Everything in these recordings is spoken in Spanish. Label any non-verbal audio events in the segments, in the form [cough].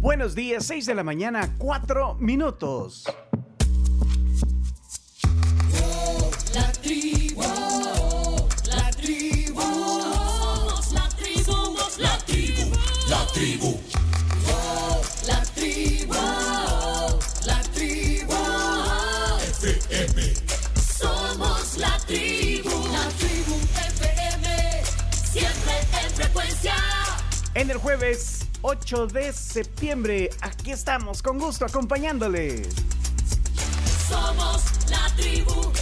Buenos días, 6 de la mañana, 4 minutos. La tribu, la tribu, somos la tribu, somos la tribu, la tribu. La tribu, la tribu, FM. Somos la tribu, la tribu FM, siempre en frecuencia. En el jueves 8 de septiembre, aquí estamos con gusto acompañándoles. Somos la tribu,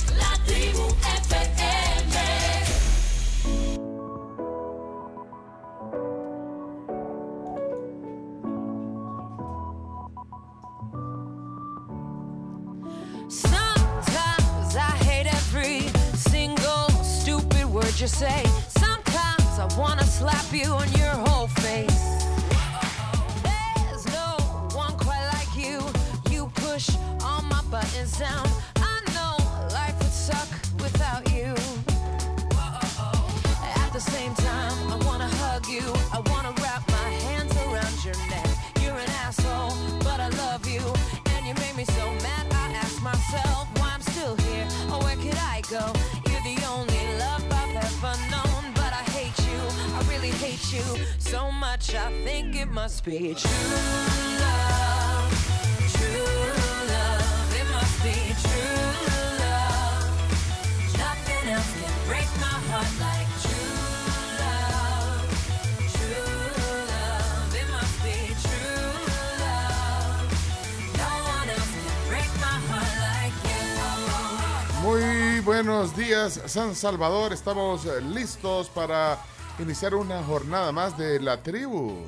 San Salvador. Estamos eh, listos para iniciar una jornada más de la tribu.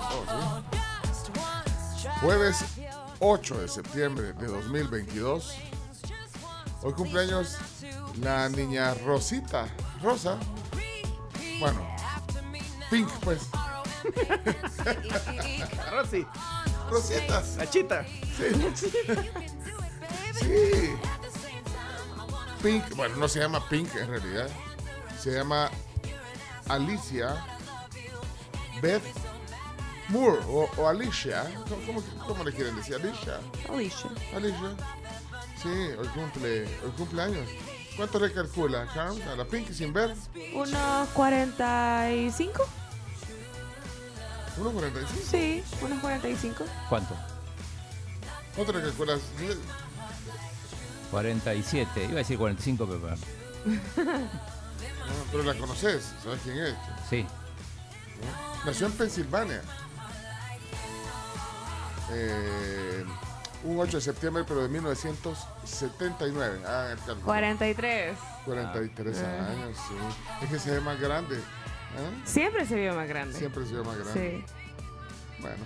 Oh, sí. Jueves 8 de septiembre de 2022. Hoy cumpleaños la niña Rosita. Rosa. Bueno, Pink, pues. [laughs] Rosy, Rositas. la chita. Sí. [laughs] Pink, bueno, no se llama Pink en realidad. Se llama Alicia Beth Moore o, o Alicia. ¿Cómo, cómo- cómo le quieren decir? Alicia. Alicia. Alicia. Sí, hoy cumple, hoy cumple años. ¿Cuánto le calcula? A la Pink sin ver. ¿Unos 45? 1.45. Sí, unos 45. ¿Cuánto? ¿Cuánto le calculas? 47. Iba a decir 45, pero... [laughs] No, pero la conoces, ¿sabes quién es? Sí. Nació en Pensilvania. Eh, un 8 de septiembre, pero de 1979. Ah, el cálculo. 43. 43 Ah. años, sí. Es que se ve más grande. ¿eh? Siempre se vio más grande. Siempre se ve más grande. Sí. Bueno.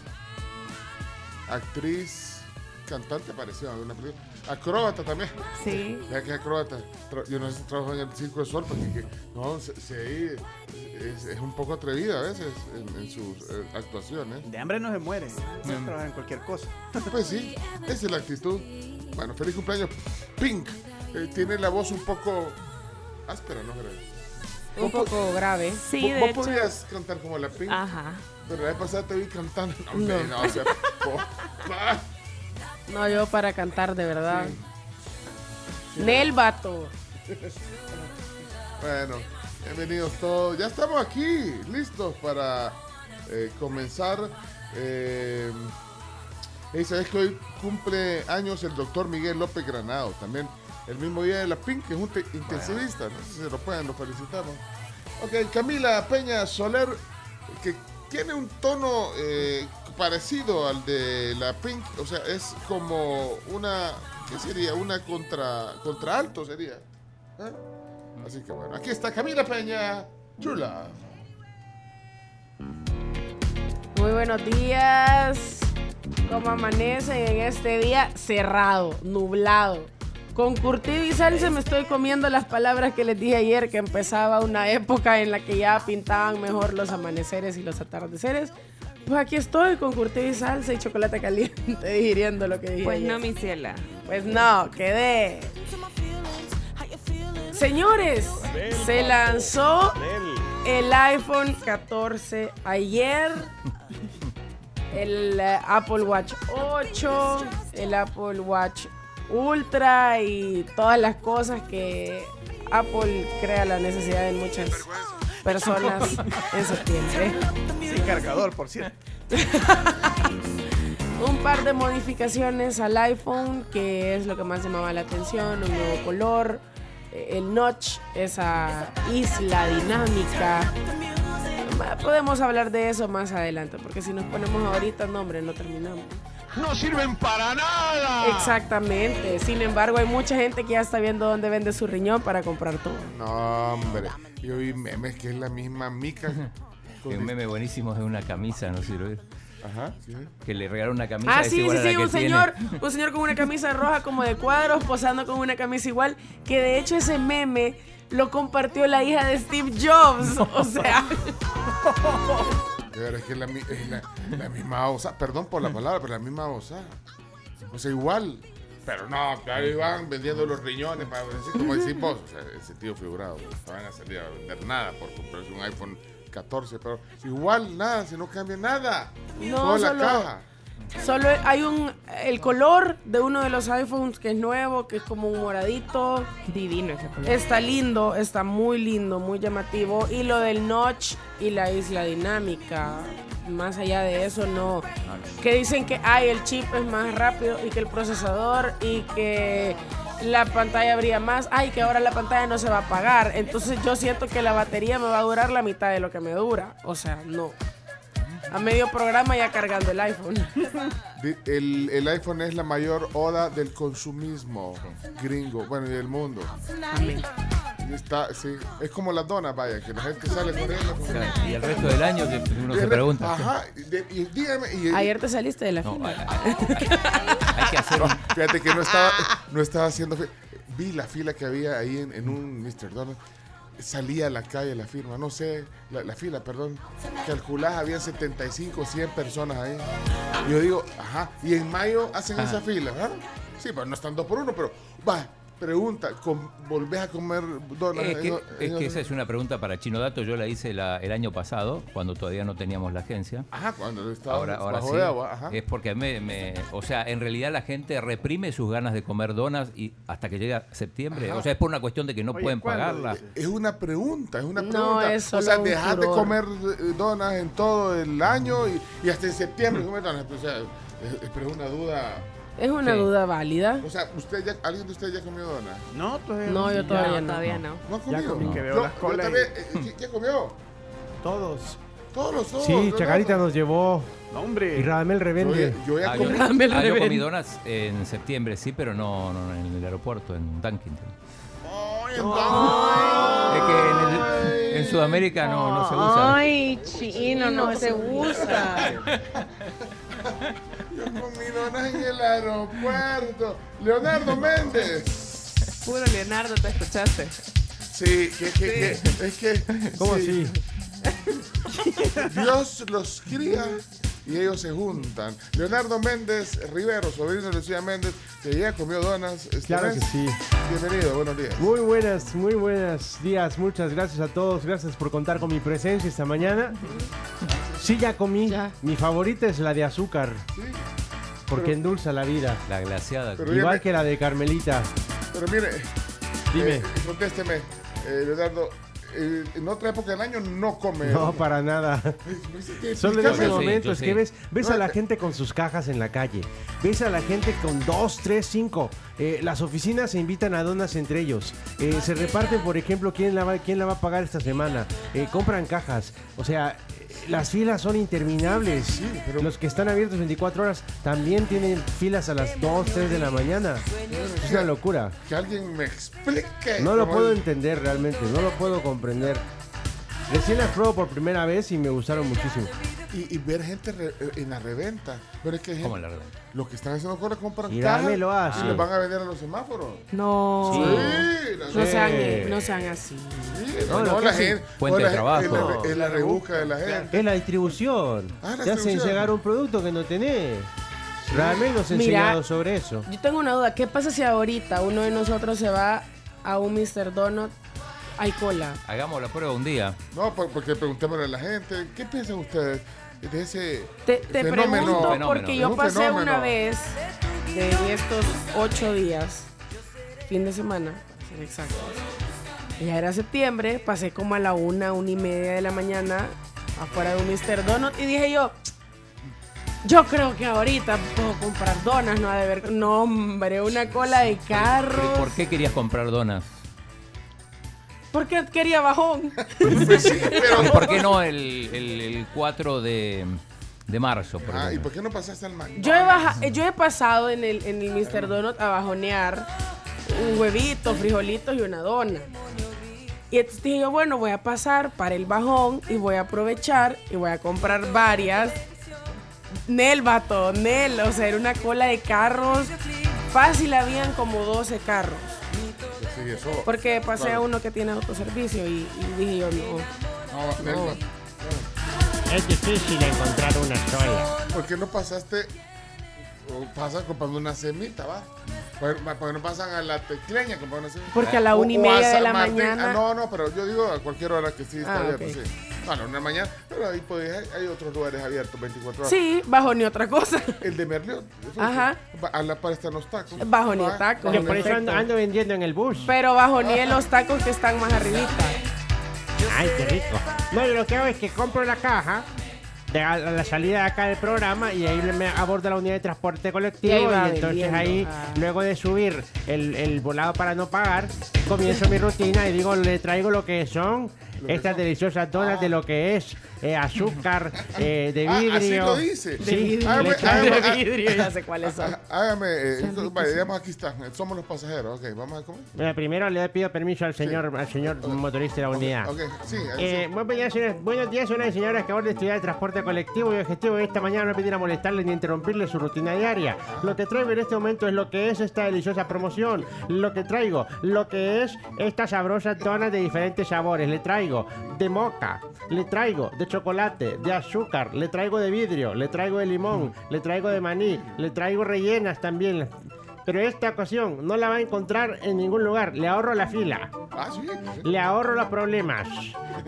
Actriz, cantante apareció en alguna película. Acróbata también. Sí. Ya que es acróbata. Yo no sé si trabajó en el Circo de Sol, porque que- no, se, se- es, es un poco atrevida a veces en, en sus eh, actuaciones. De hambre no se muere. Puede trabajar en cualquier cosa. Pues sí, esa es la actitud. Bueno, feliz cumpleaños, Pink. Eh, tiene la voz un poco áspera, ¿no? Pero- Un poco grave. Sí, ¿Vos, de vos hecho. podrías cantar como la Pink? Ajá. Pero la vez pasada te vi cantando. No, hombre, no, o sea, [laughs] No, yo para cantar de verdad. Sí. Nel vato. [laughs] Bueno, bienvenidos todos. Ya estamos aquí, listos para eh, comenzar. Eh, y sabes que hoy cumple años el doctor Miguel López Granado, también el mismo día de la PINC, que es un te- intensivista, no sé si se lo pueden, lo felicitamos. Ok, Camila Peña Soler, que tiene un tono eh, parecido al de la Pink, o sea, es como una, ¿qué sería? Una contra, contra alto sería. ¿eh? Así que bueno, aquí está Camila Peña, chula. Muy buenos días. ¿Cómo amanecen en este día cerrado, nublado? Con curtido y salsa me estoy comiendo las palabras que les dije ayer, que empezaba una época en la que ya pintaban mejor los amaneceres y los atardeceres. Pues aquí estoy con curtido y salsa y chocolate caliente [laughs] digiriendo lo que dije Pues ayer. no, mi ciela. Pues no, quedé. Señores, se lanzó el iPhone 14 ayer. [laughs] el eh, Apple Watch 8, el Apple Watch Ultra y todas las cosas que Apple crea la necesidad de muchas personas en septiembre. Sin cargador, por cierto. [laughs] Un par de modificaciones al iPhone, que es lo que más llamaba la atención, un nuevo color, eh, el notch, esa isla dinámica. Podemos hablar de eso más adelante, porque si nos ponemos ahorita, no, hombre, no terminamos. No sirven para nada. Exactamente. Sin embargo, hay mucha gente que ya está viendo dónde vende su riñón para comprar todo. No, hombre. Yo vi memes que es la misma mica. [laughs] Hay un meme buenísimo de una camisa, no sé si lo vieron. Ajá, sí. Que le regalaron una camisa. Ah, sí, sí, igual a la sí, un tiene. señor, un señor con una camisa roja como de cuadros, posando con una camisa igual, que de hecho ese meme lo compartió la hija de Steve Jobs. [laughs] O sea, [laughs] Es que es la, es la, la misma osa. Perdón por la palabra, pero la misma osa. O sea, igual. Pero no, que ahí van vendiendo los riñones para decir, como decís vos. O sea, ese tío figurado. No van a salir a vender nada por comprarse un iPhone 14. Pero igual nada, si no cambia nada. No, Toda la solo- caja. Solo hay un el color de uno de los iPhones que es nuevo, que es como un moradito. Divino ese color. Está lindo, está muy lindo, muy llamativo. Y lo del notch y la isla dinámica. Más allá de eso, no. Que dicen que ay, el chip es más rápido y que el procesador y que la pantalla brilla más. Ay, que ahora la pantalla no se va a apagar. Entonces yo siento que la batería me va a durar la mitad de lo que me dura. O sea, no. A medio programa ya cargando el iPhone. El, el iPhone es la mayor oda del consumismo gringo, bueno, y del mundo. Amén. Y está, sí, es como las donas, vaya, que la gente sale corriendo. con- Claro, Y el resto del año que uno se pregunta. Ajá, de- y dígame, y, Ayer te saliste de la No, fila. hay, hay que hacer un, fíjate que no estaba, no estaba haciendo, fi- vi la fila que había ahí en, en un Mr. Donald, salía a la calle la firma, no sé, la, la fila, perdón, calculás, había 75, 100 personas ahí. Y yo digo, ajá, y en mayo hacen esa fila, ¿ah? Sí, pues no están dos por uno, pero va, pregunta, ¿volvés a comer donas? Es que, en- es en- que esa es una pregunta para Chino Dato. Yo la hice la- el año pasado, cuando todavía no teníamos la agencia. Ajá, cuando estaba Ahora, ahora bajo sí. de agua, ajá. Es porque me, me- O sea, en realidad la gente reprime sus ganas de comer donas y hasta que llega septiembre. Ajá. O sea, es por una cuestión de que no Oye, pueden ¿cuándo? pagarla. Es una pregunta, es una No, pregunta. es o sea, un dejas de comer eh, donas en todo el año y, y hasta en septiembre comer donas. O sea, es, es- pero es una duda. Es una Sí. duda válida. O sea, usted ya, ¿alguien de ustedes ya comió donas? No, todavía No, yo todavía no. Todavía no. ¿No ha comido? comí, que veo Yo- las yo colas también, eh, ¿qué- ¿Ya comió? Todos. Todos los ojos. Sí, Leonardo. Chacarita nos llevó No, y hombre. Radamel Yo, revende. ya- yo ya Ah, yo, comí. Ah, yo revés. comí donas en septiembre, sí, pero no, no en el aeropuerto, en Dunkin'. Ay, entonces- Es que en, el- en Sudamérica no, no se usa. Ay, chino, no se usa. [laughs] Yo comí donas en el aeropuerto. Leonardo Méndez. Puro Leonardo, ¿te escuchaste? Sí, que, que, que- es que. ¿Cómo sí. así? Dios los cría y ellos se juntan. Leonardo Méndez Rivero, sobrino de Lucía Méndez, que ya comió donas. este Claro mes. que sí. Bienvenido, buenos días. Muy buenas, muy buenos días. Muchas gracias a todos. Gracias por contar con mi presencia esta mañana. Sí, ya comí. Ya. Mi favorita es la de azúcar, Sí, porque Pero- endulza la vida. La glaciada. Pero Igual que la de Carmelita. pero mire, Dime. eh, contésteme, eh, Leonardo. Eh, en otra época del año no come. No, para nada. Solo en ese sí, momento es sí. que ves, ves No, a la eh. gente con sus cajas en la calle, ves a la gente con dos, tres, cinco. Eh, las oficinas se invitan a donas entre ellos. Eh, se reparten, por ejemplo, quién la va, quién la va a pagar esta semana. Eh, compran cajas. O sea, las filas son interminables. pero- Los que están abiertos 24 horas también tienen filas a las 2, 3 de la mañana. Es una locura. Que alguien me explique. No lo puedo entender realmente, no lo puedo comprender. Recién las pruebo por primera vez y me gustaron muchísimo. Y, y ver gente re- eh, en la reventa. Pero es que hay ¿Cómo gente- en la reventa? Los que están haciendo cosas compran Y cajas dámelo así. y los van a vender a los semáforos. No. Sí, No sean, no sean así. sí, No, no, lo que la gente. La de trabajo. Es la, es la rebusca de la gente. Es la distribución. Ah, la Te hacen llegar un producto que no tenés. Realmente nos he Mira. enseñado sobre eso. Yo tengo una duda. ¿Qué pasa si ahorita uno de nosotros se va a un Mr. Donut? Hay cola. Hagamos la prueba un día. No, por- porque preguntémosle a la gente, ¿qué piensan ustedes? de ese Te, te fenómeno. pregunto porque yo un pasé fenómeno. una vez de estos ocho días, fin de semana, para ser exactos. Ya era septiembre, pasé como a la una, una y media de la mañana afuera de un Mr. Donut y dije yo, yo creo que ahorita puedo comprar donas, no ha de ver, no hombre, una cola de ¿Pero carros. ¿Por qué querías comprar donas? Porque quería bajón. Pues sí, [laughs] pero- ¿Y por qué no el, el- el 4 de, de marzo? Por Ah, ¿y por qué no pasaste al McDonald's? Yo he, baja- yo he pasado en el, en el Mr. Donut a bajonear un huevito, frijolitos y una dona. Y entonces dije yo, bueno, voy a pasar para el bajón y voy a aprovechar y voy a comprar varias. Nel, vato, Nel. O sea, era una cola de carros. Fácil habían como 12 carros. Sí, eso. Porque pasé a uno que tiene autoservicio y, y dije yo, no. No. Es difícil encontrar una sola. ¿Por qué no pasaste o pasas comprando una semita, va? ¿Por por qué no pasan a la tecleña comprando una semita? Porque a la una y media de la Martín. mañana. Ah, no, no, pero yo digo a cualquier hora que sí está Ah, abierto, ok. sí. Bueno, una mañana, pero ahí pues, hay, hay otros lugares abiertos 24 horas. Sí, bajoneé otra cosa. El de Merliot. Ajá. A la par están los tacos. Bajoneé Va, tacos. bajoneé Yo por eso tacos. ando, ando vendiendo en el bus. Pero bajoneé los tacos que están más arribita. Ay, qué rico. No, yo lo que hago es que compro la caja de a, la salida de acá del programa y ahí me abordo la unidad de transporte colectivo Y entonces ahí, Ah. luego de subir el, el volado para no pagar, comienzo mi rutina y digo, le traigo lo que son estas deliciosas donas de lo que es eh, azúcar [laughs] eh, de Ah, vidrio. así lo dice. Sí, vidrio. Ah, bueno, traigo- ah, De vidrio, ya sé cuáles son. Ah, Hágame, eh, esto- vaya, sí. digamos, aquí está. eh, Somos los pasajeros. Ok, vamos a comer. Mira, primero le pido permiso al señor, al señor motorista de la unidad. Ok, sí, ahí Eh, sí. buenos, días, señores. buenos días, señoras y señores que acaban de estudiar el transporte colectivo y objetivo de esta mañana no pedir a molestarles ni interrumpirle su rutina diaria. Lo que traigo en este momento es lo que es esta deliciosa promoción. Lo que traigo, lo que es estas sabrosas donas de diferentes sabores. Le traigo de moca, le traigo de chocolate, de azúcar, le traigo de vidrio, le traigo de limón, le traigo de maní, le traigo rellenas también. Pero esta ocasión no la va a encontrar en ningún lugar. Le ahorro la fila. Ah, sí. Le ahorro los problemas.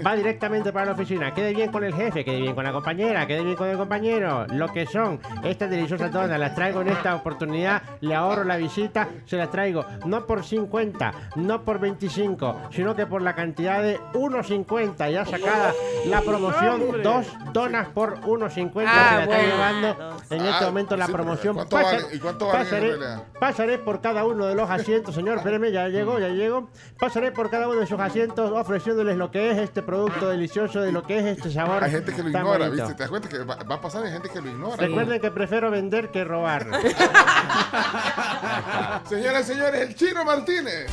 Va directamente para la oficina. Quede bien con el jefe, quede bien con la compañera, quede bien con el compañero. Lo que son estas deliciosas donas, las traigo en esta oportunidad. Le ahorro la visita, se las traigo no por 50, no por 25, sino que por la cantidad de 1.50. Ya sacada la promoción, dos donas por 1.50. Ah, se la está bueno. llevando en este Ah, momento la sí, promoción. ¿cuánto Pasa- vale? ¿Y cuánto vale pasaré? Pasaré por cada uno de los asientos, señor. Espéreme, ya llegó, ya llegó. Pasaré por cada uno de sus asientos ofreciéndoles lo que es este producto delicioso, de lo que es este sabor. Hay gente que lo tan ignora, bonito. ¿viste? ¿Te das cuenta que va, va a pasar? Hay gente que lo ignora. Recuerden que prefiero vender que robar. [laughs] Señoras y señores, el Chino Martínez.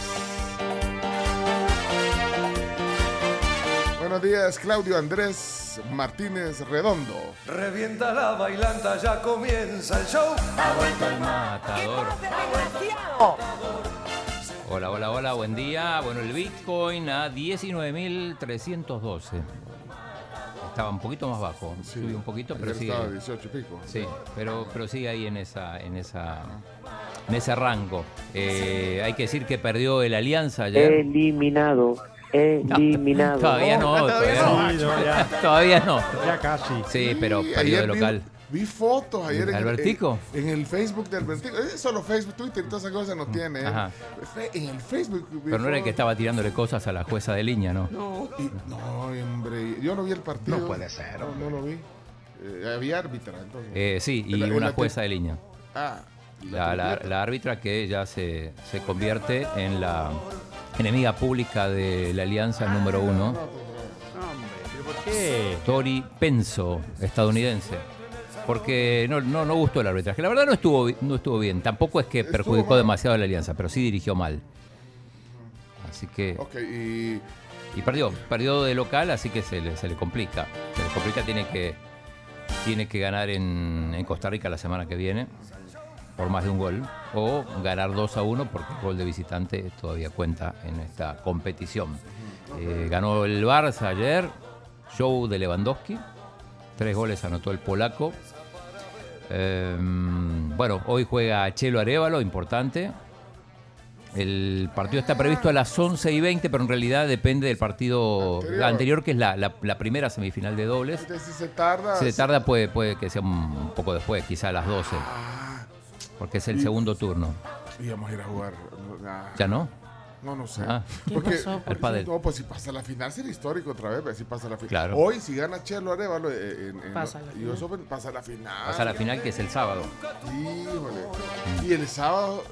Buenos días, Claudio Andrés Martínez Redondo. Revienta la bailanta, ya comienza el show. Matador. Hola, hola, hola, buen día. Bueno, el Bitcoin a 19.312. Estaba un poquito más bajo, subió un poquito, pero Ayer sigue. estaba 18 y pico. Sí, pero, pero sigue ahí en esa, en esa, en ese rango. Eh, hay que decir que perdió el Alianza ayer. Eliminado. Eliminado. Todavía no, todavía no. Sí, no, ya. Todavía no. Ya casi. Sí, pero Sí, perdió de ayer vi- local. Vi, fotos ayer en, ¿Albertico? En, en el Facebook de Albertico. Es solo Facebook, Twitter y todas esas cosas no tiene. ¿eh? Ajá. Fe- En el Facebook. vi Pero no era el que fotos. estaba tirándole cosas a la jueza de línea, ¿no? No. Y- no, hombre. Yo no vi el partido. No puede ser, No, no lo vi. Eh, había árbitra, entonces. Eh, sí, y En la- en una la jueza de línea. ah. La, la- tripleta. la árbitra que ya se, se convierte en la enemiga pública de la alianza número uno, ¿Qué? Tori Penso, estadounidense. Porque no, no, no gustó el arbitraje. La verdad no estuvo, no estuvo bien. Tampoco es que Estuvo perjudicó mal. demasiado a la alianza, pero sí dirigió mal. Así que. Ok, y. Y perdió. Perdió de local, así que se le, se le complica. Se le complica, tiene que, tiene que ganar en, en Costa Rica la semana que viene. Por más de un gol. O ganar 2 a 1 porque el gol de visitante todavía cuenta en esta competición. Eh, ganó el Barça ayer. Show de Lewandowski. Tres goles anotó el polaco. Eh, bueno, hoy juega Chelo Arevalo, importante. El partido está previsto a las 11 y 20, pero en realidad depende del partido Anterior. anterior, que es la, la- la primera semifinal de dobles. Entonces, si se tarda. Si se tarda, puede, puede que sea un poco después, quizá a las 12. Porque es el segundo turno. Íbamos a ir a jugar. Nah. ¿Ya no? No, no sé. Ah. ¿Qué Porque, pasó? El pádel. No, pues si pasa la final sería histórico otra vez, pues, si pasa la final. Claro. Hoy, si gana Chelo Arevalo eh, en, en Pasa la US Open, pasa la final. Pasa la final, que es el sábado. Híjole. Y el sábado,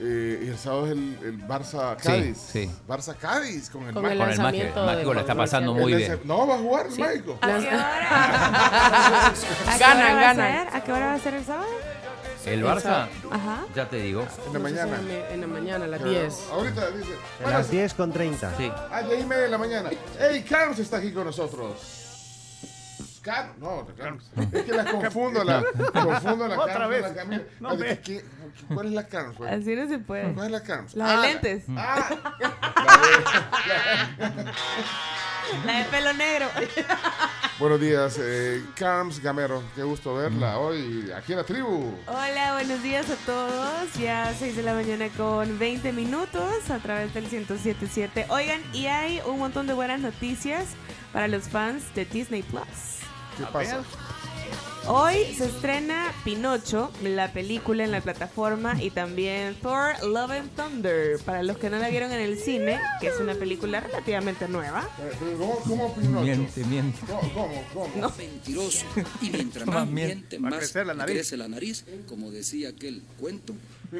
eh, y el sábado es el, el Barça Sí, Cádiz. sí. Barça Cádiz con el Con Mágico. el Con el Mágico. la está pasando muy bien. No, va a jugar el Mágico. ¿A qué hora? ¿A qué hora va a ser el sábado? El Barça, Ajá. ya te digo. En la No sé si mañana. en la- En la mañana, a las Pero 10. Ahorita dice. A las 10 con 30. Sí. a las 10 y media de la mañana. ¡Ey, Carlos está aquí con nosotros! Car no, Carlos. Es que la confundo, la, confundo la [laughs] Otra Carlos vez. con la Camila. [laughs] No, Ah, ¿de ve. qué- qué- ¿Cuál es la Carlos? güey? Así no se puede. ¿Cuál es la Carlos? La de Ah, lentes. Ah, [laughs] La de pelo negro. [laughs] buenos días, eh, Carms Gamero. Qué gusto verla hoy aquí en la tribu. Hola, buenos días a todos. Ya 6 de la mañana con 20 minutos a través del 1077. Oigan, y hay un montón de buenas noticias para los fans de Disney Plus. ¿Qué pasa? Hoy se estrena Pinocho, la película en la plataforma, y también Thor Love and Thunder, para los que no la vieron en el cine, que es una película relativamente nueva. ¿Cómo, cómo Pinocho? Miente, miente. ¿Cómo, cómo? cómo? mentiroso. Y mientras Más miente. más crecer la nariz. crece la nariz, como decía aquel cuento. [laughs]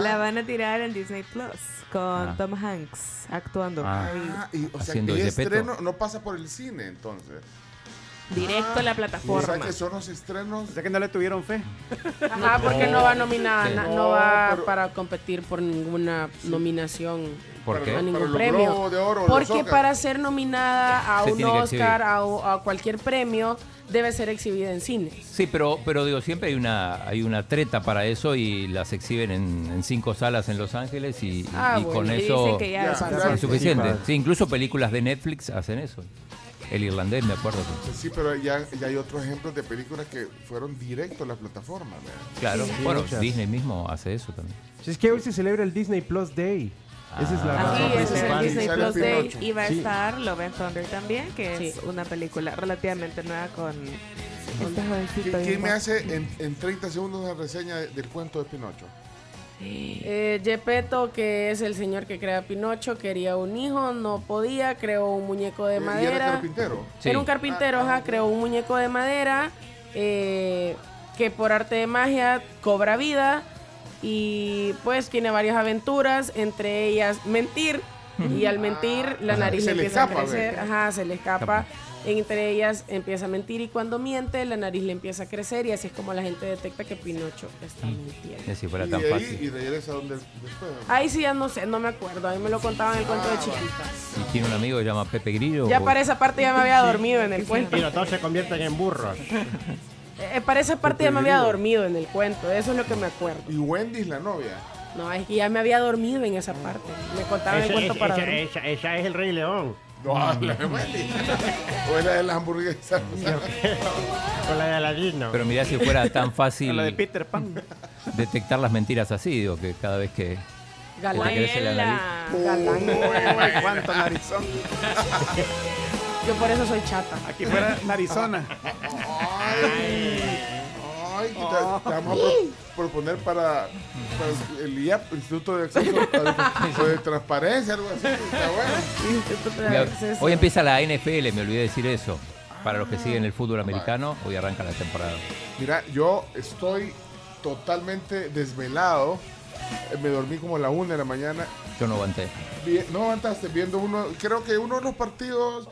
La van a tirar en Disney Plus con Ah. Tom Hanks actuando Ah. Ah, y, o sea, Haciendo que el estreno no pasa por el cine, entonces. Directo a la O plataforma. sea, que son los estrenos. O sea que no le tuvieron fe. Ajá, porque no va nominada, Sí. No, no va pero- para competir por ninguna nominación. ¿Por qué? A ningún premio. De Oro, Porque para ser nominada a Se un Oscar, a, o- a cualquier premio, debe ser exhibida en cines. Sí, pero, pero digo, siempre hay una, hay una treta para eso y las exhiben en, en cinco salas en Los Ángeles y, Ah, y bueno, con y eso que ya, es suficiente. Sí, incluso películas de Netflix hacen eso. El irlandés, me acuerdo. Sí, pero ya, ya hay otros ejemplos de películas que fueron directo a la plataforma. ¿verdad? Claro, Sí, bueno, muchas. Disney mismo hace eso también. Si es que hoy se celebra el Disney Plus Day. Esa es la Ah. razón Así es, es el principal. Disney Plus Day y va a Sí. estar Love and Thunder también, que es Sí. una película relativamente nueva con este ¿Quién, me hace en, en 30 segundos una reseña de- del cuento de Pinocho? Eh, Gepetto, que es el señor que crea Pinocho, quería un hijo, no podía, creó un muñeco de Eh, ¿Y era madera. carpintero? Sí. Era un carpintero, ajá, creó un muñeco de madera eh, que por arte de magia cobra vida y pues tiene varias aventuras, entre ellas mentir. Y al mentir, la o sea, nariz se le empieza escapa, a crecer. Ajá, se le escapa. Entre ellas empieza a mentir y cuando miente, la nariz le empieza a crecer y así es como la gente detecta que Pinocho está mintiendo. Es si fuera y tan de ahí, fácil. y regresa donde después. Ahí sí ya no sé, no me acuerdo. A mí me lo contaban en el cuento de Ah, chiquita. Y tiene un amigo que se llama Pepe Grillo. Ya o- para esa parte ya me había dormido en el cuento. Y los dos se convierten en burros. [laughs] Eh, para esa parte ya me había dormido en el cuento, eso es lo que me acuerdo. Y Wendy es la novia. No, es que ya me había dormido en esa parte. Me contaban el cuento esa- para esa- dormir. esa- esa es el Rey León. No, la de Wendy. o es la de las hamburguesas. Con la de Aladino. Pero mirá si fuera tan [laughs] fácil La de Peter Pan. detectar las mentiras así, digo, que cada vez que... Galán. que te crece la nariz. Galán. Uy, cuánto narizón. Yo por eso soy chata. Aquí fuera narizona. Ay, que te, te vamos a pro- proponer para, para el IAP, Instituto de Acceso a- de Transparencia, algo así. Está bueno. Mira, hoy empieza la NFL, me olvidé decir eso. Para los que siguen el fútbol americano, hoy arranca la temporada. Mira, yo estoy totalmente desvelado. Eh, Me dormí como a la una de la mañana. No aguanté. No aguantaste viendo uno, creo que uno de los partidos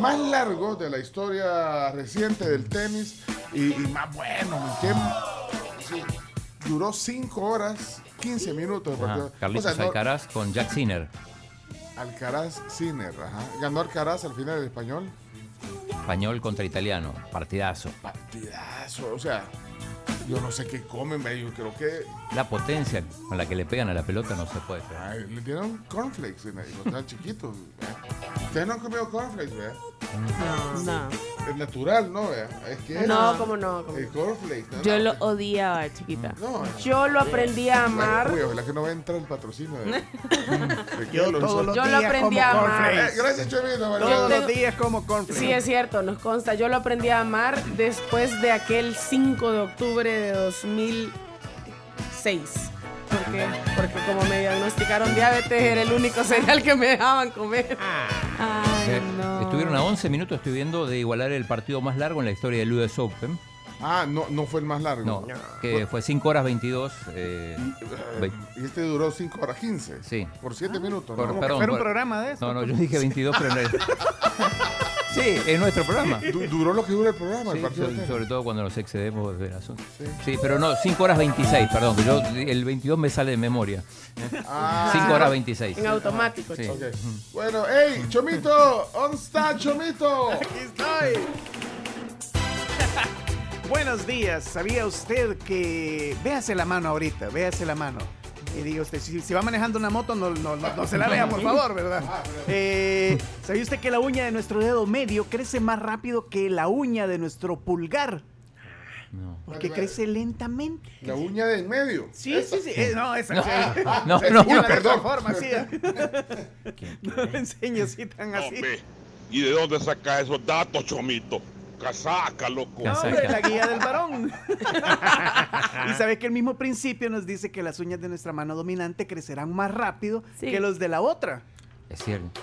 más largos de la historia reciente del tenis y, y más bueno. ¿me entiendes? Sí, duró 5 horas, 15 minutos el Ajá, partido. Carlitos O sea, no- Alcaraz con Jack Sinner. Alcaraz Sinner, ajá. Ganó Alcaraz al final del español. Español contra italiano. Partidazo. Partidazo, o sea, yo no sé qué comen, ve, yo creo que La potencia con la que le pegan a la pelota no se puede creer. ay, le dieron cornflakes en ahí, cuando estaban chiquitos. ¿eh? Ustedes no han comido cornflakes, ¿verdad? No. Es natural, ¿no? Es que No, cómo no. cómo El cornflake. ¿no? Yo lo odiaba, chiquita. No, Yo lo aprendí a amar. Uy, ojalá que no va a entrar el patrocinio. [laughs] De, de Yo Keylor. todos los Yo lo aprendí como a amar. Eh, cornflakes. gracias, Chomito. Todos Yo los tengo- días como cornflakes. Sí, es cierto, nos consta. Yo lo aprendí a amar después de aquel 5 de octubre de 2006. ¿Por qué? Porque como me diagnosticaron diabetes, era el único cereal que me dejaban comer. Ay, Eh, no. Estuvieron a 11 minutos, estoy viendo, de igualar el partido más largo en la historia del US Open. Ah, no, no fue el más largo. No, que fue 5 horas 22. eh, ve- Y este duró 5 horas 15. Sí. Por 7 minutos. Por- ¿no? Como que perdón, un por- programa de eso. No, no, yo dije 22, pero no es. [laughs] Sí, es nuestro programa. Du- duró lo que dura el programa, Sí, el partido. so- entero. sobre todo cuando nos excedemos de las 11. Sí. Sí, pero no, 5 horas 26, perdón, que yo el 22 me sale de memoria. Ah, 5 horas 26. En automático. Sí. ok. Bueno, hey, Chomito, ¿dónde está Chomito? Aquí estoy. [laughs] Buenos días. ¿Sabía usted que... Véase la mano ahorita, véase la mano. Y diga usted, si, si va manejando una moto, no, no, no, no se la [laughs] vea, por favor, ¿verdad? Eh, ¿Sabía usted que la uña de nuestro dedo medio crece más rápido que la uña de nuestro pulgar? No. Porque crece lentamente. La uña de en medio. Sí, sí, sí. Eh, no, esa. No, sí. no, [laughs] Se no. señala de Perdón. forma, sí. [laughs] No le enseño así tan así. Hombre, ¿y de dónde saca esos datos, Chomito? Casaca, loco. No, hombre, la guía del varón. [laughs] y sabes que el mismo principio nos dice que las uñas de nuestra mano dominante crecerán más rápido Sí. que los de la otra. Es cierto.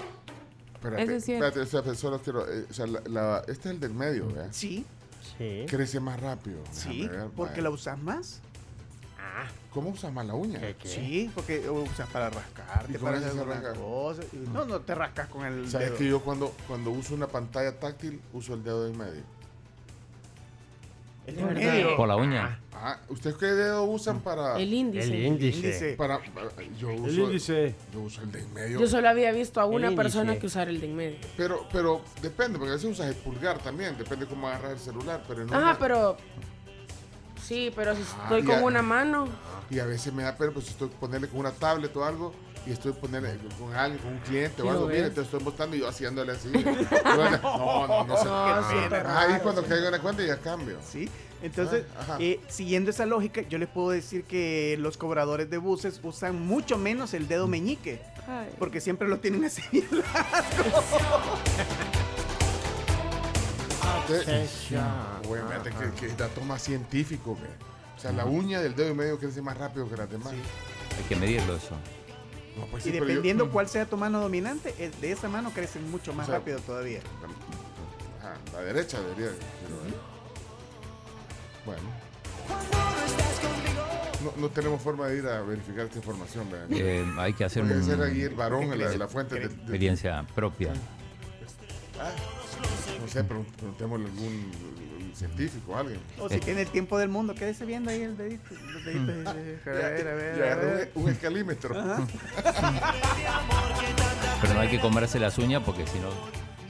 Espérate, Eso es cierto. espérate, espérate, solo quiero. eh, o sea, la, la- este es el del medio, ¿verdad? Sí, Sí. Crece más rápido. sí, porque vaya. la usas más. ¿Cómo usas más la uña? Sí, porque usas para rascarte, ¿Y cómo para hacer rasca? cosa. Y No, no te rascas con el ¿Sabes dedo. que yo cuando, cuando uso una pantalla táctil uso el dedo en medio? El De medio. Por la uña. Ah, ¿ustedes qué dedo usan para...? El índice. El índice. Para, para- yo, uso, El índice. yo uso el de en medio. Yo solo había visto a una persona que usara el de en medio. Pero, pero depende, porque a veces usas el pulgar también, depende cómo agarras el celular. Pero no Ajá, pero. Sí, pero si estoy Ah, con una mano. Y a veces me da pena, pues si estoy ponerle con una tablet o algo, y estoy ponerle con alguien, con un cliente o algo, mire, te estoy mostrando y yo haciéndole así. [laughs] no, no, no sé. Ahí cuando sí. caigo en la cuenta ya cambio. Sí, entonces, Ah, eh, siguiendo esa lógica, yo les puedo decir que los cobradores de buses usan mucho menos el dedo meñique, Ay. porque siempre lo tienen así largo. [laughs] [laughs] Obviamente que, que es dato más científico. que- O sea, la uña del dedo y medio crece más rápido que las demás. Hay que medirlo eso. No, pues Y sí, pero yo- dependiendo cuál sea tu mano dominante, el de esa mano crecen mucho más O sea, rápido todavía. Ajá, la derecha debería. pero, ¿eh? Bueno. No, no tenemos forma de ir a verificar esta información, ¿verdad? Eh, hay que hacer una ese era ahí el varón, la, la fuente de, de- experiencia propia. No sé, pregun- preguntémosle a algún científico, alguien. O si tiene el tiempo del mundo, quédese viendo ahí el dedito. Los deditos. A ver, a ver, Ya ver. un, un escalímetro. [laughs] Pero no hay que comerse las uñas porque si no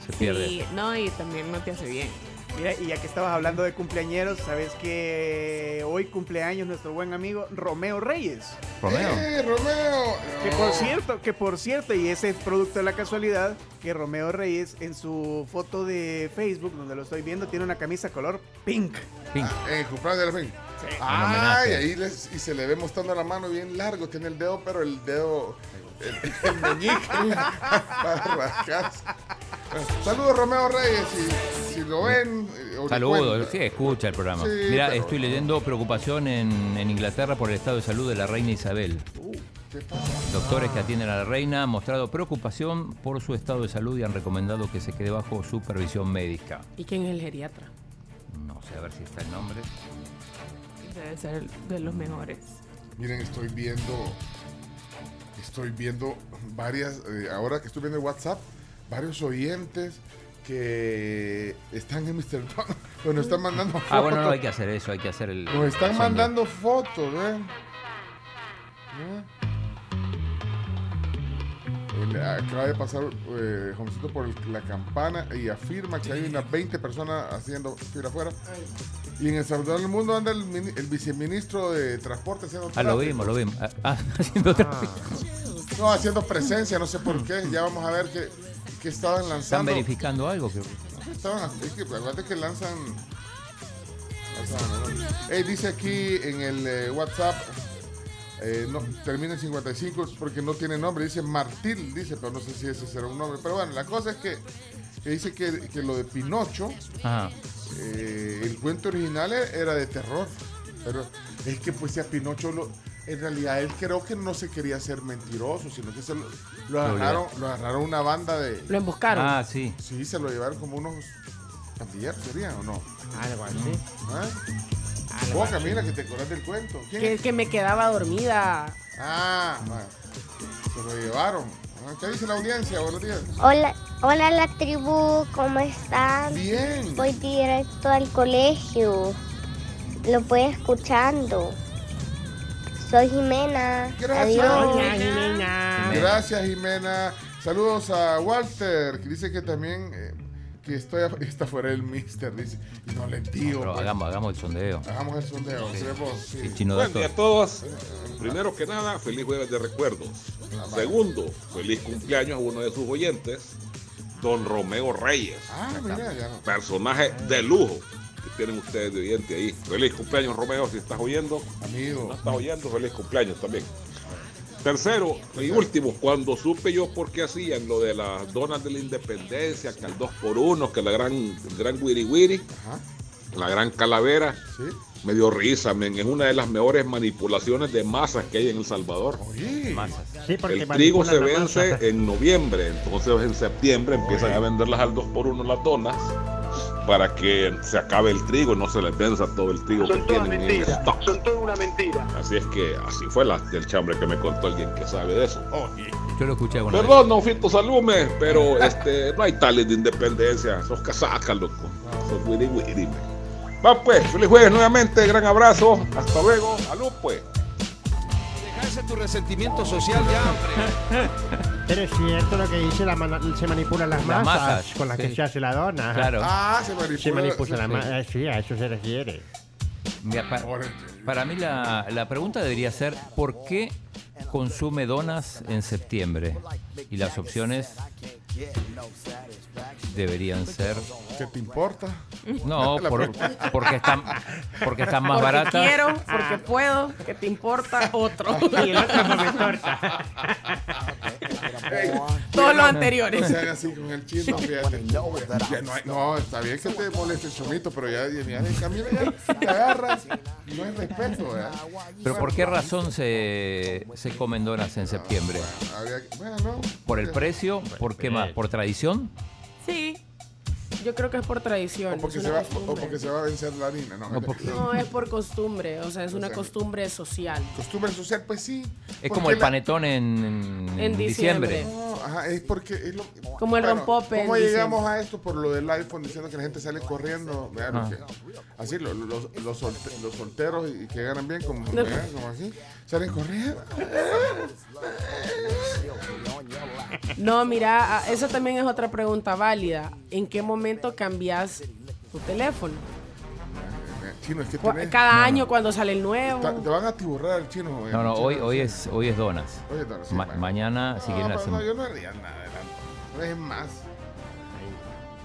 se pierde. Sí, no, y también no te hace bien. Mira, y ya que estabas hablando de cumpleañeros, sabes que hoy cumpleaños nuestro buen amigo Romeo Reyes. Romeo. ¡Eh, Romeo! Que por cierto, que por cierto, y ese es producto de la casualidad, que Romeo Reyes en su foto de Facebook, donde lo estoy viendo, tiene una camisa color pink. Pink. Ah, en el cumpleaños de la fin. Sí. Ay, ahí les- y se le ve mostrando la mano bien largo. Tiene el dedo, pero el dedo. El, el meñique para rascarse. Bueno, Saludos, Romeo Reyes. Si, si lo ven. eh, o Saludos, sí, escucha el programa. Sí, Mira, pero- estoy leyendo preocupación en, en Inglaterra por el estado de salud de la reina Isabel. Uh, ¿Qué pasa? Doctores que atienden a la reina han mostrado preocupación por su estado de salud y han recomendado que se quede bajo supervisión médica. ¿Y quién es el geriatra? No sé a ver si está el nombre. Debe ser de los mejores. Miren, estoy viendo. Estoy viendo varias. eh, ahora que estoy viendo el WhatsApp, varios oyentes que están en Mr. Don. [laughs] Bueno, están mandando fotos. Ah, bueno, no hay que hacer eso, hay que hacer el. Nos están mandando fotos, ¿ven? ¿Eh? Le Acaba de pasar eh, Jovencito por el- la campana y afirma que hay unas 20 personas haciendo fila afuera. Y en El Salvador del Mundo anda el, mini- el viceministro de Transporte haciendo Ah, lo vimos, lo vimos. Ah, ah, [laughs] haciendo tráfico. No, haciendo presencia, no sé por qué. Ya vamos a ver qué, qué estaban ¿Están lanzando. verificando algo? Que... estaban. Es que acuérdate que lanzan. lanzan, dice aquí en el eh, WhatsApp. Eh, no, termina en 55 porque no tiene nombre. Dice Martil, dice, pero no sé si ese será un nombre. Pero bueno, la cosa es que, que dice que, que lo de Pinocho, Ajá. eh, el cuento original e- era de terror. Pero es que pues si a Pinocho lo, en realidad él creo que no se quería ser mentiroso, sino que se lo, lo agarraron, lo agarraron una banda de. Lo emboscaron. Ah, sí. Sí, se lo llevaron como unos pandilleros, ¿serían o no? Algo así. ¿Ah? Vos, así. Camila, que te acordás del cuento. ¿Quién? que, que me quedaba dormida. Ah, bueno. se lo llevaron. Ah, ¿Qué dice la audiencia? Buenos días. Hola, hola la tribu, ¿cómo están? Bien. Voy directo al colegio. Lo voy escuchando. Soy Jimena. Gracias. Adiós. Gracias, Jimena. Saludos a Walter, que dice que también eh, que estoy a- [laughs] está fuera del mister, dice. Y no le digo. Pero pues. hagamos, hagamos el sondeo. Hagamos el sondeo. Sí. ¿sí vos? Sí. El Buen día a todos. Primero que nada, feliz jueves de recuerdos. Segundo, feliz cumpleaños a uno de sus oyentes, don Romeo Reyes. Ah, mira, ya no. Personaje de lujo que tienen ustedes de oyente ahí. Feliz cumpleaños, Romeo, si estás oyendo. Amigo. No estás oyendo, feliz cumpleaños también. Tercero y último, cuando supe yo por qué hacían lo de las donas de la independencia, que al 2 por 1 que la gran, el gran wiri wiri, Ajá. la gran calavera, Sí. me dio risa, men. Es una de las mejores manipulaciones de masas que hay en El Salvador. Oye. Sí, El trigo se vence masa. en noviembre, entonces en septiembre empiezan a venderlas al 2 por 1 las donas para que se acabe el trigo, no se les venza todo el trigo que tienen en stock. Son toda una mentira. Así es que así fue la del chambre que me contó alguien que sabe de eso. Yo lo escuché alguna vez. Perdón, no Fito Salume, pero [laughs] este, no hay tales de independencia, sos casacas, loco. Sos wiri wiri. Va pues, feliz jueves nuevamente, gran abrazo, hasta luego, salud pues. Dejarse tu resentimiento social ya, hombre. [laughs] Pero es cierto lo que dice, la se manipulan las, Las masas, masas, con las que sí. se hace la dona. Claro. Ah, se manipula. Se manipula la sí. masa. Sí, a eso se refiere. Mira, pa- para mí la, la pregunta debería ser ¿por qué consume donas en septiembre? Y las opciones deberían ser ¿Qué te importa? no, [laughs] por- porque están porque están más porque baratas. quiero, porque puedo, que te importa otro. [laughs] Y el otro come torta. [laughs] Ey, Todos no, los anteriores. No sean así con el chino, fíjate. No, hay- no, está bien que te moleste el chomito, pero ya, ya, ya, Camila, ya te agarras. No hay respeto, ¿verdad? Pero ¿por qué razón se, se comen donas en septiembre? ¿Por el precio? ¿Por qué más? ¿Por tradición? Sí. Yo creo que es por tradición. o porque, se va, o costumbre. porque se va a vencer la harina, no. Porque- No, es por costumbre. O sea, es una sea, costumbre social. Costumbre social, pues sí. Es como el la- panetón en, En diciembre. diciembre. No, ajá, es porque es lo Como el rompope en ¿Cómo diciembre. llegamos a esto? Por lo del iPhone diciendo que la gente sale corriendo. Ah. que- así, lo- lo- los, los, solte- los solteros y que ganan bien, como, como así, salen corriendo. No, mira, ah, eso también es otra pregunta válida. ¿En qué momento cambias tu teléfono? Chino, es que tenés- Cada año cuando sale el nuevo. Ta- te van a tiburrar el chino. No, no, hoy, hoy es hoy es donas. Hoy es donas, sí, Ma- bueno. mañana, si No, quieren, hacemos. no, yo no haría nada adelante. No es más.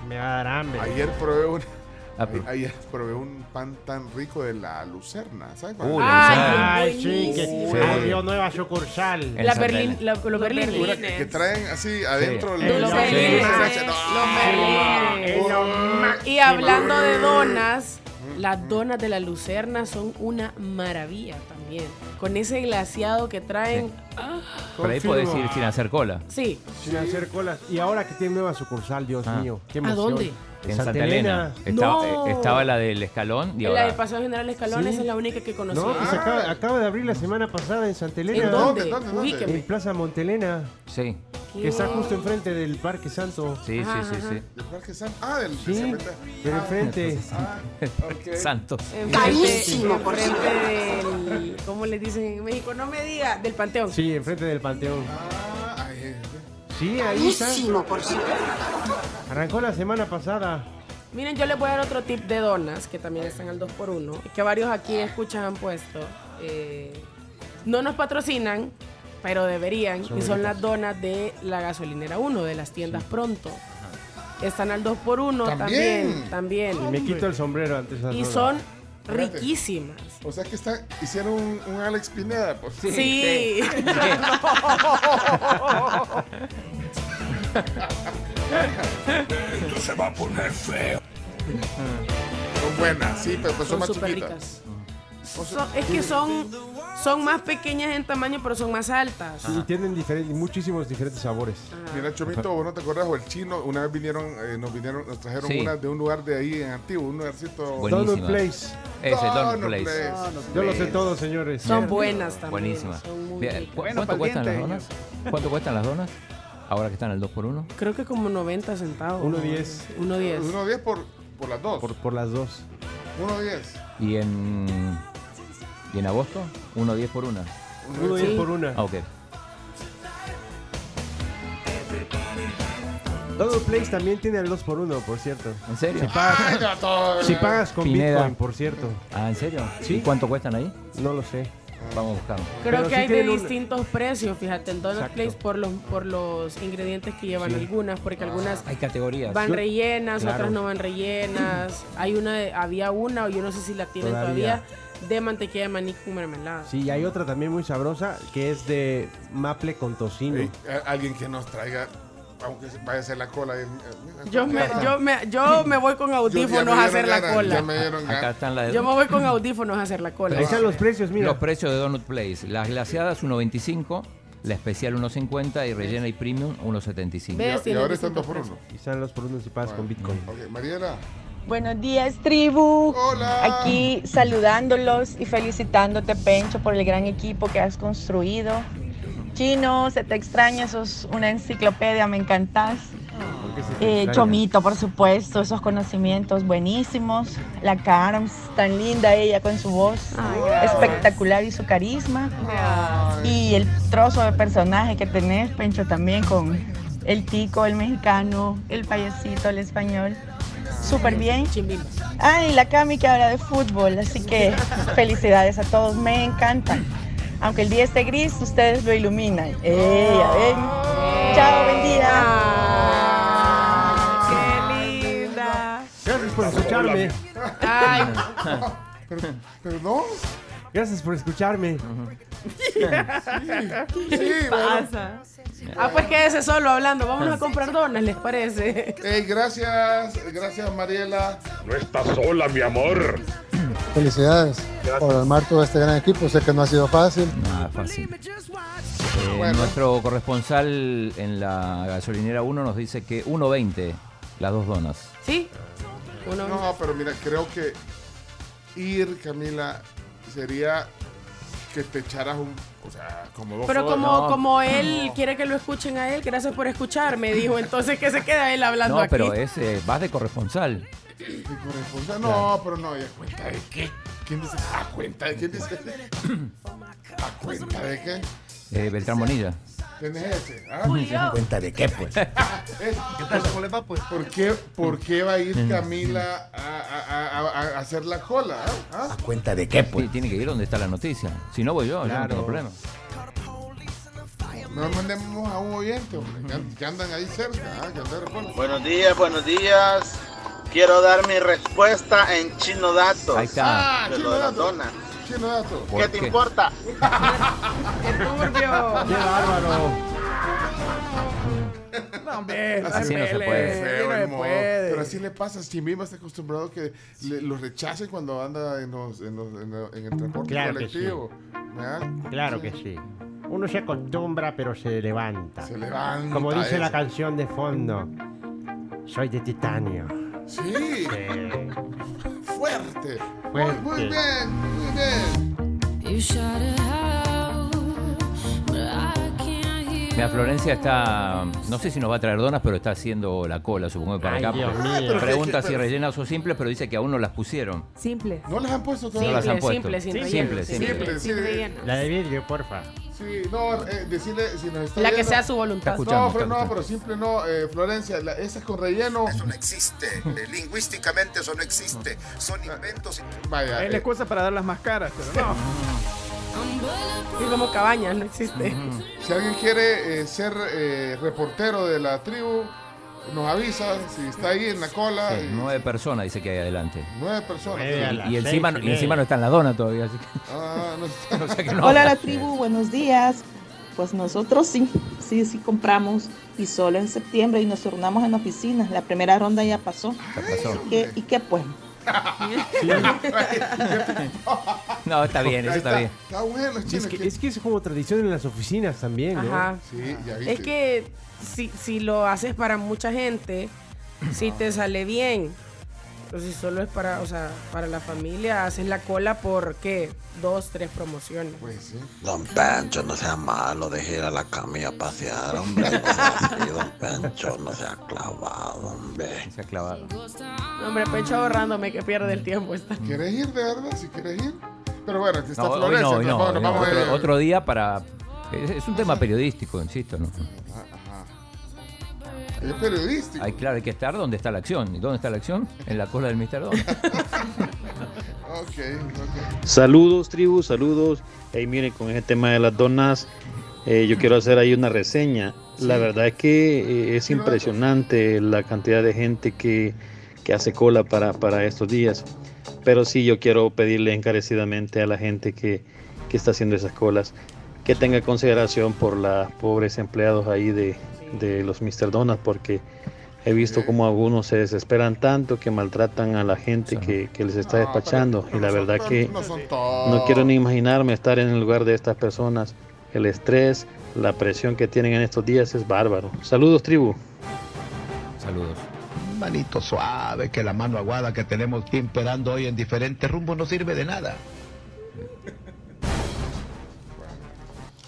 Me va a dar hambre. Ayer probé un, Ah, pero- ayer probé un pan tan rico de la lucerna, ¿sabes? Uh, la Ay, Lucerna. Ay, sí, que abrió nueva sucursal. La la- los Los berlines. Que, que traen así adentro Sí. Los Sí. berlines. Sí. Los berlines. Máximo. Y hablando de donas, las donas de la Lucerna son una maravilla también. Con ese glaseado que traen. Por ahí podés ir sin hacer cola. Sí. Sin hacer colas. Y ahora que tiene nueva sucursal, Dios Ah. mío. Qué ¿A emoción. dónde? En Santa, Elena. Estaba, No. eh, estaba la del escalón y la ahora. del Paseo General Escalón, Sí. esa es la única que conocí. No, pues acaba, acaba de abrir la semana pasada en Santa Elena. ¿En dónde? ¿Dónde, dónde, dónde? Ubíqueme. En Plaza Montelena, Sí, que está justo enfrente del Parque Santo. sí, Ajá, sí, sí, ajá. sí. ¿Del Parque San? Ah, del Sí, pero enfrente. Ah, [laughs] ok. Santos. Carísimo, por del. ¿Cómo le dicen en México? No me diga, del Panteón. Sí, enfrente del Panteón. Ah, ay, eh, Sí, ahí está. por Arrancó la semana pasada. Miren, yo les voy a dar otro tip de donas que también están al 2x1 y que varios aquí escuchan han puesto. Eh, no nos patrocinan, pero deberían. Son y son las donas de la gasolinera 1, de las tiendas pronto. están al 2x1 ¿También? también, también. Y me quito el sombrero antes de Y son. Riquísimas. O sea que está, hicieron un, un Alex Pineda. Pues. Sí. [laughs] Esto se va a poner feo. Son buenas, sí, pero pues son, Son más chiquitas. ricas. Son- es que son, son más pequeñas en tamaño, pero son más altas. Sí, y tienen diferentes, muchísimos diferentes sabores. Mira, Chomito, vos no te acordás, o el chino, una vez vinieron, eh, nos vinieron, nos trajeron Sí. una de un lugar de ahí en Antiguo, un lugarcito. Buenísima. Donut Place. Ese Donut Donut Place. Place. Yo lo sé todo, señores. Son buenas también. Buenísima. son muy Bien, ricas. ¿cu- Bueno, ¿Cuánto cuestan las donas? ¿Cuánto cuestan las donas? Ahora que están al 2x1. Creo que como 90 centavos. 1.10. 1.10. 1.10 por, por las dos. Por, por las dos. 1.10. Y en. ¿Y en agosto? 1.10 por una. 1.10 por una. Ah, ok. Donut Place también tiene el 2 por 1 por cierto. ¿En serio? Si pagas, si pagas con Pineda. Bitcoin, por cierto. Ah, ¿en serio? Sí. ¿Y cuánto cuestan ahí? No lo sé. Vamos a buscarlo. Creo Pero que sí hay de un- distintos precios, fíjate, en Donut. Place por los, por los ingredientes que llevan Sí. algunas, porque algunas Hay categorías. van rellenas, claro. otras no van rellenas. Hay una, de- había una, o yo no sé si la tienen Todavía. todavía, de mantequilla de maní con mermelada. Sí, y hay otra también muy sabrosa que es de maple con tocino. Ey, alguien que nos traiga, aunque se vaya a hacer la cola. Yo me, yo, me, yo me voy con [laughs] audífonos a hacer la cola. Acá están las Yo me voy con audífonos a hacer la cola. Ahí están los precios, mira. Los precios de Donut Place. Las glaseadas 1.25, la especial 1.50 y rellena y premium 1.75. ¿Ves? Y ahora están dos por uno. Y están los por uno si pagas con Bitcoin. Ok, Mariela. Buenos días, tribu. Hola. Aquí saludándolos y felicitándote, Pencho, por el gran equipo que has construido. Chino, se te extraña, sos una enciclopedia, me encantas. ¿Por qué se te Eh? Chomito, por supuesto, esos conocimientos buenísimos. La Carms, tan linda ella con su voz espectacular y su carisma. Y el trozo de personaje que tenés, Pencho, también con el tico, el mexicano, el payasito, el español. Súper bien. Ah, y la Cami que habla de fútbol, así que felicidades a todos, me encantan. Aunque el día esté gris, ustedes lo iluminan. ¡Eh, ya ven! ¡Chao, buen día! ¡Qué linda! Gracias por escucharme. Ay, perdón. Gracias por escucharme. Sí, bueno. Ah, pues quédese solo hablando. Vamos a comprar donas, ¿les parece? Ey, gracias, gracias Mariela. No estás sola, mi amor. Felicidades por armar todo este gran equipo. Sé que no ha sido fácil. Nada fácil. Eh, Bueno. Nuestro corresponsal en la gasolinera 1 nos dice que 1.20 las dos donas. ¿Sí? Uno. No, pero mira, creo que ir, Camila, sería que te echaras un, o sea, como dos Pero como, No. como él quiere que lo escuchen a él, gracias por escucharme, dijo. Entonces que se queda él hablando No, aquí. pero es, eh, vas de corresponsal. De corresponsal. No, pero no, ¿y a cuenta de qué? ¿Quién dice? ¿A cuenta de quién dice? ¿A cuenta de qué? Eh, Beltrán Bonilla. ¿Quién es ese? ¿Ah? ¿Cuenta de qué, pues? [laughs] Es- ¿Por qué, ¿Por qué va a ir Camila a, a- a- a- a hacer la cola? ah? ¿Ah? ¿Cuenta de qué, pues? Tiene que ir donde está la noticia. Si no, voy yo, yo no Claro. tengo problema. No mandemos a un oyente, hombre, que, an- que andan ahí cerca, ah, que andan. Buenos días, buenos días. Quiero dar mi respuesta en chino datos. Ahí está. Ah, De chino lo Chino dato. ¿Por ¿Qué te qué? importa? ¡Qué [laughs] turbio! ¡Qué bárbaro! No, hombre, Así no se puede. Feo no se puede. Pero así le pasa. Chimbimba está acostumbrado que le- lo rechacen cuando anda en, los, en, los- en lo- en el transporte Claro que colectivo. ¿verdad? Claro que sí. Uno se acostumbra, pero se levanta. Se levanta. Como dice la eso. canción de fondo. Soy de titanio. Sí, Sí. fuerte. Muy, Fuerte. muy bien, muy bien. Mira, Florencia está. No sé si nos va a traer donas, pero está haciendo la cola, supongo que para Ay, acá. Dios porque mío. pero Pregunta si rellenas o simples, pero dice que aún no las pusieron. Simple. ¿No les han puesto No todavía? las han puesto. simple, sin relleno. Simple, simple, simple. Simple, sin sí. La de vidrio, porfa. Sí, no, eh, decirle si nos está La que viendo- sea su voluntad. No, pero no, pero simple no, eh, Florencia, la, esa es con relleno. Eso no existe. Eh, Lingüísticamente eso no existe. Son inventos. Vaya, Es eh, la excusa para dar las más caras, pero no. [laughs] Y como cabañas, no existe. si alguien quiere eh, ser eh, reportero de la tribu, nos avisa si está ahí en la cola. Sí, y- nueve personas dice que hay adelante. Nueve personas. Y, y encima, y encima no está en la dona todavía. Así que, Ah, no [laughs] o sea que no Hola la tribu, buenos días. Pues nosotros sí, sí, sí compramos y solo en septiembre y nos turnamos en oficinas. La primera ronda ya pasó. Ya pasó. ¿Y qué, y qué pues? No, está bien, eso está bien. Está bueno, Es que, es que es como tradición en las oficinas también, ¿no? Ajá. Sí, ya viste. Es que si, si lo haces para mucha gente, si te sale bien. Pero si solo es para, o sea, para la familia, haces la cola por qué? Dos, tres promociones. Pues sí. Don Pencho, no sea malo, deje ir a la camilla a pasear, hombre. No sea así, don Pencho, no sea clavado, hombre. Se ha clavado. No, hombre, pecho ahorrándome que pierde el tiempo esta. ¿Quieres ir de verdad? Si quieres ir. Pero bueno, aquí está No, hoy Florencia. no, no, entonces no. Otro, ver- otro día para... Es, es un tema periodístico, insisto, ¿no? Es periodístico. Hay, claro, hay que estar donde está la acción. ¿Y dónde está la acción? En la cola del Mr. Don. [laughs] Ok, ok. Saludos, tribu, saludos. Hey, miren, con ese tema de las donas, eh, yo quiero hacer ahí una reseña. La verdad es que eh, es impresionante la cantidad de gente que, que hace cola para, para estos días. Pero sí, yo quiero pedirle encarecidamente a la gente que, que está haciendo esas colas que tenga consideración por los pobres empleados ahí de, de los Mr. Donuts, porque he visto como algunos se desesperan tanto que maltratan a la gente que, que les está despachando. Y la verdad que No no quiero ni imaginarme estar en el lugar de estas personas. El estrés, la presión que tienen en estos días es bárbaro. Saludos, tribu. Saludos. Manito suave, que la mano aguada que tenemos imperando hoy en diferentes rumbos no sirve de nada.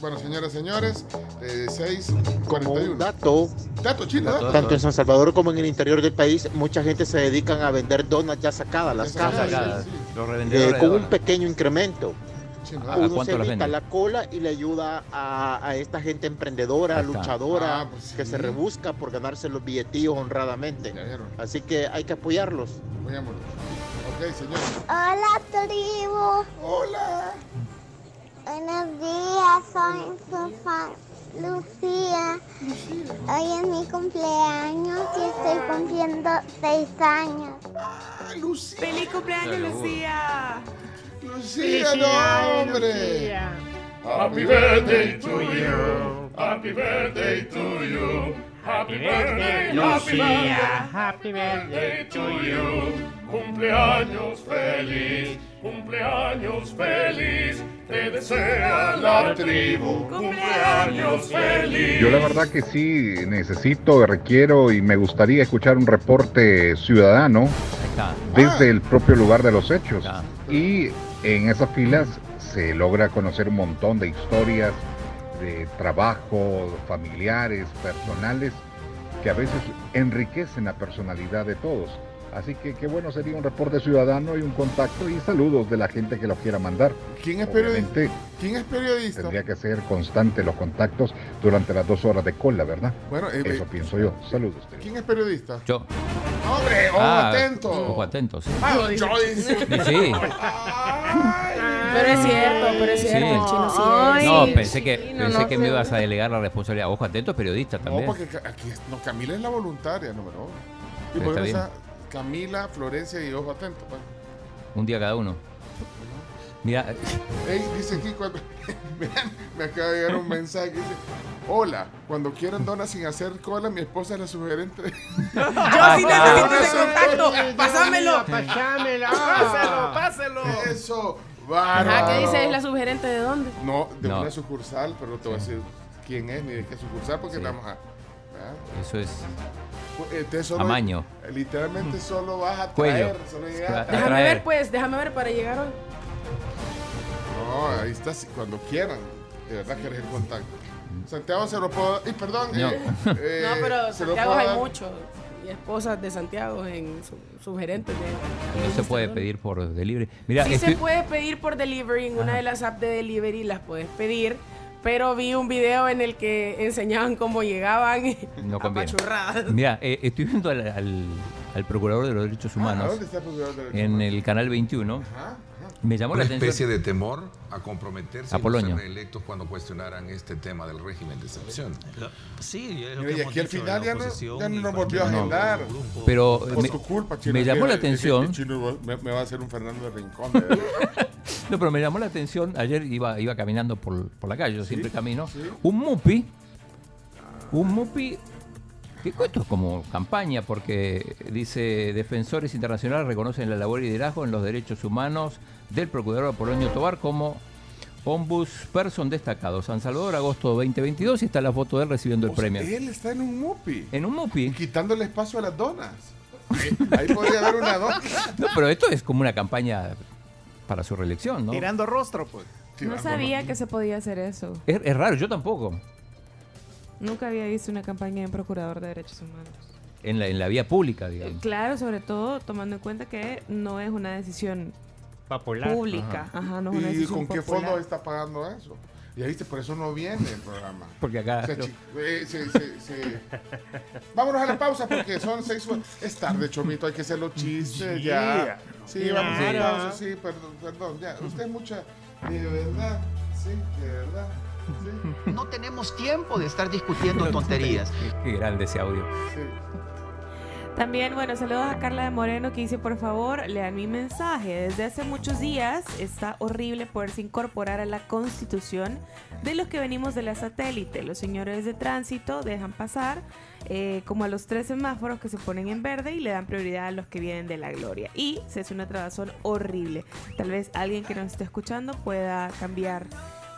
Bueno, señoras y señores, eh, 6.41. dato, Dato chino, dato. tanto en San Salvador como en el interior del país, mucha gente se dedican a vender donas ya sacadas, las Ya cajas, sacadas. Los eh, revendedores con un pequeño incremento. ¿A Uno se evita la cola y le ayuda a, a esta gente emprendedora, luchadora, Ah, pues que sí. se rebusca por ganarse los billetillos honradamente. Así que hay que apoyarlos. Apoyémoslo. Ok, señores. Hola, tribu. Hola. Buenos días, soy su fan, Lucía. Hoy es mi cumpleaños y estoy cumpliendo seis años. Lucía. ¡Feliz cumpleaños, Lucía! Lucía, no, hombre. Happy birthday to you. Happy birthday to you. Happy birthday, happy birthday, happy birthday to you. Cumpleaños feliz, cumpleaños feliz. Te desea la tribu. Cumpleaños feliz. Yo la verdad que sí necesito, requiero y me gustaría escuchar un reporte ciudadano desde el propio lugar de los hechos. Y en esas filas se logra conocer un montón de historias de trabajo, familiares, personales, que a veces enriquecen la personalidad de todos. Así que qué bueno sería un reporte ciudadano y un contacto y saludos de la gente que lo quiera mandar. ¿Quién es periodista? Obviamente ¿Quién es periodista? tendría que ser constante los contactos durante las dos horas de cola, ¿verdad? Bueno, eh, Eso eh, pienso yo. Saludos. ¿Quién es periodista? Yo. ¡Hombre, ojo Ah, atento! Ojo atento, sí. Ah, yo dice. Sí, sí. Pero es cierto, pero es Sí. cierto, el chino sí es. No, pensé que, Sí, no, pensé no, que sí. me ibas a delegar la responsabilidad. Ojo atento, periodista No, también. porque ca- aquí es- no, Camila es la voluntaria, número uno. Y Está por Camila, Florencia y ojo atento. pues. Un día cada uno. Mira, Ey, dice aquí cuando. [laughs] Me acaba de llegar un mensaje que dice: Hola, cuando quieran donas sin hacer cola, mi esposa es la sugerente. [laughs] Yo Ah, sí necesito ese contacto. [laughs] Pásamelo. Pásamelo. Pásalo, pásalo. Eso, bárbaro. ¿qué dice? ¿Es la sugerente de dónde? No, de No. una sucursal, pero no te voy a decir quién es ni de qué sucursal porque Sí. vamos a. ¿verdad? eso es Este solo- Amaño. Literalmente solo vas a Cuello. traer. Solo a traer. Déjame traer. ver, pues, déjame ver para llegar hoy. No, ahí está, cuando quieran. De verdad que eres el contacto. Santiago se lo puedo. Y perdón. No. eh, [laughs] eh, No, pero se Santiago hay muchos. Y esposas de Santiago en su, sugerentes de. no se puede pedir por delivery. Mira, Sí estoy- se puede pedir por delivery en una de las apps de delivery, las puedes pedir. Pero vi un video en el que enseñaban cómo llegaban [laughs] no apachurradas. Mira, eh, estoy viendo al, al- al procurador de los derechos Ah, humanos ¿dónde está el procurador de derechos en humanos? el canal 21 Ajá, Me llamó una la atención. especie de temor a comprometerse y no Apolonio. ser reelectos cuando cuestionaran este tema del régimen de excepción. Sí, es lo que y aquí al en final ya no, ya no nos volvió a agendar. Pero Por me- tu culpa, Chino. me llamó la atención. Chino me, me va a hacer un Fernando de Rincón. [laughs] [laughs] No, pero me llamó la atención, ayer iba, iba caminando por, por la calle, yo siempre camino, sí. un mupi, un mupi, que esto es como campaña, porque dice, defensores internacionales reconocen la labor y liderazgo en los derechos humanos del procurador Apolonio Tobar como ombudsperson destacado. San Salvador, agosto 2022, y está la foto de él recibiendo el O sea, premio. Él está en un mupi. En un mupi. Quitándole espacio a las donas. Ahí podría haber una dona. [laughs] No, pero esto es como una campaña para su reelección, ¿no? Tirando rostro, pues. No sabía que se podía hacer eso. Es, es raro, yo tampoco. Nunca había visto una campaña en Procurador de Derechos Humanos. En la, en la vía pública, digamos. Claro, sobre todo tomando en cuenta que no es una decisión Popular. pública. Ajá, no es una ¿Y decisión con qué popular. fondo está pagando eso? Ya viste, por eso no viene el programa. Porque acá... Eh, se- se- se- Vámonos a la pausa porque son seis. Es tarde, Chomito, hay que hacer los chistes Sí, ya. Sí, vamos a la claro. pausa, sí, perdón, perdón. Ya, usted es mucha. De verdad, sí, de verdad. Sí. No tenemos tiempo de estar discutiendo [laughs] tonterías. Qué grande ese audio. También, bueno, saludos a Carla de Moreno que dice, por favor, lean mi mensaje. Desde hace muchos días está horrible poderse incorporar a la constitución de los que venimos de la satélite. Los señores de tránsito dejan pasar eh, como a los tres semáforos que se ponen en verde y le dan prioridad a los que vienen de la gloria. Y se hace una trabazón horrible. Tal vez alguien que nos esté escuchando pueda cambiar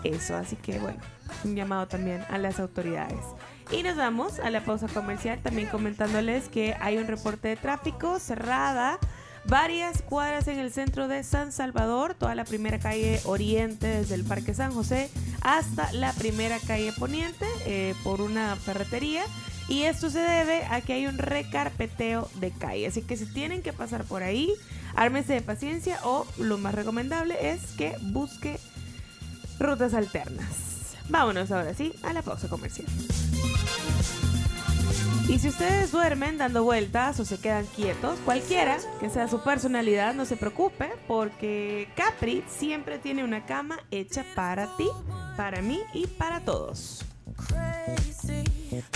eso. Así que, bueno, un llamado también a las autoridades. Y nos vamos a la pausa comercial también comentándoles que hay un reporte de tráfico cerrada. Varias cuadras en el centro de San Salvador, toda la primera calle Oriente desde el Parque San José hasta la primera calle Poniente eh, por una ferretería. Y esto se debe a que hay un recarpeteo de calle. Así que si tienen que pasar por ahí, ármense de paciencia o lo más recomendable es que busque rutas alternas. Vámonos ahora sí a la pausa comercial. Y si ustedes duermen dando vueltas o se quedan quietos, cualquiera que sea su personalidad, no se preocupe, porque Capri siempre tiene una cama hecha para ti, para mí y para todos.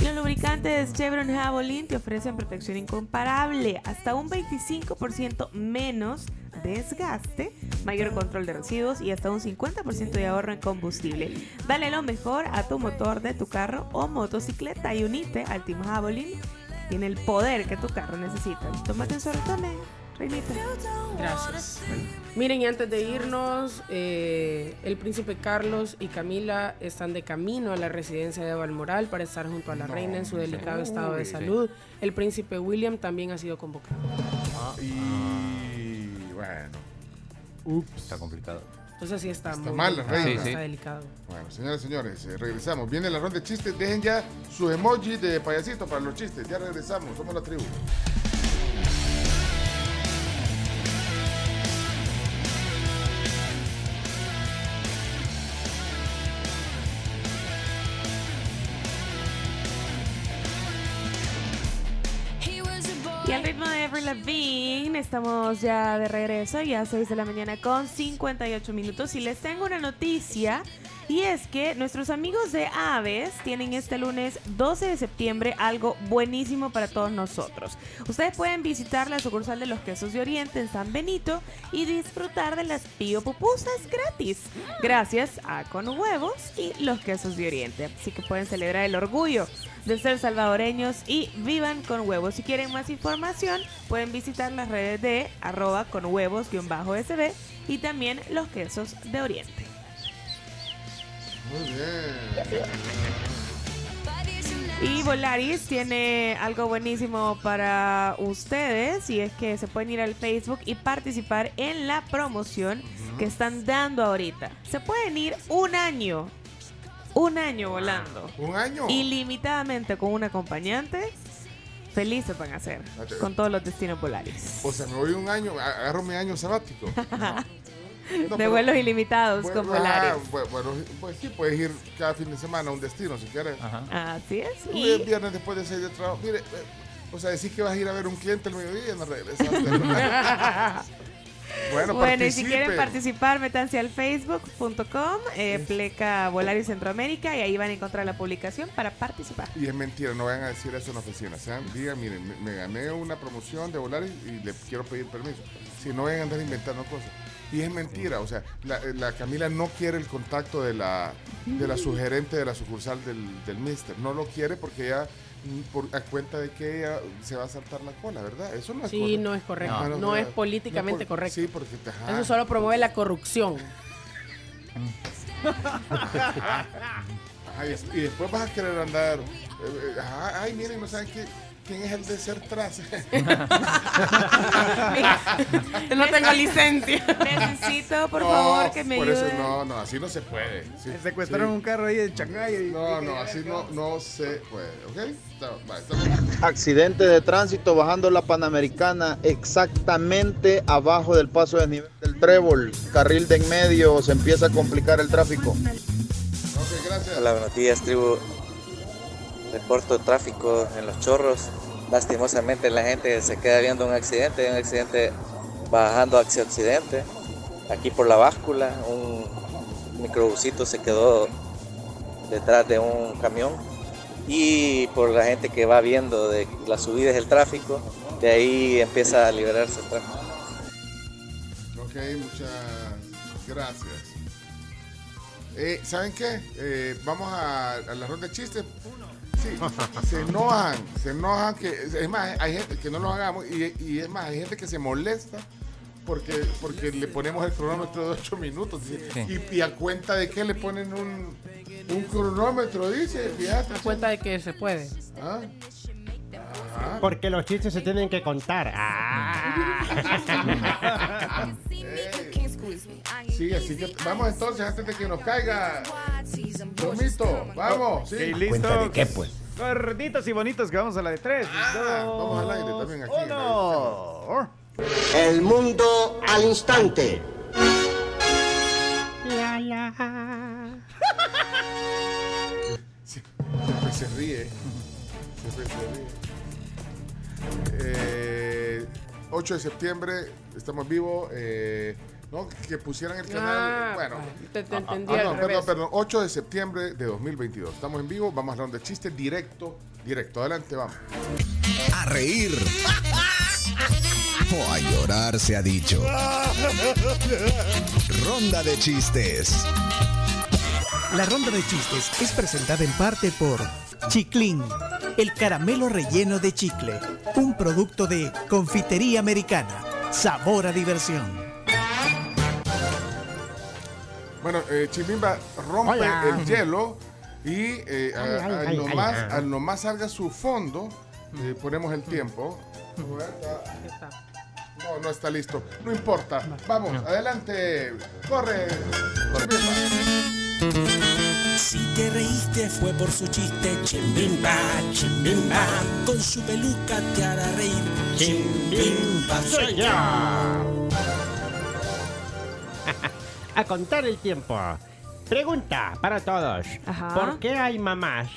Los lubricantes Chevron Javelin te ofrecen protección incomparable, hasta un 25% menos desgaste, mayor control de residuos y hasta un 50% de ahorro en combustible. Dale lo mejor a tu motor de tu carro o motocicleta y unite al Team Javelin. Tiene el poder que tu carro necesita. Tómate un solo tome, Reinita. Gracias. Miren, y antes de irnos, eh, el príncipe Carlos y Camila están de camino a la residencia de Balmoral para estar junto a la reina en su delicado estado de salud. El príncipe William también ha sido convocado. Y bueno. Ups. Está complicado. Entonces sí está, Está muy mal, la delicado, reina. está delicado. Bueno, señoras y señores, eh, regresamos. Viene la ronda de chistes. Dejen ya su emoji de payasito para los chistes. Ya regresamos. Somos la tribu. Ritmo de estamos ya de regreso, ya 6 de la mañana con 58 minutos. Y les tengo una noticia, y es que nuestros amigos de Aves tienen este lunes 12 de septiembre algo buenísimo para todos nosotros. Ustedes pueden visitar la sucursal de los quesos de Oriente en San Benito y disfrutar de las pío pupusas gratis, gracias a Con Huevos y los quesos de Oriente. Así que pueden celebrar el orgullo de ser salvadoreños y vivan con huevos. Si quieren más información, pueden visitar las redes de arroba con huevos-sb y también los quesos de Oriente. Muy bien. Y Volaris tiene algo buenísimo para ustedes y es que se pueden ir al Facebook y participar en la promoción que están dando ahorita. Se pueden ir un año, un año volando. ¿Un año? Ilimitadamente con un acompañante. Felices van a ser con todos los destinos Volaris. O sea, me voy un año, agarro mi año sabático. No, [laughs] de pero- vuelos ilimitados Bueno, con Volaris. ah, bu- bueno, pues sí, puedes ir cada fin de semana a un destino si quieres. Así es. Y Y el viernes después de seis de trabajo. Mire, eh, o sea, decís que vas a ir a ver un cliente el mediodía y no regresas. [laughs] Bueno, Bueno, y si quieren participar, métanse al facebook.com, eh, pleca Volaris Centroamérica, y ahí van a encontrar la publicación para participar. Y es mentira, no vayan a decir eso en la oficina. Sean, digan, miren, me, me gané una promoción de volar y, y le quiero pedir permiso. Si no vayan a andar inventando cosas. Y es mentira, o sea, la, la Camila no quiere el contacto de la, de la sugerente de la sucursal del, del Mister. No lo quiere porque ella, mm, por, a cuenta de que ella se va a saltar la cola, ¿verdad? Eso no es Sí, correcto. no es correcto. No, es políticamente por- correcto. Sí, porque te- ajá. Eso solo promueve la corrupción. [laughs] Ajá, y, es- y después vas a querer andar. eh, eh, ajá, ay, miren, no saben qué, quién es el de ser tras. [laughs] no tengo licencia. Necesito, por No, favor, que me por eso no, no, así no se puede. Sí, Secuestraron sí. un carro ahí en Shanghái. No, no, así no, no se puede, ¿ok? Está- va, está bien. Accidente de tránsito bajando la Panamericana exactamente abajo del paso de nivel del Trébol. Carril de en medio, se empieza a complicar el tráfico. Ok, gracias. Hola, buenos días, tribu. Reporto tráfico en los chorros. Lastimosamente la gente se queda viendo un accidente, un accidente bajando hacia occidente. Aquí por la báscula, un microbusito se quedó detrás de un camión. Y por la gente que va viendo de las subidas del tráfico, de ahí empieza a liberarse el tráfico. Ok, muchas gracias. Eh, ¿Saben qué? Eh, vamos a la ronda de chistes. Sí, se enojan, se enojan que es más, hay gente que no los hagamos y, y es más, hay gente que se molesta porque, porque le ponemos el cronómetro de 8 minutos y, y a cuenta de que le ponen un, un cronómetro, dice, fíjate. A cuenta de que se puede. ¿Ah? Ajá. Porque los chistes se tienen que contar. Ah. [laughs] Sí, así que vamos entonces antes de que nos caiga. Tomito, vamos. Sí. listo. pues? Gorditos y bonitos que vamos a la de tres. Ah, vamos al aire también aquí. la Uno. El mundo al instante. Siempre se ríe. Siempre se ríe. Eh, 8 de septiembre, estamos vivos. eh, no, que pusieran el canal. Ah, bueno, te, te Ah, entendí ah, no, revés. perdón, perdón. 8 de septiembre de 2022. Estamos en vivo. Vamos a hablar de chiste directo. Directo. Adelante, vamos. A reír. O a llorar se ha dicho. Ronda de chistes. La ronda de chistes es presentada en parte por Chiclin, el caramelo relleno de chicle, un producto de confitería americana. Sabor a diversión. Bueno, eh, Chimimba rompe Hola. el hielo y eh, a- Ay, ay, al, ay, nomás, ay, ay. al nomás salga su fondo, eh, ponemos el tiempo. No, no está listo. No importa. Vamos, adelante. Corre. Si te reíste fue por su chiste, chimbimba, chimbimba. Con su peluca te hará reír, chimbimba soy yo. [laughs] A contar el tiempo. Pregunta para todos. Ajá. ¿Por qué hay mamás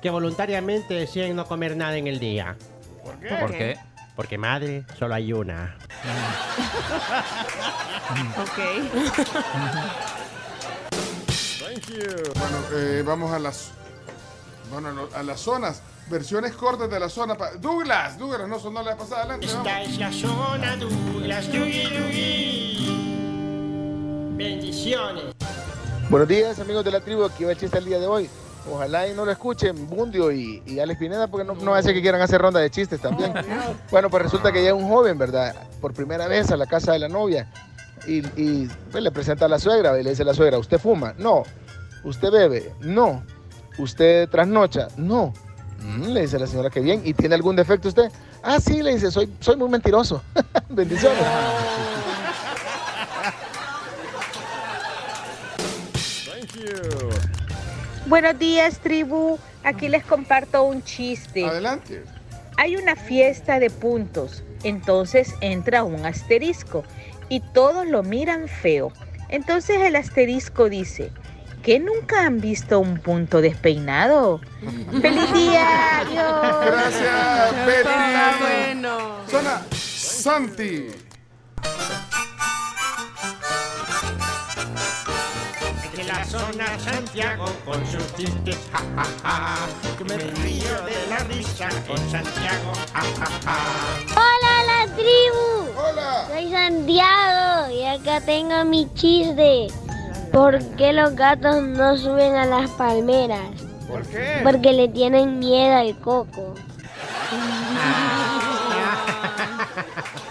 que voluntariamente deciden no comer nada en el día? ¿Por qué? ¿Por qué? Porque madre solo hay una. Ok. Thank you. Bueno, eh, vamos a las bueno, no, a las zonas. Versiones cortas de la zona. pa- Douglas, Douglas, no sonó la pasada adelante. vamos. Esta es la zona Douglas, Yugi, Yugi. Bendiciones. Buenos días, amigos de la tribu. Aquí va el chiste el día de hoy. Ojalá y no lo escuchen Bundio y, y Alex Pineda, porque no, no hace que quieran hacer ronda de chistes también. Bueno, pues resulta que llega un joven, ¿verdad? Por primera vez a la casa de la novia. Y, y, pues, le presenta a la suegra y le dice a la suegra, ¿usted fuma? No. ¿Usted bebe? No. ¿Usted trasnocha? No. "Mm", le dice la señora, que bien. ¿Y tiene algún defecto usted? Ah, sí, le dice, soy, soy muy mentiroso. [laughs] Bendiciones. Buenos días, tribu. Aquí les comparto un chiste. Adelante. Hay una fiesta de puntos, entonces entra un asterisco y todos lo miran feo. Entonces el asterisco dice, ¿que nunca han visto un punto despeinado? [laughs] ¡Feliz día! ¡Adiós! Gracias, Betty. Está bueno. Zona Santi. Zona Santiago con sus chistes, ja, ja, ja. Que me río de la risa con Santiago, ja, ja, ja. ¡Hola la tribu! ¡Hola! Soy Santiago y acá tengo mi chiste. ¿Por qué los gatos no suben a las palmeras? ¿Por qué? Porque le tienen miedo al coco. [laughs]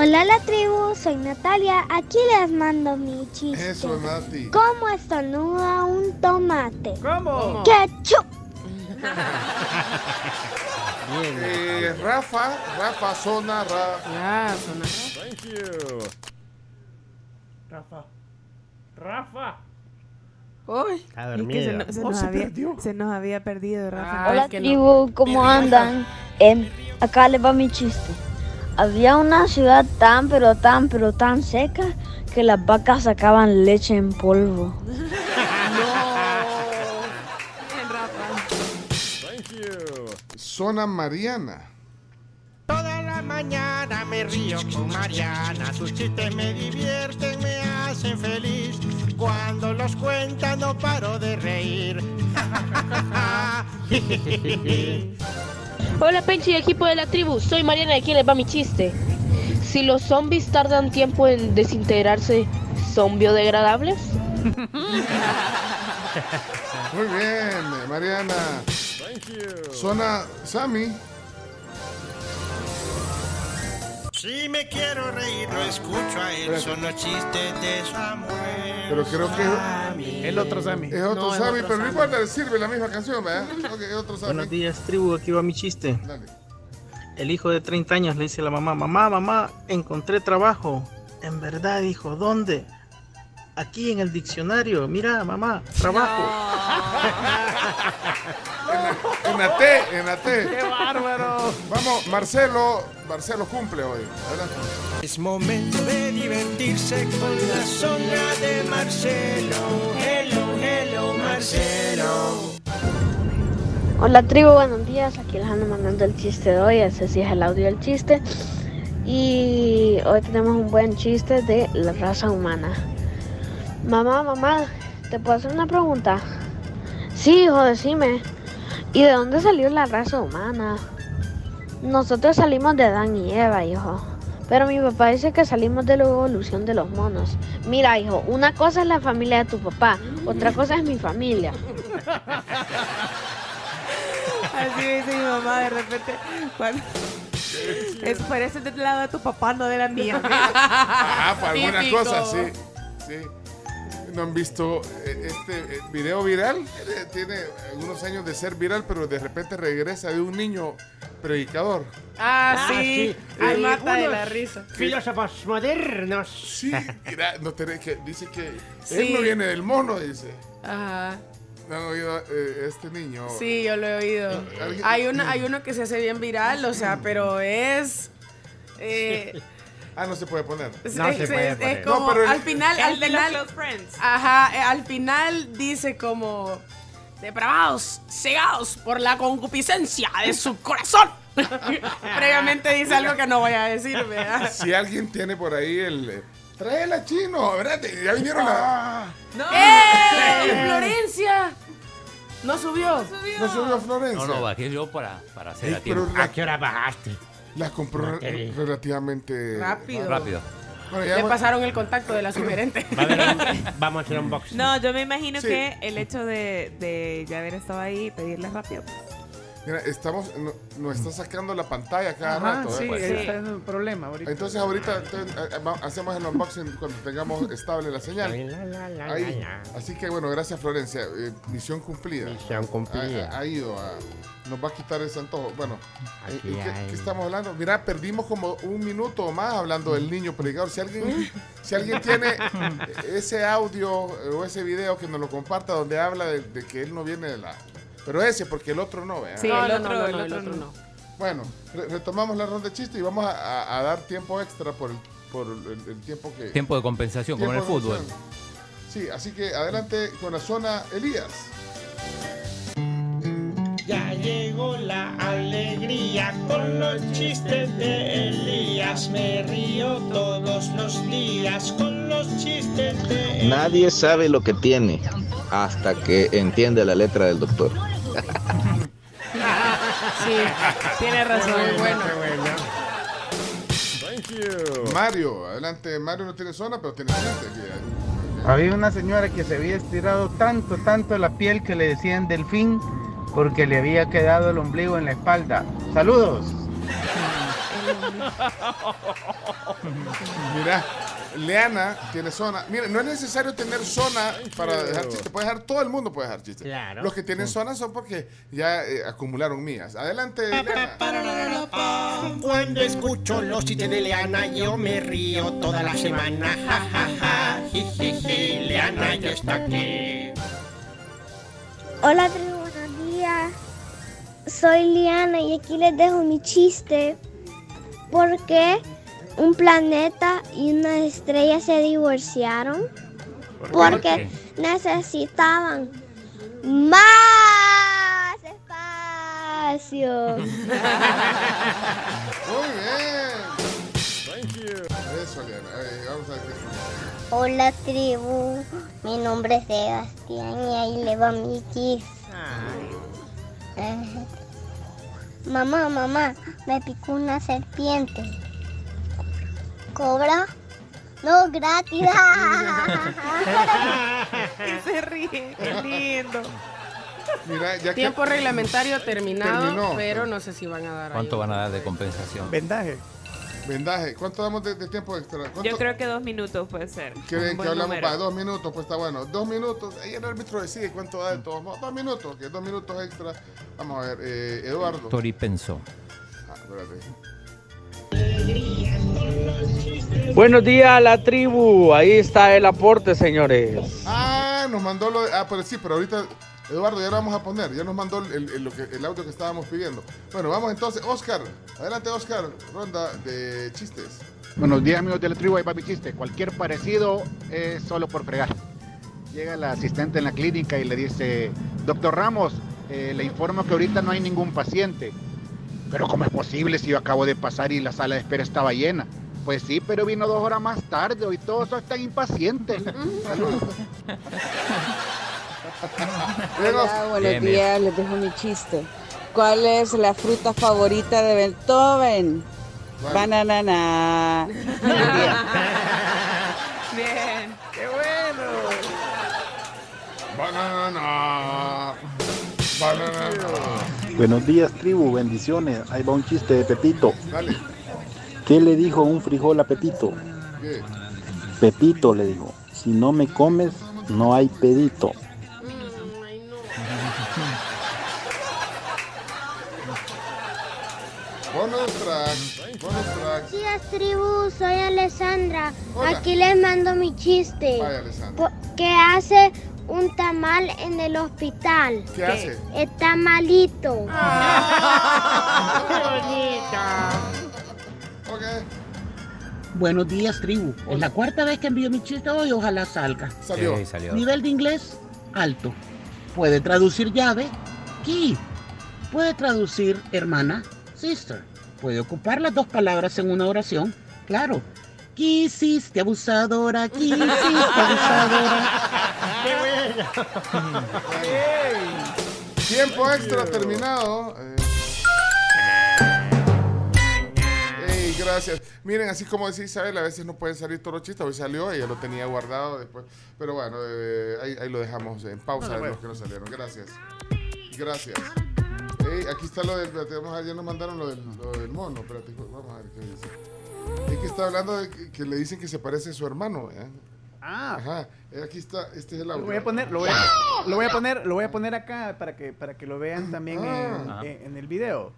Hola la tribu, soy Natalia. Aquí les mando mi chiste. Eso, Nati. ¿Cómo estornuda un tomate? ¿Cómo? ¡Ketchup! [laughs] Eh, Rafa, Rafa, zona, Ra. Ya, zona. Thank you. Rafa. Rafa. Uy. Es Está que se, no- se Oh, nos se había, perdió. se nos había perdido, Rafa. Ay, Hola que no. tribu, ¿cómo andan? Em, acá les va mi chiste. Había una ciudad tan pero tan pero tan seca que las vacas sacaban leche en polvo. [laughs] Thank you. Zona Mariana. Toda la mañana me río con Mariana, sus chistes me divierten, me hacen feliz. Cuando los cuenta no paro de reír. [laughs] [laughs] Hola Penchi y equipo de la tribu, soy Mariana, aquí les va mi chiste. Si los zombies tardan tiempo en desintegrarse, ¿son biodegradables? [laughs] Muy bien, Mariana. Thank you. Zona Sammy. Si me quiero reír, lo escucho a él, son los chistes de Samuel. Pero creo que El otro Sammy. es otro No, Sammy, otro pero no Sammy. importa, le sirve la misma canción, ¿verdad? [laughs] Ok, es otro Sammy. Buenos días, tribu. Aquí va mi chiste. Dale. El hijo de 30 años le dice a la mamá: Mamá, mamá, encontré trabajo. En verdad, dijo: ¿Dónde? Aquí en el diccionario. Mira, mamá, trabajo. En la T, en la T. ¡Qué bárbaro! Vamos, Marcelo. Marcelo cumple hoy. Adelante. Es momento de divertirse con la zona de Marcelo. Hello, hello, Marcelo. Hola tribu, buenos días. Aquí les ando mandando el chiste de hoy. Ese sí es el audio del chiste. Y hoy tenemos un buen chiste de la raza humana. Mamá, mamá, ¿te puedo hacer una pregunta? Sí, hijo, decime. ¿Y de dónde salió la raza humana? Nosotros salimos de Adán y Eva, hijo. Pero mi papá dice que salimos de la evolución de los monos. Mira, hijo, una cosa es la familia de tu papá, otra cosa es mi familia. Así dice mi mamá de repente. Cuando... Es, parece del lado de tu papá, no de la mía. Ah, para algunas cosas, sí. Sí. ¿No han visto eh, este eh, video viral? Tiene algunos años de ser viral, pero de repente regresa de un niño predicador. Ah, sí. Ay, Eh, mata de la risa. Filósofos modernos. Sí, mira, no tenés que, dice que él Sí. no viene del mono, dice. Ajá. ¿No han oído eh, este niño? Sí, yo lo he oído. ¿Alguien- Hay uno, hay uno que se hace bien viral, o sea, pero es. eh, Ah, no se puede poner. es, es- es- es como No, pero el- al final, El al los final, Friends. ajá, eh, al final dice como depravados, cegados por la concupiscencia de su corazón. [laughs] Previamente dice algo que no voy a decir, ¿verdad? Si alguien tiene por ahí el... eh, Tráela, chino, ¿verdad? Ya vinieron Ah. la... ¡Eh! ¡Florencia! No subió. No subió Florencia. No, no, bajé yo para, para hacer Ey, a tiempo. ¿A qué hora bajaste? La compró re- relativamente... Rápido. Rápido. Bueno, ya Le pasaron el contacto de la sugerente. Va a haber- Vamos a hacer un box. No, yo me imagino Sí. que el hecho de, de ya haber estado ahí y pedirle rápido. Mira, estamos, no- nos está sacando la pantalla cada Ajá, rato. ¿eh? sí, Pues, está en un problema ahorita. Entonces ahorita eh, va- hacemos el unboxing cuando tengamos estable la señal. Ahí. Así que bueno, gracias Florencia. Eh, misión cumplida. Misión cumplida. Ha, ha ido a... Nos va a quitar ese antojo. Bueno, ¿y- Aquí y qué, estamos hablando? Mira, perdimos como un minuto o más hablando del niño predicador. Si alguien, [laughs] si alguien tiene ese audio eh, o ese video que nos lo comparta donde habla de, de que él no viene de la... Pero ese, porque el otro no, ¿verdad? Sí, No, el otro, no, el otro, el otro no. no. Bueno, re- retomamos la ronda de chiste y vamos a, a- a dar tiempo extra por el, por el, el tiempo que... Tiempo de compensación, como en el fútbol. Sí, así que adelante con la zona Elías. Ya llegó la alegría con los chistes de Elías. Me río todos los días con los chistes de Nadie sabe lo que tiene hasta que entiende la letra del doctor. [laughs] Sí, tiene razón. Bueno. Mario, adelante. Mario no tiene zona, pero tiene gente aquí. Había una señora que se había estirado tanto, tanto la piel que le decían delfín porque le había quedado el ombligo en la espalda. Saludos. [laughs] Mira, Leana tiene zona. Mira, no es necesario tener zona para dejar chistes. Puedes dejar, todo el mundo puede dejar chistes. Claro. Los que tienen zona son porque ya eh, acumularon mías. Adelante, Leana. Cuando escucho los chistes de Leana, yo me río toda la semana. Ja, ja, ja. Ji, ji, ji. Leana ya está aquí. Hola, tribu, días. Soy Liana y aquí les dejo mi chiste. ¿Por qué un planeta y una estrella se divorciaron? Porque necesitaban más espacio. [laughs] Muy bien. Thank you. Eso, Leana. Vamos a ver qué- Hola, tribu. Mi nombre es Sebastián y ahí le va mi chiste. Mamá, mamá, me picó una serpiente. ¿Cobra? No, gratis. [laughs] Y se ríe, qué lindo. Mira, ya que- Tiempo reglamentario terminado, Terminó. pero no sé si van a dar ¿Cuánto ayuda. van a dar de compensación? Vendaje. Vendaje. ¿Cuánto damos de, de tiempo extra? ¿Cuánto Yo creo que dos minutos puede ser. ¿Quieren Un que hablamos número. para dos minutos? Pues está bueno. Dos minutos. Ahí el árbitro decide cuánto da de todos modos. Dos minutos. Que dos minutos extra. Vamos a ver. eh, Eduardo. Tori pensó. Ah, espérate. Buenos días, la tribu. Ahí está el aporte, señores. Ah, nos mandó lo de, Ah, pero sí, pero ahorita. Eduardo, ya lo vamos a poner. Ya nos mandó el, el- el audio que estábamos pidiendo. Bueno, vamos entonces. Oscar. Adelante, Oscar. Ronda de chistes. Buenos días, amigos de la tribu. Ahí va mi chiste. Cualquier parecido es solo por fregar. Llega la asistente en la clínica y le dice, doctor Ramos, eh, le informo que ahorita no hay ningún paciente. Pero ¿cómo es posible si yo acabo de pasar y la sala de espera estaba llena? Pues sí, pero vino dos horas más tarde. Hoy todos están impacientes. [laughs] Saludos. [laughs] Hola, buenos Bien, bien. días, les dejo mi chiste. ¿Cuál es la fruta favorita de Beethoven? Bananana. [laughs] Bien, qué bueno. Banana. Banana. Buenos días, tribu. Bendiciones. Ahí va un chiste de Pepito. Dale. ¿Qué le dijo un frijol a Pepito? ¿Qué? Pepito le dijo, si no me comes, no hay pedito. Bonus track. Bonus track. Días, tribu, soy Alessandra. Hola. Aquí les mando mi chiste. Vaya, Alessandra. ¿Qué hace un tamal en el hospital? ¿Qué hace? Está malito. [laughs] Buenos días, tribu. Es la cuarta vez que envío mi chiste hoy, ojalá salga. Salió. Sí, salió. Nivel de inglés, alto. Puede traducir llave, key. Puede traducir hermana, sister. Puede ocupar las dos palabras en una oración, claro. Quisiste abusadora, quisiste [laughs] abusadora. Tiempo extra terminado. Eh. Ey, gracias. Miren, así como decía Isabel, a veces no pueden salir todos los chistes. Hoy salió, ella lo tenía guardado después. Pero bueno, eh, ahí, ahí lo dejamos en pausa Bueno, de bueno. los que no salieron. Gracias. Gracias. Aquí está lo del. vamos a ver, ya nos mandaron lo del, lo del mono. Espérate, vamos a ver qué dice. Es que está hablando de que, que le dicen que se parece a su hermano. ¿eh? Ah. Ajá. Eh, Aquí está, este es el audio. Lo voy a poner, lo voy a, lo voy a poner, lo voy a poner acá para que para que lo vean también en, Ah. en- en el video.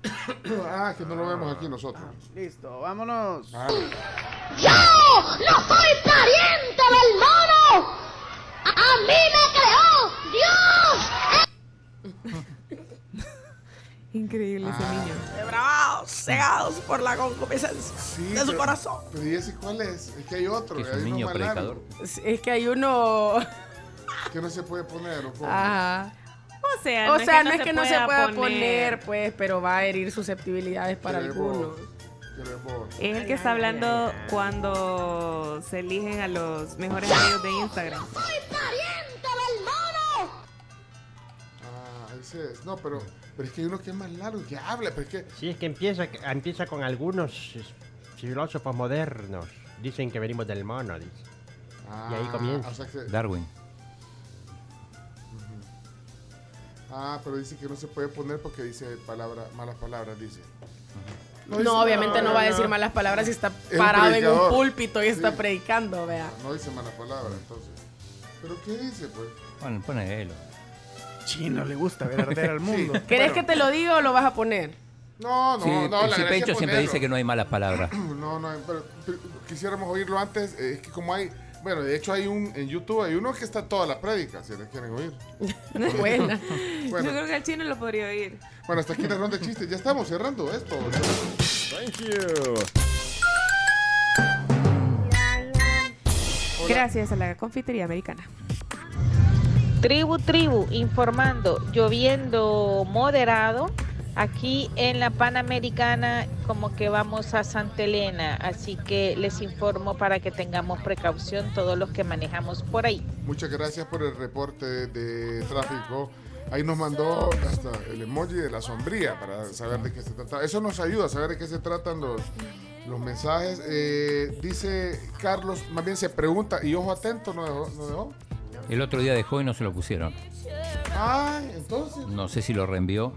Ah, que no lo vemos aquí nosotros. Listo, vámonos. ¡Yo no soy pariente del mono! ¡A mí me creó Dios! [laughs] Increíble ese niño. Debravados, cegados por la concupiscencia Sí, de su pero- corazón. Pero ¿y ese cuál es? Es que hay otro. Que es hay un niño predicador. Es, es que hay uno. Que no se puede poner. ¿o? Ajá. sea, O no sea, es no que es que no se pueda poner, pues, pero va a herir susceptibilidades para Queremos- algunos. queremos- Es el que está hablando cuando se eligen a los mejores amigos de Instagram. Ah, ese es. No, pero, pero es que hay uno que es más largo, que habla, pero es que... Sí, es que empieza, empieza con algunos eh, filósofos modernos. Dicen que venimos del mono, dice. y ahí Ah, comienza. o sea que- Darwin. Ah, pero dice que no se puede poner porque dice palabra, malas palabras, dice. No, dice obviamente malas no va a decir malas palabras si está Es un parado en un púlpito y está Sí. predicando, vea. No dice malas palabras, entonces. ¿Pero qué dice, pues? Bueno, ponelo. Chino le gusta ver arder al [laughs] mundo. ¿Querés que te lo diga o lo vas a poner? No, no, Sí, no, el la gracia es Cipencho siempre ponerlo. dice que no hay malas palabras. [clears throat] No, no, pero, pero quisiéramos oírlo antes. eh, Es que como hay, bueno, de hecho hay un, en YouTube hay uno que está toda la prédica, si le quieren oír. [laughs] Buena. [laughs] Bueno. Yo creo que el chino lo podría oír. Bueno, hasta aquí la ronda de chistes. Ya estamos cerrando esto. Thank you. Gracias a la confitería americana. Tribu, tribu, informando, lloviendo moderado. Aquí en la Panamericana como que vamos a Santa Elena, así que les informo para que tengamos precaución todos los que manejamos por ahí. Muchas gracias por el reporte de tráfico. Ahí nos mandó hasta el emoji de la sombría para saber de qué se trata. Eso nos ayuda a saber de qué se tratan los, los mensajes. Eh, dice Carlos, más bien se pregunta, y ojo atento, ¿no dejó? ¿No dejó? El otro día dejó y no se lo pusieron. Ay, entonces. No sé si lo reenvió.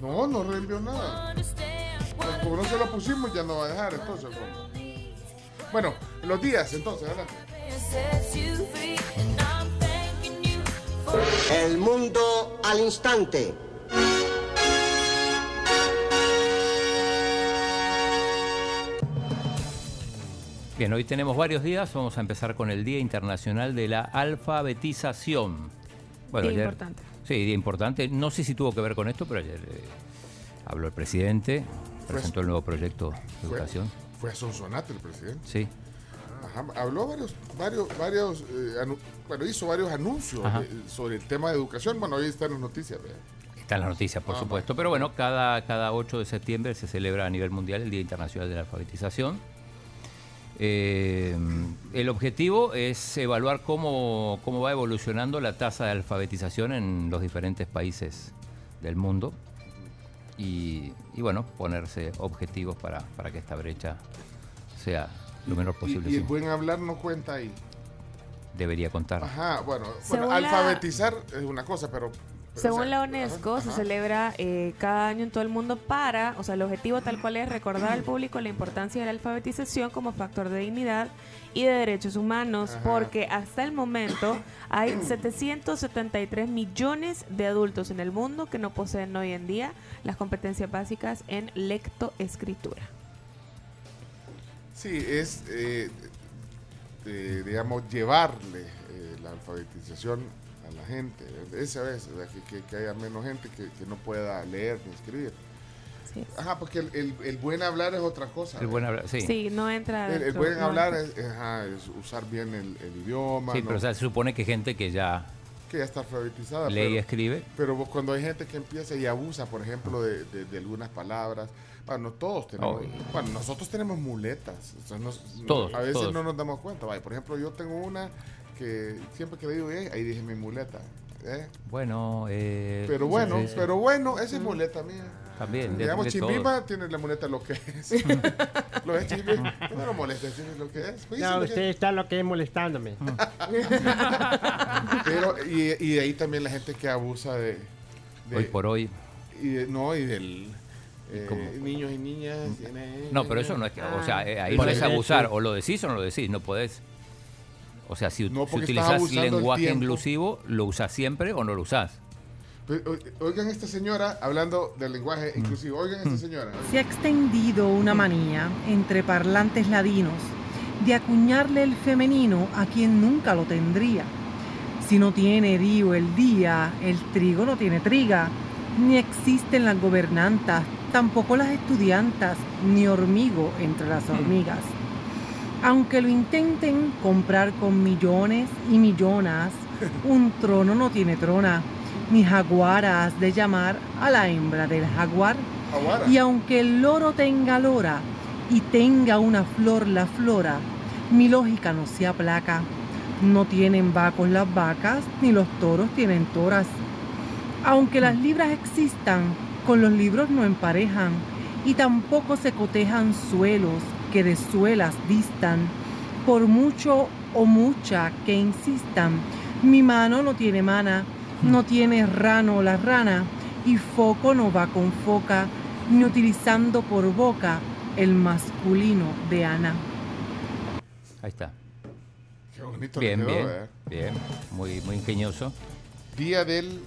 No, no reenvió nada. Como no se lo pusimos, ya no va a dejar, entonces. ¿cómo? Bueno, los días, entonces, adelante. El mundo al instante. Bien, hoy tenemos varios días. Vamos a empezar con el Día Internacional de la Alfabetización. Día ayer- importante. Sí, día importante. No sé si tuvo que ver con esto, pero ayer eh, habló el presidente, presentó el nuevo proyecto de Fue, educación. fue a Sonsonate el presidente. Sí. Ajá, habló varios, varios, varios, eh, anu- bueno, hizo varios anuncios de- sobre el tema de educación. Bueno, ahí están las noticias. vea. Está en las noticias, por Ah, supuesto. Pero bueno, cada, cada 8 de septiembre se celebra a nivel mundial el Día Internacional de la Alfabetización. Eh, el objetivo es evaluar cómo, cómo va evolucionando la tasa de alfabetización en los diferentes países del mundo y, y, bueno, ponerse objetivos para, para que esta brecha sea lo menor posible. Y, y el buen hablar no cuenta ahí. Debería contar. Ajá, bueno, bueno, la- alfabetizar es una cosa, pero... Según la UNESCO, se celebra eh, cada año en todo el mundo para, o sea, el objetivo tal cual es recordar al público la importancia de la alfabetización como factor de dignidad y de derechos humanos, Ajá. porque hasta el momento hay [clears throat] 773 millones de adultos en el mundo que no poseen hoy en día las competencias básicas en lectoescritura. Sí, es, eh, eh, digamos, llevarle eh, la alfabetización a la gente. Esa vez, ¿verdad? que, que- que haya menos gente que, que no pueda leer ni escribir. Ajá, porque el, el- el buen hablar es otra cosa. El buen hablar, sí. Sí, no entra. El, el buen no hablar es, ajá, es usar bien el, el idioma. Sí, ¿no? pero o sea, se supone que gente que ya que ya está alfabetizada. lee y pero- escribe. Pero vos- cuando hay gente que empieza y abusa, por ejemplo, de, de- de algunas palabras, bueno, no todos tenemos, Oh. bueno, nosotros tenemos muletas, o sea, nos- Todos, a veces todos. no nos damos cuenta, vaya, por ejemplo, yo tengo una que siempre que le digo, eh, ahí dije mi muleta, ¿eh? Bueno, eh, pero bueno, pero bueno, esa es muleta mía. También, de- Digamos, Chimbimba tiene la muleta lo que es. [laughs] [laughs] lo es Chimbimba. No me molesta decirles lo que es. Pues, No, dice lo que usted está lo que es molestándome. [laughs] Pero, y, y de ahí también la gente que abusa de. de- Hoy por hoy. Y de- no, y del. eh, niños y niñas. No, pero eso no es que, o sea, eh, ahí no es abusar, o lo decís o no lo decís, no podés. O sea, si, No, si del lenguaje inclusivo, ¿lo usás siempre o no lo o- Oigan esta señora hablando del lenguaje inclusivo. Oigan esta señora. Se ha extendido una manía entre parlantes ladinos de acuñarle el femenino a quien nunca lo tendría. Si no tiene río el día, el trigo no tiene triga, ni existen las gobernantas, tampoco las estudiantas, ni hormigo entre las hormigas. Aunque lo intenten comprar con millones y millonas, Un trono no tiene trona, ni jaguara has de llamar a la hembra del jaguar. Jaguara. Y aunque el loro tenga lora y tenga una flor la flora, mi lógica no se aplaca. No tienen vacos las vacas, ni los toros tienen toras. Aunque las libras existan, con los libros no emparejan, y tampoco se cotejan suelos que de suelas distan. Por mucho o mucha que insistan, mi mano no tiene mana, no tiene rano la rana, y foco no va con foca, ni utilizando por boca el masculino de Ana. Ahí está. Qué bonito Bien, quedó, bien, ¿eh? bien. Muy, muy ingenioso. Día del...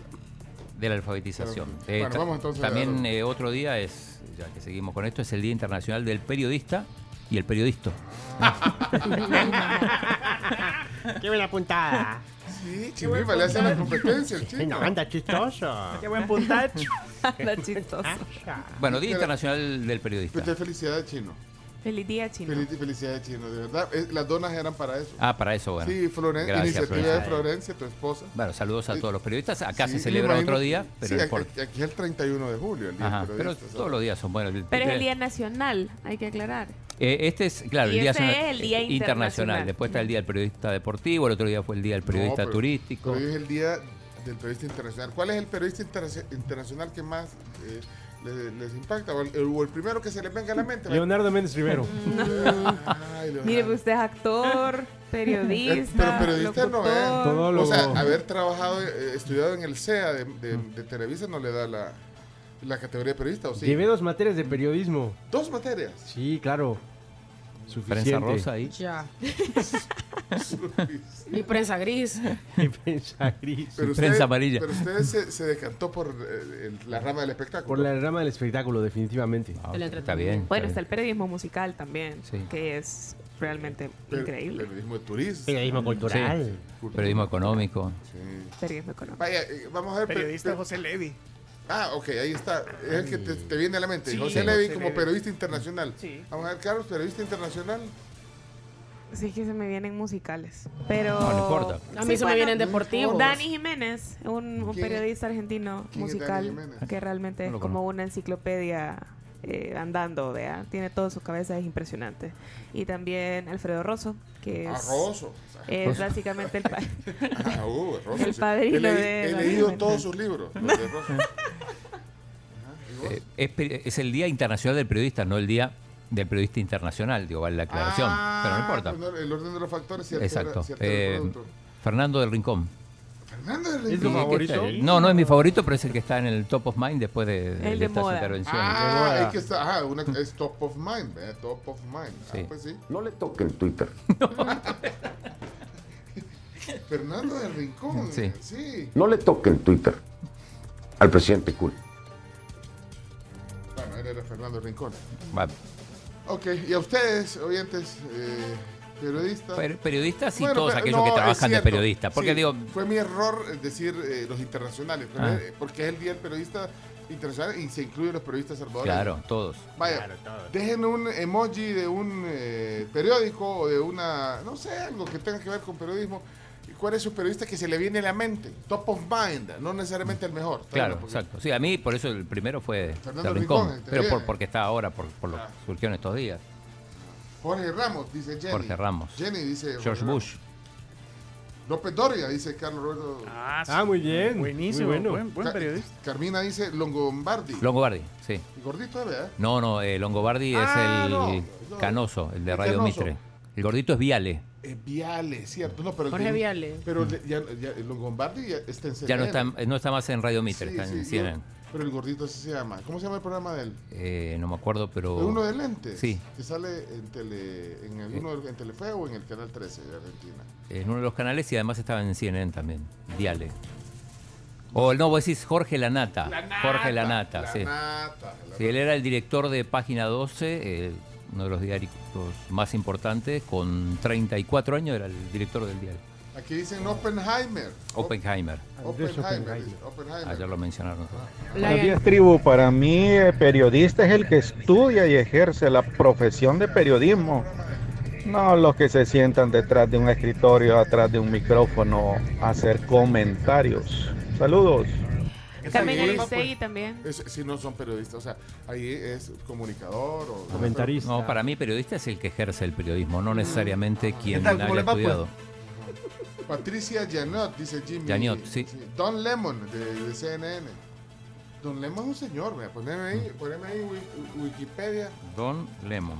De la alfabetización. Bueno, ta- vamos entonces a- también eh, otro día es, ya que seguimos con esto, es el Día Internacional del Periodista y el Periodista. [laughs] Qué buena puntada. Sí, Chimipa le hace la competencia el chico. No, anda chistoso. Qué buen puntacho. [laughs] Anda chistoso. Bueno, Día Internacional del Periodista. Muchas felicidades, Chino. Feliz día, chino. Feliz- felicidades, Chino, de verdad. Eh, Las donas eran para eso. Ah, para eso, bueno. Sí, Floren- Gracias, iniciativa Florencia. de Florencia, tu esposa. Bueno, saludos a todos los periodistas. Acá Sí, se celebra imagino- otro día, pero sí, no aquí, importa. aquí es el 31 de julio, el día Ajá, pero todos ¿sabes? los días son buenos. Pero es el Día Nacional, hay que aclarar. Eh, este es, claro, Y el Día, es el Día Internacional. Después está el Día del Periodista Deportivo, el otro día fue el Día del Periodista No, pero- Turístico. Pero hoy es el día del periodista internacional. ¿Cuál es el periodista interna- internacional que más eh, le- les, impacta? O el, o el primero que se les venga a la mente. Leonardo Méndez Rivero. [laughs] Ay, Leonardo. Mire, pues usted es actor, Eh, periodista, Pero periodista no es. Todólogo. O sea, haber trabajado, eh, estudiado en el CEA de, de- de Televisa no le da la, la categoría de periodista, ¿o sí? Llevé dos materias de periodismo. Dos materias. Sí, claro. Suficiente. Prensa rosa ahí. Ya. Y prensa gris. [laughs] Y prensa gris. Pero Prensa usted- amarilla. Pero usted se, se decantó por eh, el- la rama del espectáculo. Por la rama del espectáculo, definitivamente. Ah, El está bien. Bueno, está está el periodismo musical también, Sí. que es realmente Per- increíble. Periodismo de turismo. Periodismo cultural. Sí. Periodismo económico. Sí. Periodismo económico. Vaya, eh, vamos a ver. per- Periodista per- José Levi. Ah, ok, ahí está. Es el que te, te viene a la mente. Sí, José. Levi como periodista internacional. Sí. Vamos a ver, Carlos, periodista internacional. Sí, que se me vienen musicales. Pero. No, no importa. A mí se me vienen deportivos. Dani Jiménez, un, periodista argentino ¿Quién es musical Dani Jiménez? que realmente No es como una enciclopedia eh, andando, ¿vea? Tiene todo en su cabeza, es impresionante. Y también Alfredo Rosso, que es, Arroso. Es básicamente el, pa- Ah, uh, Rosso, El sí. padrino He, leí- de he leído todos sus libros. los de Rosso. [laughs] ¿y? Eh, es, es el Día Internacional del Periodista, no el Día del Periodista Internacional, digo, vale la aclaración. Ah, pero no importa. pues no, el orden de los factores, cierto. Exacto. Era, Eh. Fernando del Rincón. Fernando del ¿Es tu Rincón. favorito? No, no es mi favorito, pero es el que está en el top of mind después de, de El de estas moda. intervenciones. Ah, es que está, ah, una, es top of mind, ¿eh? top of mind. Sí. Ah, pues sí. No le toque el Twitter. [laughs] [laughs] Fernando del Rincón. Sí. sí. No le toque el Twitter al presidente cool. Bueno, él era Fernando del Rincón. Va, Ok, y a ustedes, oyentes, eh, periodistas. per- periodistas y Bueno, todos aquellos no, que trabajan de cierto. periodistas. Porque Sí, digo, Fue mi error decir eh, los internacionales, Ah. eh, porque es el día del periodista internacional y se incluyen los periodistas salvadoreños. claro, todos. Vaya, Claro, todo. dejen un emoji de un eh, periódico o de una, no sé, algo que tenga que ver con periodismo. ¿Y ¿Cuál es su periodista que se le viene a la mente? Top of mind, no necesariamente el mejor. Claro, porque- exacto. Sí, a mí por eso el primero fue Fernando Rincón, Rincón, pero por, porque está ahora, por, por lo que Ah. surgió en estos días. Jorge Ramos, dice Jenny. Jorge Ramos. Jenny dice. George Ramos. Bush. López Doria, dice Carlos Roberto. Ah, muy bien. Buenísimo, Muy bueno. buen, periodista. Carmina dice Longobardi. Longobardi, sí. Y gordito, ¿eh? ¿verdad? No, no, eh, Longobardi Ah, es el no, no. canoso, el de El Radio Canoso. Mitre. El gordito es Viale. Eh, Viale, cierto. No, pero Jorge de- Viale. Pero el de- ya, ya, Longobardi ya está en Ya no CNN. está, no está más en Radio Mitre, Sí, está en sí, CNN. yo- pero el gordito así se llama. ¿Cómo se llama el programa de él? Eh, no me acuerdo, pero... ¿De uno de lentes? Sí. Que sale en, tele, en, el, uno, en Telefe o en el Canal 13 de Argentina. En uno de los canales y además estaba en CNN también. Viale. O no, vos decís Jorge Lanata. Jorge Lanata, La sí. nata, la Sí, él era el director de Página 12, eh, uno de los diarios más importantes, con 34 años era el director del diario. Aquí dicen Oppenheimer. Oppenheimer. Oppenheimer. Oppenheimer. Ayer lo mencionaron. Buenos días, tribu. Para mí, el periodista es el que estudia y ejerce la profesión de periodismo. No los que se sientan detrás de un escritorio, atrás de un micrófono, a hacer comentarios. Saludos. Carmen Aristegui también. es- si no son periodistas, o sea, ahí es comunicador o No, para mí periodista es el que ejerce el periodismo, no necesariamente quien tal? ¿Cómo haya le va, pues? estudiado. Patricia Janot, dice Jimmy. Janot, sí. Don Lemon, de, de CNN. Don Lemon es un señor, vea, poneme ahí, poneme ahí Wi- Wikipedia. Don Lemon.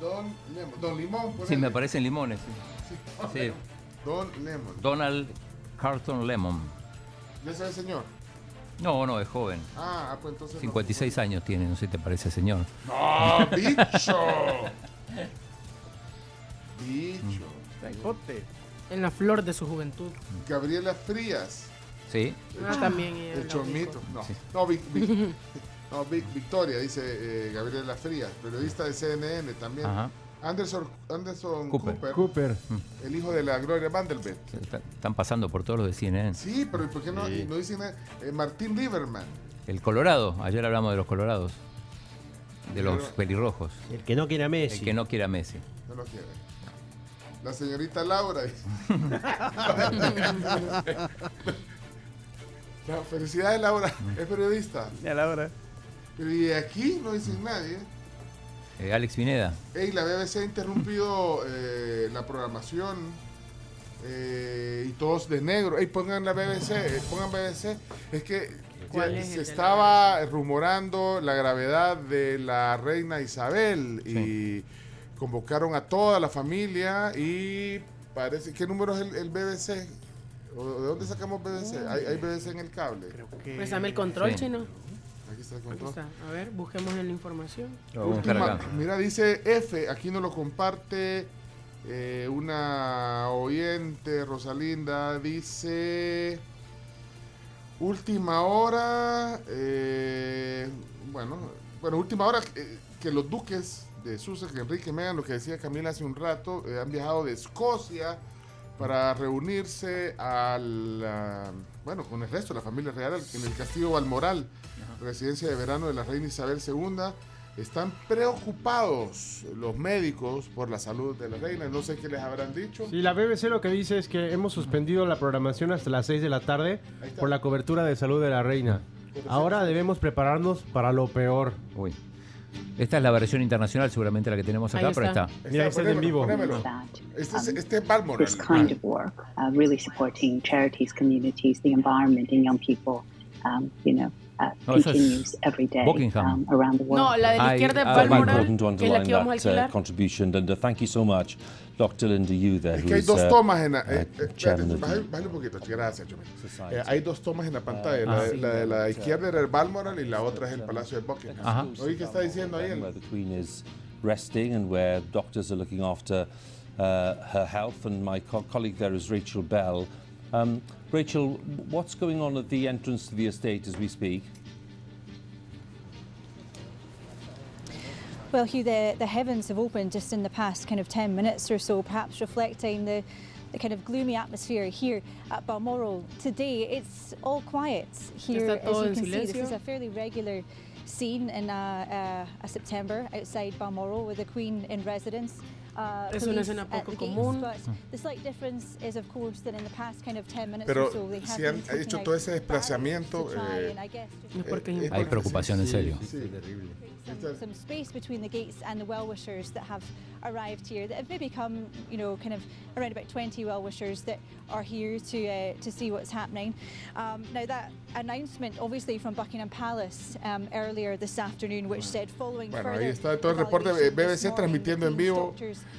Don Lemon, Don Limón, poneme. Sí, me aparecen limones. sí. Sí. Sí. [laughs] Don Lemon. Donald Carlton Lemon. ¿Ya sabe, señor? No, no, es joven. Ah, pues entonces. no. 56 años tiene, no sé si te parece, señor. ¡No, bicho! bicho. En la flor de su juventud. Gabriela Frías. Sí. Ah, también ella El la chomito. No, no, Vic- Vic- [laughs] no, Vic- Victoria, dice eh, Gabriela Frías, periodista de CNN también. Ajá. Anderson, Anderson Cooper. Cooper, Cooper. el hijo de la Gloria Vanderbilt. Está- Están pasando por todos los de CNN. Sí, pero ¿por qué no, Sí. no dicen? Eh, Martín Lieberman. El Colorado, ayer hablamos de los Colorados. De los Pero- pelirrojos. El que no quiere a Messi. El que no quiere a Messi. No lo quiere. La señorita Laura. [laughs] la felicidad de Laura es periodista. Ya Laura. Pero y aquí no dicen nadie. Eh, Alex Pineda. Ey, la BBC ha interrumpido eh, la programación eh, y todos de negro. Ey, pongan la BBC, eh, pongan BBC. Es que ¿Cuál ya es el se estaba rumorando la gravedad de la reina Isabel y convocaron a toda la familia y parece... ¿Qué número es el, el BBC? ¿O ¿De dónde sacamos BBC? ¿Hay, hay BBC en el cable? Préstame el control, Sí. chino. Aquí está el Aquí control. está. A ver, busquemos en la información. Última- mira, dice F, aquí nos lo comparte eh, una oyente, Rosalinda, dice última hora, eh, bueno, bueno, última hora eh, que los duques de Sussex, Enrique y Meghan, lo que decía Camila hace un rato, eh, han viajado de Escocia para reunirse al, ah, bueno, con el resto de la familia real en el castillo Balmoral, residencia de verano de la reina Isabel II. Están preocupados los médicos por la salud de la reina. No sé qué les habrán dicho. Sí, la BBC lo que dice es que hemos suspendido la programación hasta las 6 de la tarde por la cobertura de salud de la reina. Ahora debemos prepararnos para lo peor. Uy. Esta es la versión internacional, seguramente la que tenemos acá, Ahí pero está. está. Mira, este es en vivo. Este es, este es Balmoral. this kind of work, uh, really supporting charities, communities, the environment, and young people, um, you know, uh, No, eso es continues every day um, around the world. No, la de la izquierda es Uh, Balmoral, important to que es la underline que vamos a that uh, contribution, and uh, thank you so much, Dr. Linda Yu there, Es que hay who's, dos uh, tomas en la. uh, eh, eh, chairman espérate, of bájale, the- bájale un poquito, gracias, Chomel. Eh, hay dos tomas en la pantalla. La, Ah, de- la de la izquierda era el Balmoral y la otra es el Palacio de Buckingham. Ajá. Oye, ¿qué está diciendo ahí? Where the Queen is resting and where doctors are looking after uh, her health. And my co- colleague there is Rachel Bell. Um, Rachel, what's going on at the entrance to the estate as we speak? Well, Hugh, the, the heavens have opened just in the past kind of 10 minutes or so, perhaps reflecting the, the kind of gloomy atmosphere here at Balmoral. Today, it's all quiet here. As you en can see, this is a fairly regular scene in a, a, a September outside Balmoral with the Queen in residence. Uh, Es una escena poco común. but the slight difference is, of course, that in the past kind of 10 minutes Pero or so, they have si han hecho todo ese desplazamiento. eh, Es porque eh, es Hay preocupación en serio. Sí, some, some space between the gates and the well-wishers that have arrived here that have maybe come, you know, kind of around about 20 well-wishers that are here to uh, to see what's happening. Um, now that announcement, obviously from Buckingham Palace um, earlier this afternoon, which said following Bueno, further ahí está todo el reporte de BBC transmitiendo en vivo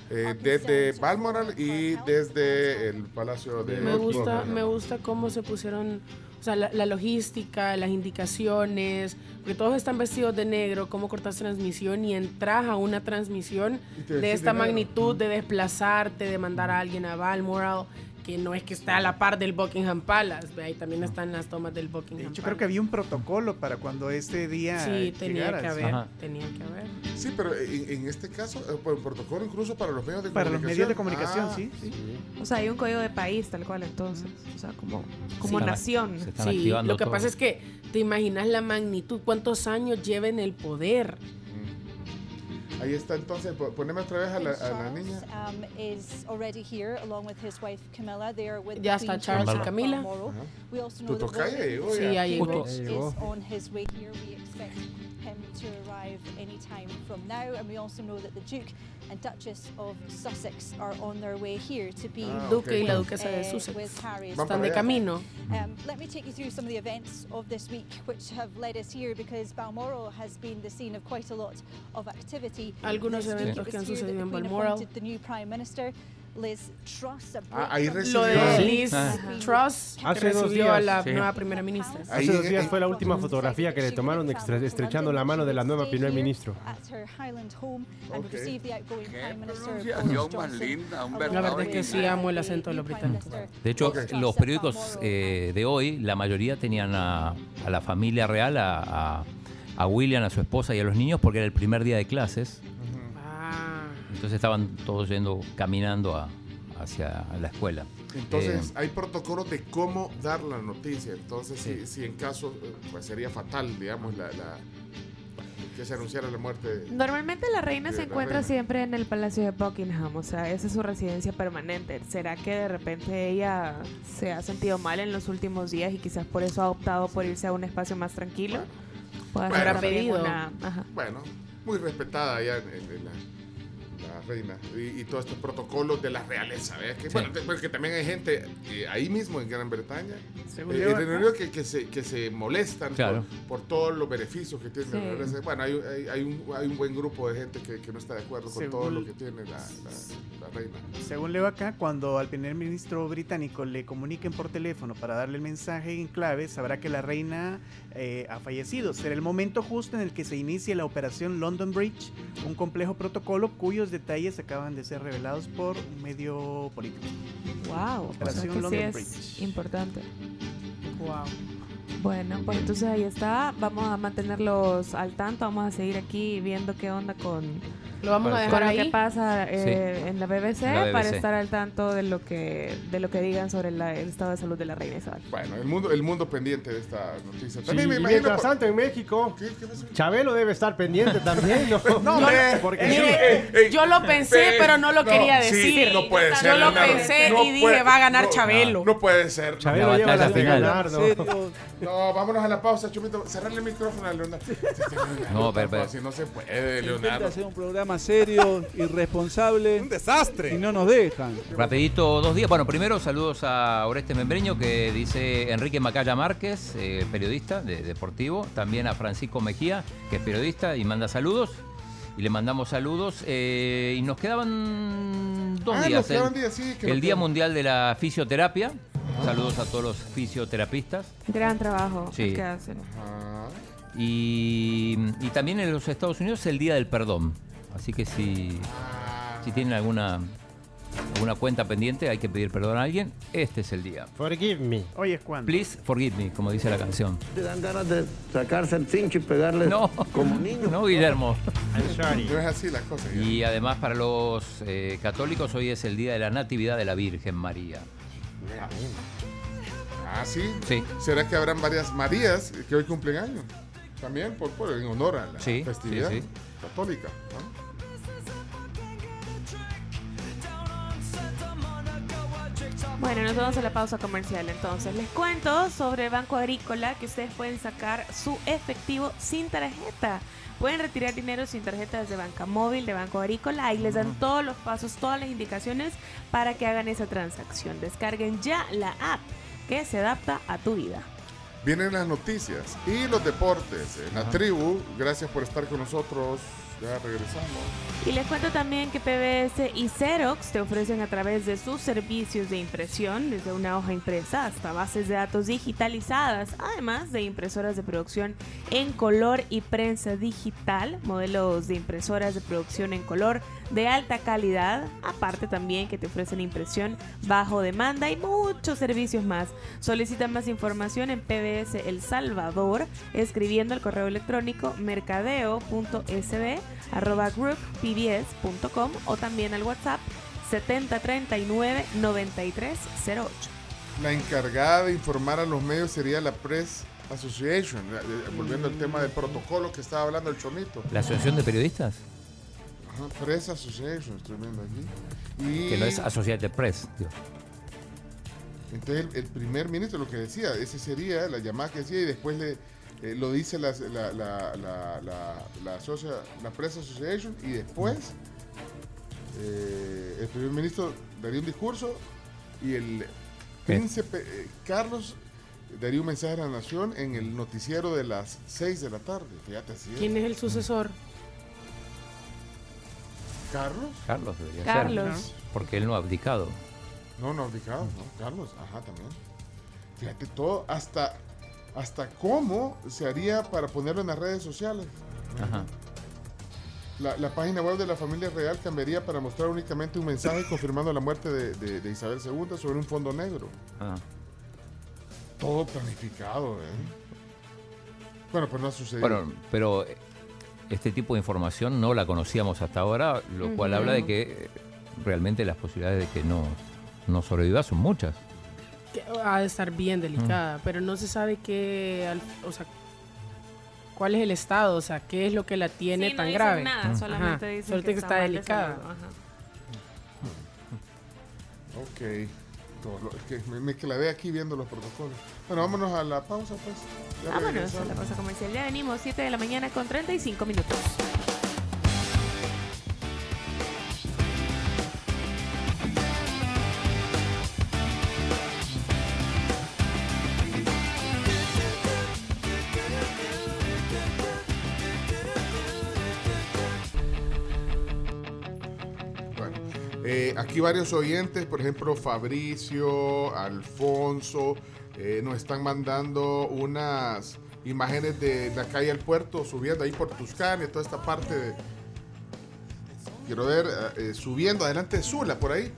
eh, desde Balmoral y desde el Palacio de Me gusta, me gusta cómo se pusieron, o sea, la, la logística, las indicaciones, porque todos están vestidos de negro, cómo cortas transmisión y entras a una transmisión de esta de magnitud, de desplazarte, de mandar a alguien a Balmoral, que no es que está a la par del Buckingham Palace, ve, ahí también están las tomas del Buckingham Yo creo que había un protocolo para cuando este día. Sí, tenía que haber, tenía que haber. Sí, pero en, en este caso, eh, por protocolo incluso para los medios de Para los comunicación. medios de comunicación, Ah, sí, sí. O sea, hay un código de país tal cual entonces. O sea, como, como Sí. nación. Se están Sí, activando lo que todo. pasa es que te imaginas la magnitud, cuántos años lleva en el poder. Ahí está entonces, po- poneme otra vez a la, a la niña. um, is already here along with his wife Camilla. They are with Ya the está Charles y Camila. Ajá. We also Tu tocaya llegó Sí, ya llegó. Roberts Ya llegó. is on his way here. We expect him to arrive any time from now, and we also know that the Duke and Duchess of Sussex are on their way here to be Ah, Duque y la with, duquesa de uh, Sussex. with Harry. Están de camino. Um, let me take you through some of the events of this week which have led us here because Balmoral has been the scene of quite a lot of activity. Algunos eventos que han was here that sucedido en Balmoral. the new Prime Minister, Liz Truss. a Ah, ahí recibió- Lo de. Liz Ah. Truss, que Hace dos recibió a días. la Sí. nueva primera ministra. Ahí, Hace dos días fue la última fotografía que le tomaron extre- estrechando la mano de la nueva primer ministro. At her Highland home and Ok. receive the outgoing Prime Minister pronunciación Boris más Johnson, linda, un along La verdad es que sí the amo el acento de los británicos. De hecho, los periódicos eh, de hoy, la mayoría tenían a, a la familia real, a, a- a William, a su esposa y a los niños, porque era el primer día de clases. Entonces estaban todos yendo, caminando a- hacia la escuela. Entonces, Eh, hay protocolos de cómo dar la noticia. Entonces, si, si en caso, eh, pues sería fatal, digamos, la, la- que se anunciara la muerte. Normalmente la reina de se la encuentra reina. siempre en el Palacio de Buckingham, o sea, esa es su residencia permanente. ¿Será que de repente ella se ha sentido mal en los últimos días y quizás por eso ha optado por irse a un espacio más tranquilo? Puede ser Bueno, también pedido. una- ajá. Bueno, muy respetada ya en, en la, la reina y, y todos estos protocolos de la realeza. ¿ves? Que, Sí. Bueno, te- porque también hay gente eh, ahí mismo en Gran Bretaña eh, leo en Reino acá. Unido que, que se, que se molestan Claro. por, por todos los beneficios que tiene Sí. la realeza. Bueno, hay, hay, hay un, hay un buen grupo de gente que, que no está de acuerdo con todo lo que tiene la, la- la reina. Según leo acá, cuando al primer ministro británico le comuniquen por teléfono para darle el mensaje en clave, sabrá que la reina eh, ha fallecido. Será el momento justo en el que se inicie la operación London Bridge, un complejo protocolo cuyos detalles acaban de ser revelados por un medio político. Wow, o sea Operación que sí es Bridge. importante. wow. Bueno, pues entonces ahí está. Vamos a mantenerlos al tanto. Vamos a seguir aquí viendo qué onda con, Lo vamos a dejar con lo que ahí. pasa eh, en la BBC, la para estar al tanto de lo que de lo que digan sobre la- el estado de salud de la reina Isabel. Bueno, el mundo, el mundo pendiente de esta noticia. Sí, me imagino. mientras por- tanto en México, ¿Qué- qué pasó? Chabelo debe estar pendiente también, ¿no? [laughs] No, hombre. porque Mire, Ey, yo lo pensé, Pe- pero no lo no, quería sí, decir. no puede yo ser, lo Leonardo. pensé No y dije, puede- va a ganar no, Chabelo. No puede ser. Chabelo La lleva las de ganar, ¿no? No, vámonos a la pausa, Chumito. Cerrarle el micrófono a Leonardo. No, pero- no se puede, Leonardo. hacer un programa serio, [laughs] irresponsable. Un desastre. Y no nos dejan. Rapidito, dos días. Bueno, primero saludos a Oreste Membreño, que dice Enrique Macaya Márquez, eh, periodista de, deportivo. También a Francisco Mejía, que es periodista y manda saludos. Y le mandamos saludos. eh, y nos quedaban dos Ah, días. nos quedaban el, días, sí, que el nos Día. Mundial de la Fisioterapia. Saludos a todos los fisioterapistas. Gran trabajo Sí. que hacen. Y, y también en los Estados Unidos es el Día del Perdón. Así que si, si tienen alguna, alguna cuenta pendiente, hay que pedir perdón a alguien, este es el día. Forgive me. Hoy es cuando. Please forgive me, como dice la canción. Te dan ganas de sacarse el cincho y pegarle No, como niño. no, Guillermo. I'm sorry. no es así la cosa. ya. Y además para los eh, católicos hoy es el día de la Natividad de la Virgen María. Ah, sí. Sí. ¿Será que habrán varias Marías que hoy cumplen años? También por, por- en honor a la Sí, festividad sí, sí. católica. ¿no? Bueno, nos vamos a la pausa comercial entonces. Les cuento sobre el Banco Agrícola que ustedes pueden sacar su efectivo sin tarjeta. Pueden retirar dinero sin tarjetas de banca móvil, de Banco Agrícola. Ahí les dan todos los pasos, todas las indicaciones para que hagan esa transacción. Descarguen ya la app que se adapta a tu vida. Vienen las noticias y los deportes. En la tribu, gracias por estar con nosotros. Ya regresamos. Y les cuento también que PBS y Xerox te ofrecen a través de sus servicios de impresión, desde una hoja impresa hasta bases de datos digitalizadas, además de impresoras de producción en color y prensa digital, modelos de impresoras de producción en color de alta calidad, aparte también que te ofrecen impresión bajo demanda y muchos servicios más. Solicita más información en PBS El Salvador escribiendo al correo electrónico mercadeo.sb arroba grouppbs.com o también al WhatsApp 7039 9308. La encargada de informar a los medios sería la Press Association. eh, eh, Volviendo al tema del protocolo que estaba hablando el Chomito. ¿La Asociación de Periodistas? Ajá, Press Association, estoy viendo aquí. Y Que no es Associated Press. digo. Entonces el, el primer ministro lo que decía, ese sería la llamada que decía y después le eh, lo dice la, la, la, la, la, asocia- la Press Association y después eh, el primer ministro daría un discurso y el príncipe eh, Carlos daría un mensaje a la nación en el noticiero de las 6 de la tarde. Fíjate así. ¿Quién es el sucesor? ¿Carlos? Carlos debería Carlos. ser. Porque él no ha abdicado. No, no, abdicado, no. Carlos, ajá, también. Fíjate todo, hasta, hasta cómo se haría para ponerlo en las redes sociales. Ajá. La, la página web de la familia real cambiaría para mostrar únicamente un mensaje [coughs] confirmando la muerte de, de- de Isabel II sobre un fondo negro. Ah. Todo planificado, ¿eh? Bueno, pues no ha sucedido. Bueno, pero eh, este tipo de información no la conocíamos hasta ahora, lo cual habla de que eh, realmente las posibilidades de que no, no sobreviva son muchas. Que ha de estar bien delicada, pero no se sabe qué, al- o sea, cuál es el estado, o sea, qué es lo que la tiene Sí, no tan dicen grave. nada, solamente dicen solamente que que está delicada. Ok. Todo lo- es que me, me clavé aquí viendo los protocolos. Bueno, vámonos a la pausa, pues. Vámonos a la pausa comercial. Ya venimos, 7 de la mañana con 35 minutos. Bueno, eh, aquí varios oyentes, por ejemplo, Fabricio, Alfonso, eh, nos están mandando unas imágenes de la calle al puerto, subiendo ahí por Tuscany, toda esta parte de... Quiero ver, eh, subiendo adelante de Sula, por ahí.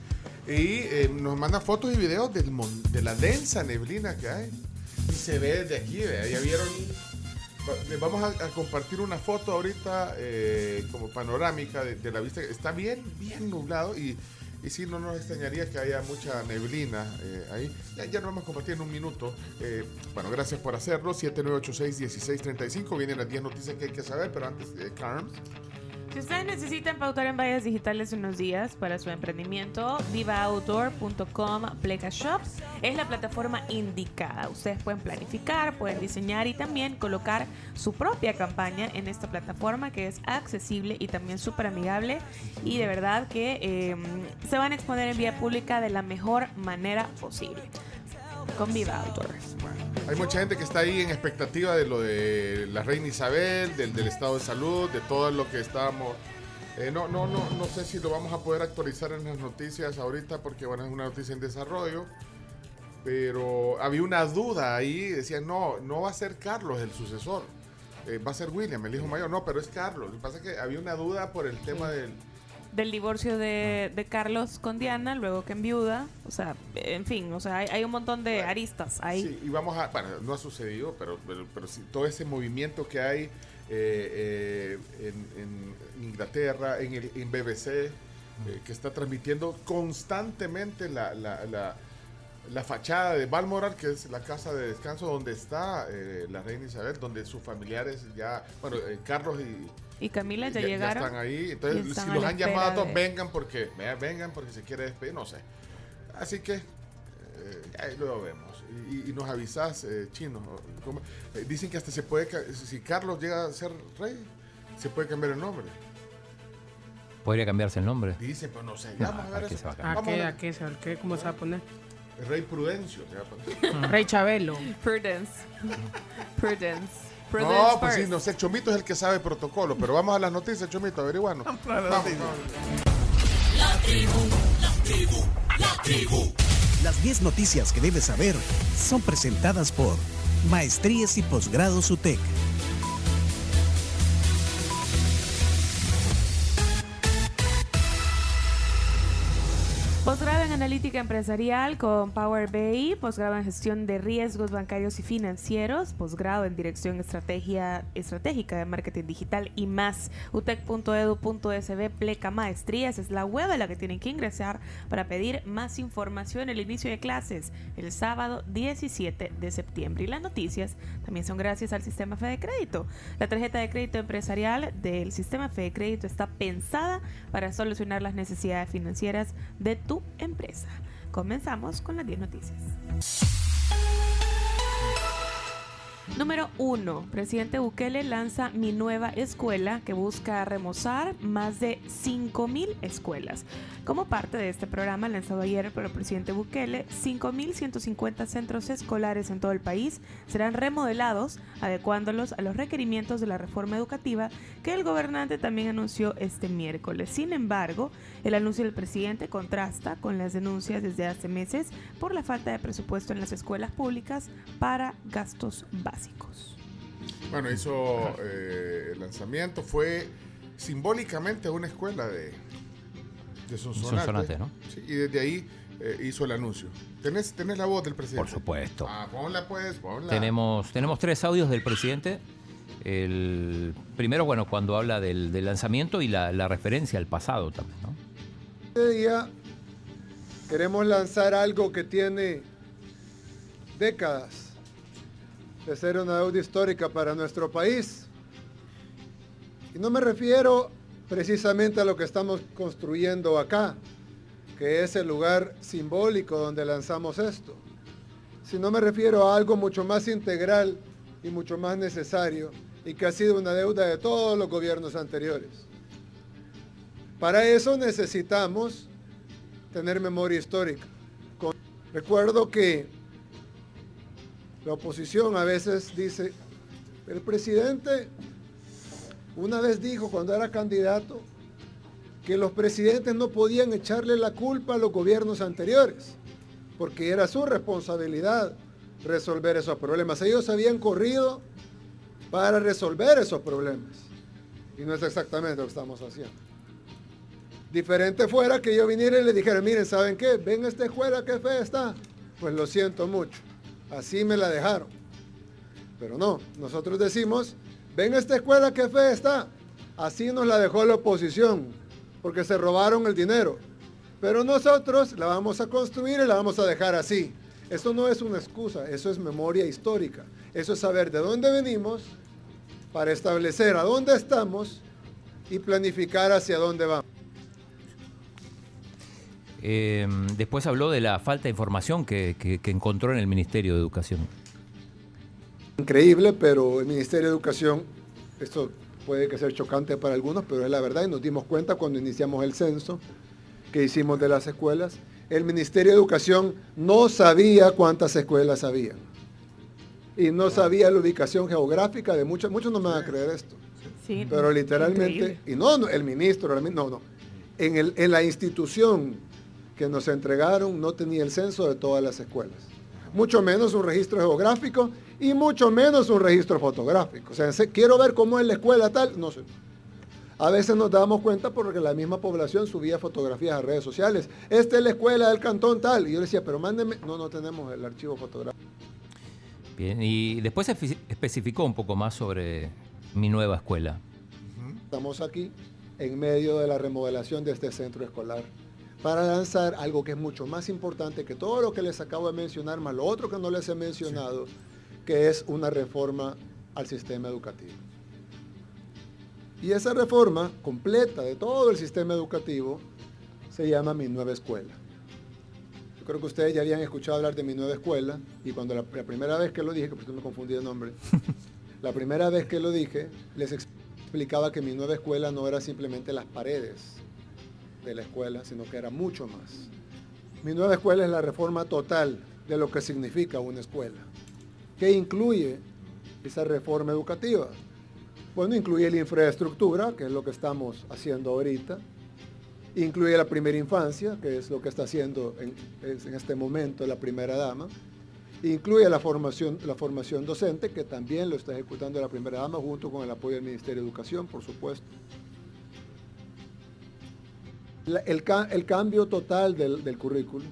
Y eh, nos mandan fotos y videos del mon- de la densa neblina que hay. Y se ve desde aquí, ¿vea? ya vieron Les vamos a, a compartir una foto ahorita eh, como panorámica de, de la vista. Está bien, bien nublado y, y sí, no nos extrañaría que haya mucha neblina eh, ahí. Ya, ya lo vamos a compartir en un minuto. Eh, bueno, gracias por hacerlo. 7986-1635. Vienen las 10 noticias que hay que saber, pero antes, eh, Carms. Si ustedes necesitan pautar en vallas digitales unos días para su emprendimiento, vivaoutdoor.com Pleca es la plataforma indicada. Ustedes pueden planificar, pueden diseñar y también colocar su propia campaña en esta plataforma que es accesible y también súper amigable y de verdad que eh, se van a exponer en vía pública de la mejor manera posible. Con Viva Outdoor. Hay mucha gente que está ahí en expectativa de lo de la reina Isabel, del, del estado de salud, de todo lo que estábamos. eh, no, no, no, no sé si lo vamos a poder actualizar en las noticias ahorita porque bueno, es una noticia en desarrollo. Pero había una duda ahí, decían, no, no va a ser Carlos el sucesor, eh, va a ser William, el hijo mayor. No, pero es Carlos. Lo que pasa es que había una duda por el tema del... del divorcio de, de Carlos con Diana, luego que enviuda. O sea, en fin, o sea, hay, hay un montón de aristas ahí. Sí, y vamos a, bueno, no ha sucedido, pero, pero, pero sí, todo ese movimiento que hay eh, eh, en, en Inglaterra, en, el, en BBC, eh, que está transmitiendo constantemente la, la, la, la fachada de Balmoral, que es la casa de descanso donde está eh, la reina Isabel, donde sus familiares ya, bueno, eh, Carlos y, Y Camila ya, llegaron. están ahí. Entonces, están si los han llamado a todos, de- vengan porque, vengan porque se quiere despedir, no sé. Así que, eh, ahí luego vemos. Y, y nos avisas, eh, chino. ¿cómo? Eh, dicen que hasta se puede, si Carlos llega a ser rey, se puede cambiar el nombre. ¿Podría cambiarse el nombre? Dicen, pues no sé. No, Ya vamos a ver ¿a qué eso. se va a qué, a se- a qué, cómo se va a poner? Rey Prudencio. se va a poner. Rey Chabelo. [laughs] Prudence. Prudence. Prudence No, pues sí, first. no sé, Chomito es el que sabe protocolo, pero vamos a las noticias, Chomito. [laughs] Vamos, vamos. La tribu, la tribu, la tribu. Las 10 noticias que debes saber son presentadas por Maestrías y Posgrados UTEC. Analítica Empresarial con Power BI, posgrado en Gestión de Riesgos Bancarios y Financieros, posgrado en Dirección Estrategia, Estratégica de Marketing Digital y más. utec.edu.sb pleca maestrías es la web a la que tienen que ingresar para pedir más información. El inicio de clases el sábado 17 de septiembre. Y las noticias también son gracias al Sistema Fede Crédito. La tarjeta de crédito empresarial del Sistema Fede Crédito está pensada para solucionar las necesidades financieras de tu empresa. Comenzamos con las 10 noticias. Número 1. Presidente Bukele lanza Mi Nueva Escuela que busca remozar más de 5.000 escuelas. Como parte de este programa lanzado ayer por el presidente Bukele, 5.150 centros escolares en todo el país serán remodelados, adecuándolos a los requerimientos de la reforma educativa que el gobernante también anunció este miércoles. Sin embargo, el anuncio del presidente contrasta con las denuncias desde hace meses por la falta de presupuesto en las escuelas públicas para gastos básicos. Bueno, hizo eh, el lanzamiento, fue simbólicamente a una escuela de, de Sonsonate. Sonsonate, ¿no? Sí, y desde ahí eh, hizo el anuncio. ¿Tenés, ¿Tenés la voz del presidente? Por supuesto. Ah, ponla pues, ponla. Tenemos, tenemos tres audios del presidente. El primero, bueno, cuando habla del, del lanzamiento y la, la referencia al pasado también, ¿no? Este día queremos lanzar algo que tiene décadas de ser una deuda histórica para nuestro país. Y no me refiero precisamente a lo que estamos construyendo acá, que es el lugar simbólico donde lanzamos esto, sino me refiero a algo mucho más integral y mucho más necesario y que ha sido una deuda de todos los gobiernos anteriores. Para eso necesitamos tener memoria histórica. Recuerdo que la oposición a veces dice, el presidente una vez dijo cuando era candidato que los presidentes no podían echarle la culpa a los gobiernos anteriores, porque era su responsabilidad resolver esos problemas. Ellos habían corrido para resolver esos problemas. Y no es exactamente lo que estamos haciendo. Diferente fuera que yo viniera y le dijera, miren, ¿saben qué? Ven esta escuela, qué fea está. Pues lo siento mucho. Así me la dejaron. Pero no, nosotros decimos, ven esta escuela, qué fea está. Así nos la dejó la oposición, porque se robaron el dinero. Pero nosotros la vamos a construir y la vamos a dejar así. Eso no es una excusa, eso es memoria histórica. Eso es saber de dónde venimos para establecer a dónde estamos y planificar hacia dónde vamos. Eh, después habló de la falta de información que, que- que encontró en el Ministerio de Educación. Increíble, pero el Ministerio de Educación, esto puede que sea chocante para algunos, pero es la verdad y nos dimos cuenta cuando iniciamos el censo que hicimos de las escuelas. El Ministerio de Educación no sabía cuántas escuelas había y no sabía la ubicación geográfica de muchas, muchos no me van a creer esto. Sí, Pero literalmente, increíble. y no, no, el ministro, no, no, en, el- en la institución que nos entregaron no tenía el censo de todas las escuelas. Mucho menos un registro geográfico y mucho menos un registro fotográfico. O sea, se- quiero ver cómo es la escuela tal, no sé. A veces nos damos cuenta porque la misma población subía fotografías a redes sociales. Esta es la escuela del cantón tal. Y yo le decía, pero mándeme. No, no tenemos el archivo fotográfico. Bien, y después espe- especificó un poco más sobre mi nueva escuela. Estamos aquí en medio de la remodelación de este centro escolar para lanzar algo que es mucho más importante que todo lo que les acabo de mencionar, más lo otro que no les he mencionado, que es una reforma al sistema educativo. Y esa reforma completa de todo el sistema educativo se llama Mi Nueva Escuela. Yo creo que ustedes ya habían escuchado hablar de Mi Nueva Escuela y cuando la, la primera vez que lo dije, que por cierto me confundí de nombre, [laughs] la primera vez que lo dije, les explicaba que mi nueva escuela no era simplemente las paredes de la escuela, sino que era mucho más. Mi nueva escuela es la reforma total de lo que significa una escuela. ¿Qué incluye esa reforma educativa? Bueno, incluye la infraestructura, que es lo que estamos haciendo ahorita. Incluye la primera infancia, que es lo que está haciendo en, en este momento la primera dama. Incluye la formación, la formación docente, que también lo está ejecutando la primera dama, junto con el apoyo del Ministerio de Educación, por supuesto. La- el, el cambio total del, del currículum.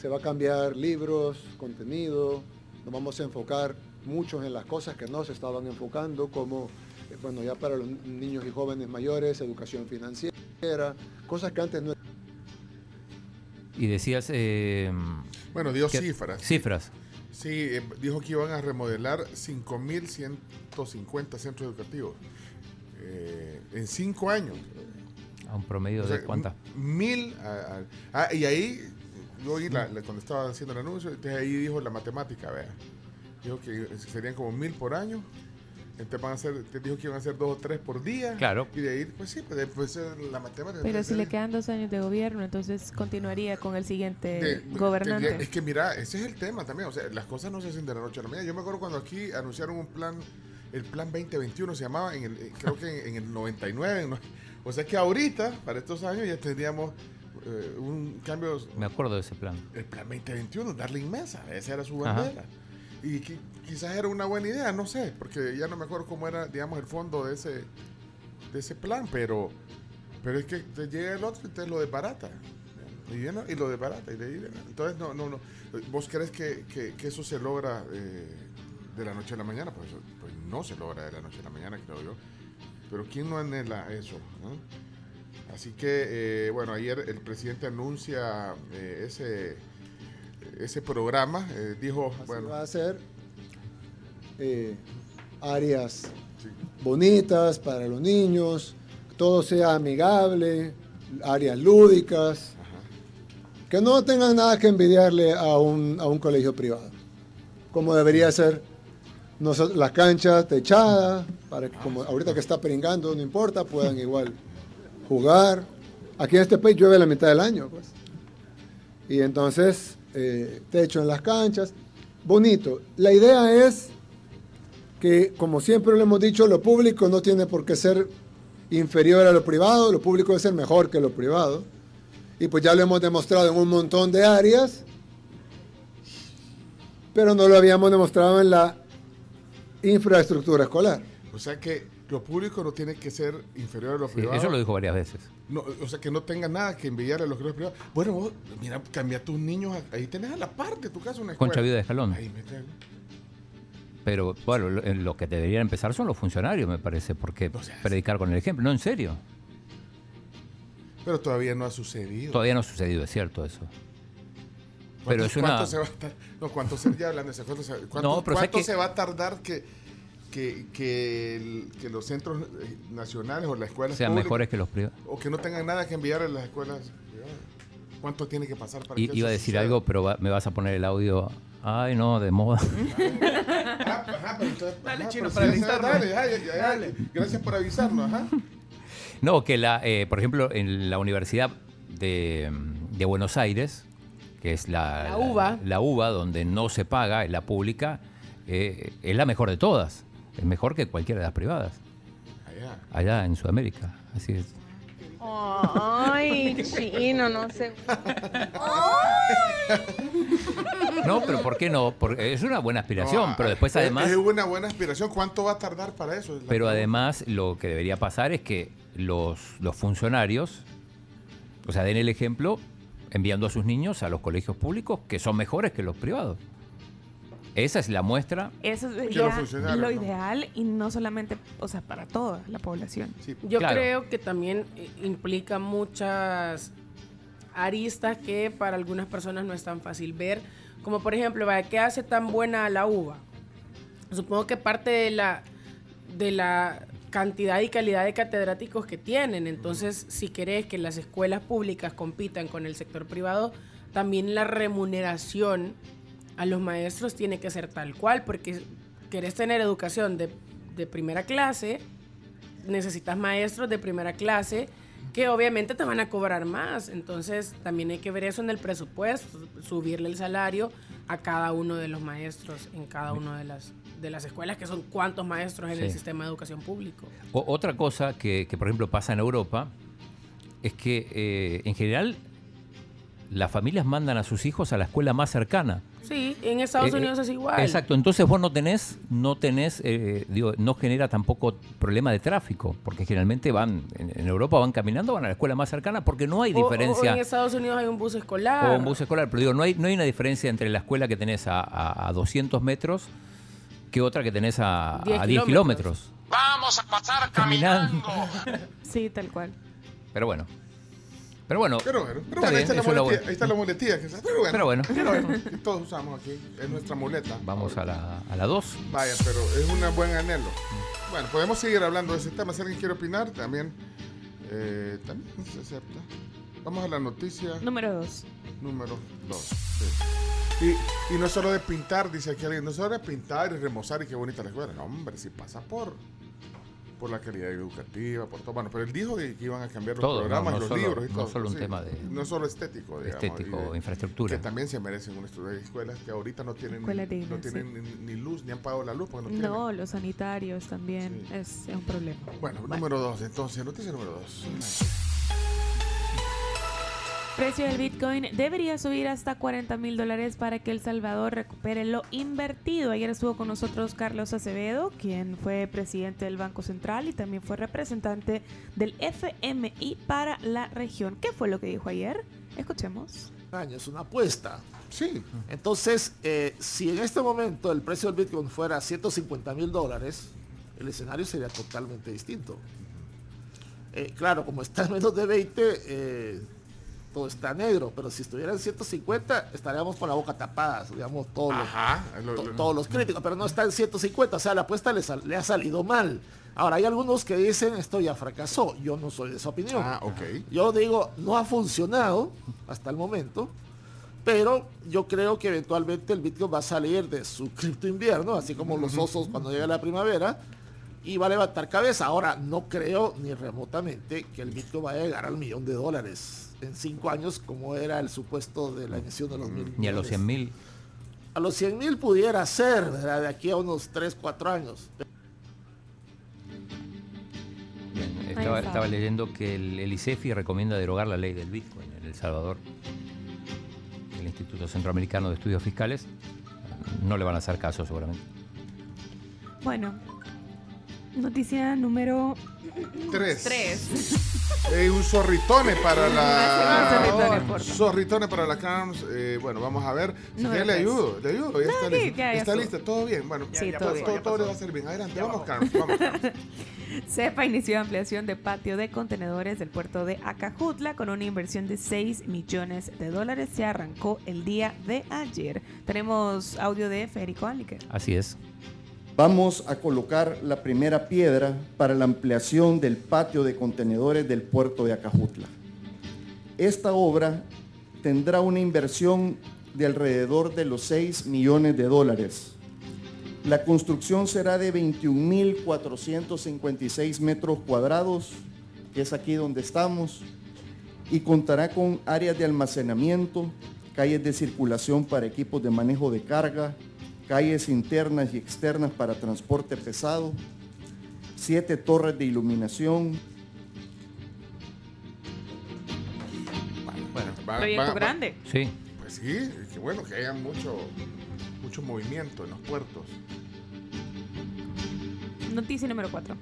Se va a cambiar libros, contenido, nos vamos a enfocar muchos en las cosas que no se estaban enfocando, como, eh, bueno, ya para los niños y jóvenes mayores, educación financiera, cosas que antes no Y decías... eh, Bueno, dio que- cifras. Cifras. Sí, eh, dijo que iban a remodelar 5.150 centros educativos eh, en cinco años. A un promedio O sea, de cuántas. Mil. ah, y ahí, yo oí la- la- cuando estaba haciendo el anuncio, entonces ahí dijo la matemática, vea. Dijo que serían como mil por año. Entonces van a ser, te dijo que iban a ser dos o tres por día. Claro. Y de ahí, pues sí, pues después eh, la matemática. Pero si le quedan dos años de gobierno, entonces continuaría con el siguiente de- gobernante. tendría- es que mira, ese es el tema también. O sea, las cosas no se hacen de la noche a la mañana. Yo me acuerdo cuando aquí anunciaron un plan, el plan 2021 se llamaba, en el, creo que en, en el 99. ¿no? O sea que ahorita, para estos años, ya tendríamos eh, un cambio. Me acuerdo de ese plan. El plan 2021, darle inmensa. Esa era su Ajá. bandera. Y qui- quizás era una buena idea, no sé, porque ya no me acuerdo cómo era, digamos, el fondo de ese, de ese plan, pero, pero es que te llega el otro y te lo desbarata. Y, viene y lo desbarata. Y de ahí viene. Entonces, no, no, no. ¿Vos crees que, que- que eso se logra eh, de la noche a la mañana? Pues, pues no se logra de la noche a la mañana, creo yo. Pero ¿quién no anhela eso? Así que, eh, bueno, ayer el presidente anuncia eh, ese, ese programa. eh, dijo, bueno, va a ser áreas bonitas para los niños, todo sea amigable, áreas lúdicas, que no tengan nada que envidiarle a un, a un colegio privado, como debería ser las canchas techadas, para que como ahorita que está peringando, no importa, puedan igual jugar. Aquí en este país llueve la mitad del año, pues. Y entonces, eh, techo en las canchas, bonito. La idea es que, como siempre lo hemos dicho, lo público no tiene por qué ser inferior a lo privado, lo público debe ser mejor que lo privado. Y pues ya lo hemos demostrado en un montón de áreas, pero no lo habíamos demostrado en la infraestructura escolar. o sea que lo público no tiene que ser inferior a lo Sí, privado. eso lo dijo varias veces. No, o sea, que no tenga nada que envidiarle a los colegios privados. Bueno, vos, mira, cambia a tus niños, ahí tenés a la parte de tu casa una escuela. Concha Vida de Escalón. Ahí. Pero bueno, lo, en lo que deberían empezar son los funcionarios, me parece, porque predicar con el ejemplo. No, en serio. Pero todavía no ha sucedido. Todavía no ha sucedido, es cierto eso. Pero ¿Cuánto- es una... ¿Cuánto se va a tar- No, ¿cuánto se, ya hablando de eso, ¿cuánto, se, cuánto- No, pero cuánto ¿sabes qué? se va a tardar que, que, que, el- que los centros eh, nacionales o las escuelas Sean públicas- mejores que los privados. O que no tengan nada que enviar a las escuelas privadas. ¿Cuánto tiene que pasar para I- que iba a decir algo, pero va- me vas a poner el audio. Ay, no, de moda. [laughs] Ajá, pero entonces- Dale, ajá, chino, pero para dale, dale, dale, dale. Gracias por avisarnos, ajá. No, que la, eh, por ejemplo, en la Universidad de, de Buenos Aires, que es la, La UBA. la UBA, donde no se paga, es la pública, eh, es la mejor de todas. Es mejor que cualquiera de las privadas. Allá. Allá en Sudamérica. Así es. Ay, chino, no sé. No, pero ¿por qué no? Porque es una buena aspiración, No, pero después es- además... Es una buena aspiración. ¿Cuánto va a tardar para eso? Es Pero pregunta. además lo que debería pasar es que los, los funcionarios, o sea, den el ejemplo enviando a sus niños a los colegios públicos que son mejores que los privados. Esa es la muestra. Eso es ya lo ¿no? ideal y no solamente, o sea, para toda la población. Yo Claro. creo que también eh, implica muchas aristas que para algunas personas no es tan fácil ver. Como por ejemplo, ¿qué hace tan buena la uva? Supongo que parte de la, de la cantidad y calidad de catedráticos que tienen. Entonces, si querés que las escuelas públicas compitan con el sector privado, también la remuneración a los maestros tiene que ser tal cual, porque querés tener educación de, de primera clase, necesitas maestros de primera clase que obviamente te van a cobrar más. Entonces también hay que ver eso en el presupuesto, subirle el salario a cada uno de los maestros en cada una de las, de las escuelas, que son cuántos maestros en el sistema de educación público. O- otra cosa que, que, por ejemplo, pasa en Europa es que, eh, en general, las familias mandan a sus hijos a la escuela más cercana. Sí, En Estados Eh, Unidos es igual. Exacto, entonces vos no tenés, no tenés, eh, digo, no genera tampoco problema de tráfico, porque generalmente van, en, Europa van caminando, van a la escuela más cercana, porque no hay o- diferencia. O, en Estados Unidos hay un bus escolar. o un bus escolar, pero digo, no hay, no hay una diferencia entre la escuela que tenés a, a- a 200 metros que otra que tenés a, 10 a 10 kilómetros. Vamos a pasar Caminando. Sí, tal cual. Pero bueno. Pero bueno. Pero bueno, pero está bueno, ahí, bien, está la buena- ahí está la muletilla. que está- Pero bueno, Pero bueno. todos usamos aquí, es nuestra muleta. Vamos a la, a la 2. Vaya, pero es un buen anhelo. Bueno, podemos seguir hablando de ese tema. Si alguien quiere opinar, también, eh, también se acepta. Vamos a la noticia Número dos. número 2. Y, y no es solo de pintar, dice aquí alguien, no solo de pintar y remozar y qué bonita la escuela. No, hombre, si pasa por, por la calidad educativa, por todo. Bueno, pero él dijo que, que iban a cambiar los Todo, no, programas, no los solo- libros y no todo. solo un sí. tema de- No es solo estético, digamos. estético, de- infraestructura. Que también se merecen un estudio. Hay escuelas que ahorita no tienen, Escuelas no tienen ni, ni luz, ni han pagado la luz porque no tienen. No, los sanitarios también es, es un problema. Bueno, número dos, entonces, noticia número dos. Precio del Bitcoin debería subir hasta 40 mil dólares para que El Salvador recupere lo invertido. Ayer estuvo con nosotros Carlos Acevedo, quien fue presidente del Banco Central y también fue representante del FMI para la región. ¿Qué fue lo que dijo ayer? Escuchemos. es una apuesta. Sí. Entonces, eh, si en este momento el precio del Bitcoin fuera 150 mil dólares, el escenario sería totalmente distinto. Eh, claro, como está en menos de 20, eh, todo está negro, pero si estuviera en 150, estaríamos con la boca tapada, digamos, todos, Ajá, los, lo- to- lo- todos los críticos, pero no está en 150, o sea, la apuesta le, sal- le ha salido mal. Ahora, hay algunos que dicen esto ya fracasó, yo no soy de esa opinión. Ah, ok. Yo digo, no ha funcionado hasta el momento, pero yo creo que eventualmente el Bitcoin va a salir de su cripto invierno, así como los osos cuando llega la primavera, y va a levantar cabeza. Ahora, no creo ni remotamente que el Bitcoin vaya a llegar al millón de dólares en cinco años, como era el supuesto de la emisión de los mil. Ni a los millones. 100 mil. A los 100 mil pudiera ser, ¿verdad? De aquí a unos 3, 4 años. Estaba leyendo que el, el ICEFI recomienda derogar la ley del Bitcoin en El Salvador. El Instituto Centroamericano de Estudios Fiscales no le van a hacer caso seguramente. Bueno, noticia número Tres. 3. Eh, un zorritone para Un la. zorritone, por favor. Zorritone para la Crowns. Eh, bueno, vamos a ver. Le ayudo. Le ayudo. Ya No, está sí, lista. ya, está lista. Todo bien. Bueno, Sí, ya todo pasó, bien. todo, Ya todo le va a salir bien. Adelante, vamos, Carlos. Vamos, Carlos. [laughs] CEPA inició ampliación de patio de contenedores del puerto de Acajutla con una inversión de 6 millones de dólares. Se arrancó el día de ayer. Tenemos audio de Federico Anliker. Así es. Vamos a colocar la primera piedra para la ampliación del patio de contenedores del puerto de Acajutla. Esta obra tendrá una inversión de alrededor de los 6 millones de dólares. La construcción será de 21.456 metros cuadrados, que es aquí donde estamos, y contará con áreas de almacenamiento, calles de circulación para equipos de manejo de carga, calles internas y externas para transporte pesado, siete torres de iluminación, Bueno, va- Proyecto va- va- grande. Sí. Pues sí, qué bueno que haya mucho, mucho movimiento en los puertos. Noticia número 4.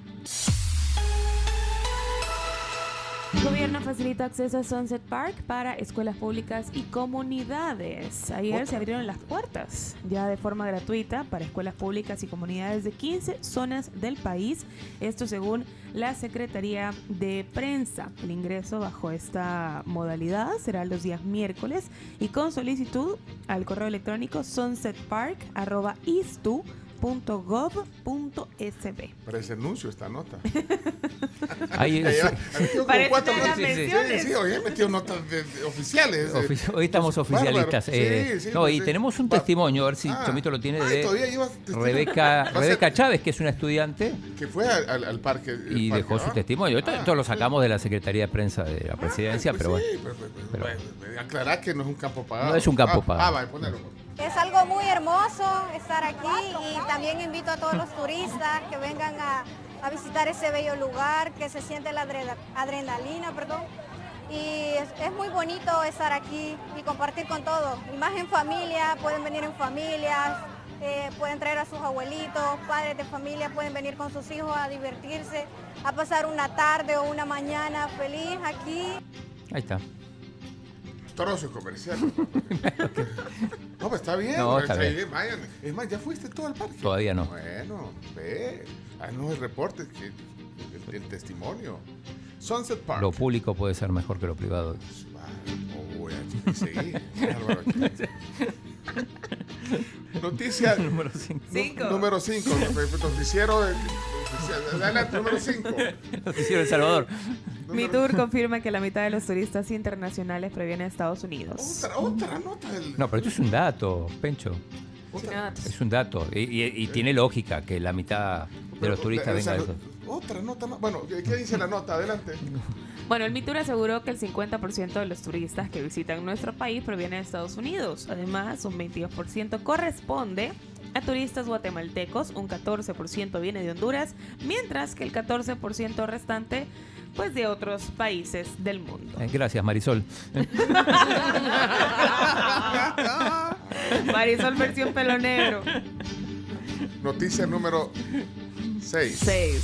Gobierno facilita acceso a Sunset Park para escuelas públicas y comunidades. Ayer se abrieron las puertas ya de forma gratuita para escuelas públicas y comunidades de 15 zonas del país. Esto según la Secretaría de Prensa. El ingreso bajo esta modalidad será los días miércoles y con solicitud al correo electrónico sunsetpark.istu.gov.sb. Parece anuncio esta nota. [laughs] Ahí es- Parece cuatro notas. Sí, sí, hoy he metido notas de- de oficiales. Ofici- Hoy estamos oficialistas. Sí, eh, sí, no, pues y sí. tenemos un Va- testimonio, a ver si Ah. Chomito lo tiene, Ay, de. Rebeca, Rebeca Chávez, que es una estudiante Que fue al, parque. y parque, dejó su ¿no? testimonio. Esto, Ah, esto lo sacamos de la Secretaría de Prensa de la Presidencia, pues pero sí, bueno. pero- pero- pero- bueno, aclarar que no es un campo pagado. No es un campo Ah, pagado. Ah, vale, ponelo. Es algo muy hermoso estar aquí y también invito a todos los turistas que vengan a, visitar ese bello lugar, que se siente la adre- adrenalina, perdón, y es, es muy bonito estar aquí y compartir con todos. Y más en familia, pueden venir en familias, eh, pueden traer a sus abuelitos, padres de familia, pueden venir con sus hijos a divertirse, a pasar una tarde o una mañana feliz aquí. Ahí está. Trozo comercial. no, pues está bien. No, está pues, bien. vayan. Es más, ¿ya fuiste todo al parque? Todavía no. Bueno, ve. Haznos el reporte, que, el, el testimonio. Sunset Park. Lo público puede ser mejor que lo privado. Oh, ya, sí. Noticia Número cinco. nu- Número 5. Noticiero. de- Adelante, número 5. Noticiero El Salvador. Mi tour confirma que la mitad de los turistas internacionales provienen de Estados Unidos. Otra, otra nota del. No, pero esto es un dato, Pencho. Es un dato. Y, y- y tiene lógica que la mitad de los turistas vengan de eso. Otra nota más. Bueno, ¿qué qué dice la nota? Adelante. [laughs] Bueno, el Mitur aseguró que el 50% de los turistas que visitan nuestro país provienen de Estados Unidos. Además, un 22% corresponde a turistas guatemaltecos, un 14% viene de Honduras, mientras que el 14% restante, pues de otros países del mundo. Eh, Gracias, Marisol. [laughs] Marisol versión pelo negro. Noticia número 6. 6.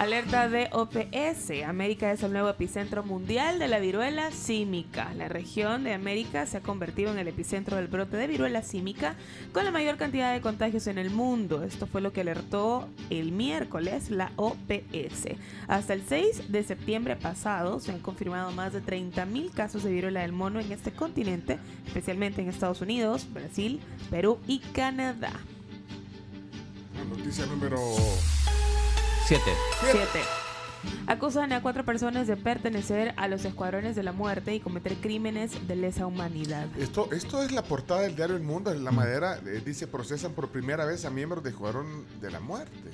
Alerta de OPS. América es el nuevo epicentro mundial de la viruela símica. La región de América se ha convertido en el epicentro del brote de viruela símica con la mayor cantidad de contagios en el mundo. Esto fue lo que alertó el miércoles la OPS. Hasta el 6 de septiembre pasado se han confirmado más de 30.000 casos de viruela del mono en este continente, especialmente en Estados Unidos, Brasil, Perú y Canadá. Noticia número 7. 7. Acusan a cuatro personas de pertenecer a los escuadrones de la muerte y cometer crímenes de lesa humanidad. Esto, esto es la portada del diario El Mundo. Mm. En la madera eh, dice procesan por primera vez a miembros de Escuadrón de la Muerte.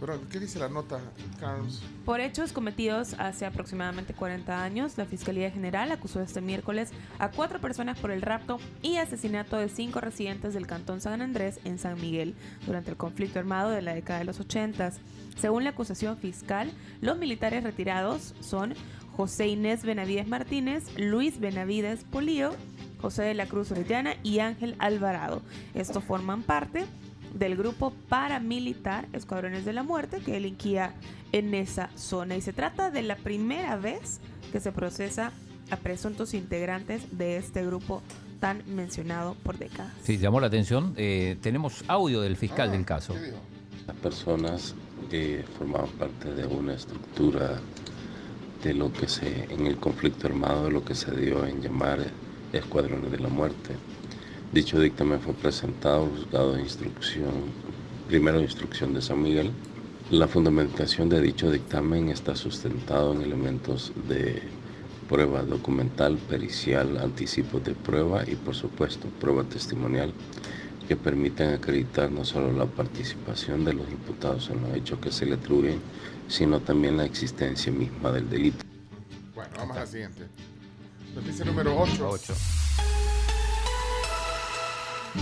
Pero, ¿qué dice la nota, Carms? Por hechos cometidos hace aproximadamente 40 años, la Fiscalía General acusó este miércoles a cuatro personas por el rapto y asesinato de cinco residentes del Cantón San Andrés en San Miguel durante el conflicto armado de la década de los 80. Según la acusación fiscal, los militares retirados son José Inés Benavides Martínez, Luis Benavides Polío, José de la Cruz Orellana y Ángel Alvarado. Estos forman parte del grupo paramilitar Escuadrones de la Muerte que delinquía en esa zona. Y se trata de la primera vez que se procesa a presuntos integrantes de este grupo tan mencionado por décadas. Sí, llamó la atención. Eh, tenemos audio del fiscal del caso. Las personas que formaban parte de una estructura de lo que se, en el conflicto armado, de lo que se dio en llamar escuadrones de la muerte. Dicho dictamen fue presentado juzgado de instrucción, primero instrucción de San Miguel. La fundamentación de dicho dictamen está sustentado en elementos de prueba documental, pericial, anticipos de prueba y por supuesto prueba testimonial que permiten acreditar no solo la participación de los imputados en los hechos que se le atribuyen, sino también la existencia misma del delito. Bueno, vamos a la siguiente. Noticia número 8.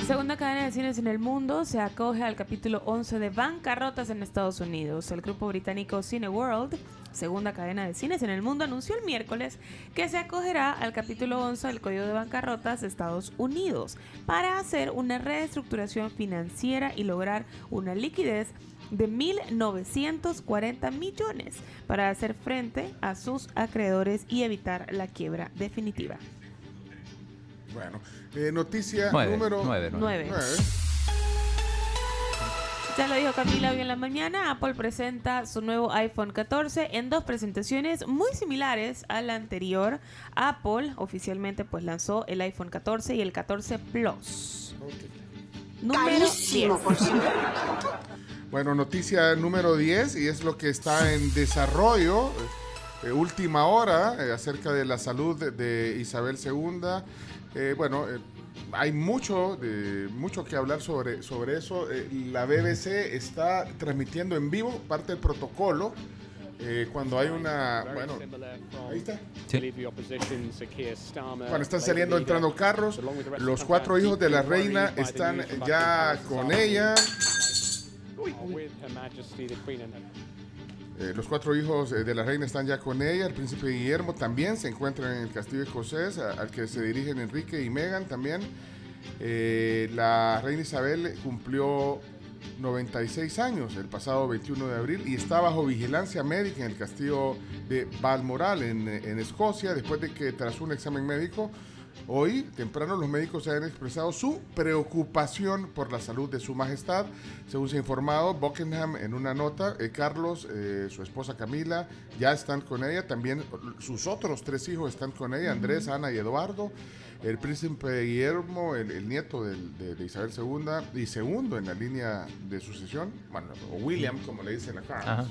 Segunda cadena de cines en el mundo se acoge al capítulo 11 de bancarrotas en Estados Unidos. El grupo británico Cineworld, segunda cadena de cines en el mundo, anunció el miércoles que se acogerá al capítulo 11 del Código de Bancarrotas de Estados Unidos para hacer una reestructuración financiera y lograr una liquidez de 1.940 millones para hacer frente a sus acreedores y evitar la quiebra definitiva. Bueno, eh, noticia Nueve, número nueve, nueve. Ya lo dijo Camila hoy en la mañana, Apple presenta su nuevo iPhone 14 en dos presentaciones muy similares a la anterior. Apple oficialmente pues lanzó el iPhone 14 y el 14 Plus. Número 10. Bueno, noticia número 10 y es lo que está en desarrollo. eh, última hora eh, acerca de la salud de, de Isabel II. Eh, bueno, eh, hay mucho, de, mucho que hablar sobre, sobre eso. Eh, la BBC está transmitiendo en vivo parte del protocolo. eh, cuando hay una... Bueno, ahí está. Cuando están saliendo, entrando carros, los cuatro hijos de la reina están ya con ella. Eh, los cuatro hijos eh, de la reina están ya con ella. El príncipe Guillermo también se encuentra en el castillo escocés, al que se dirigen Enrique y Meghan también. Eh, la reina Isabel cumplió 96 años el pasado 21 de abril y está bajo vigilancia médica en el castillo de Balmoral en Escocia después de que tras un examen médico Hoy, temprano, los médicos han expresado su preocupación por la salud de su majestad. Según se ha informado, Buckingham en una nota, eh, Carlos, eh, su esposa Camila, ya están con ella. También sus otros tres hijos están con ella, Andrés, Ana y Eduardo. El príncipe Guillermo, el, el nieto de, de Isabel II y segundo en la línea de sucesión, bueno, o William, como le dicen acá.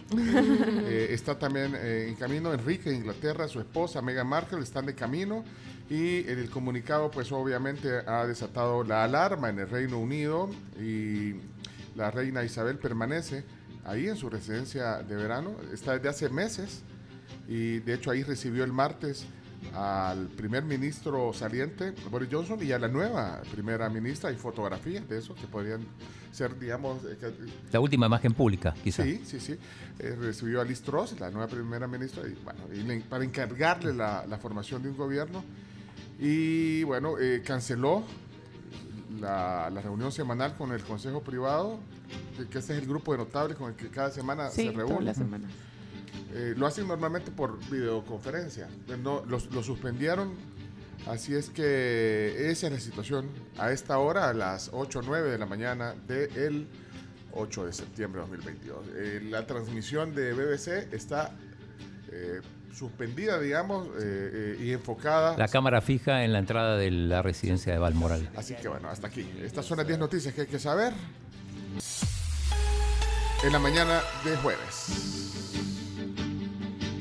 Eh, está también eh, en camino Enrique de Inglaterra, su esposa Meghan Markle están de camino y en el comunicado pues obviamente ha desatado la alarma en el Reino Unido y la reina Isabel permanece ahí en su residencia de verano, está desde hace meses y de hecho ahí recibió el martes al primer ministro saliente, Boris Johnson, y a la nueva primera ministra. Hay fotografías de eso que podrían ser, digamos, eh, que- La última imagen pública, quizás. Sí, sí, sí. Eh, recibió a Liz Truss, la nueva primera ministra, y, bueno, y le- para encargarle la, la formación de un gobierno. Y bueno, eh, canceló la, la reunión semanal con el Consejo Privado, que, que ese es el grupo de notables con el que cada semana Sí, se reúne. las semanas. Eh, lo hacen normalmente por videoconferencia. No, lo, suspendieron. Así es que esa es la situación a esta hora, a las 8 o 9 de la mañana del 8 de septiembre de 2022. Eh, la transmisión de BBC está eh, suspendida, digamos, eh, eh, y enfocada. La cámara fija en la entrada de la residencia de Balmoral. Así que bueno, hasta aquí. Estas son las 10 noticias que hay que saber en la mañana de jueves.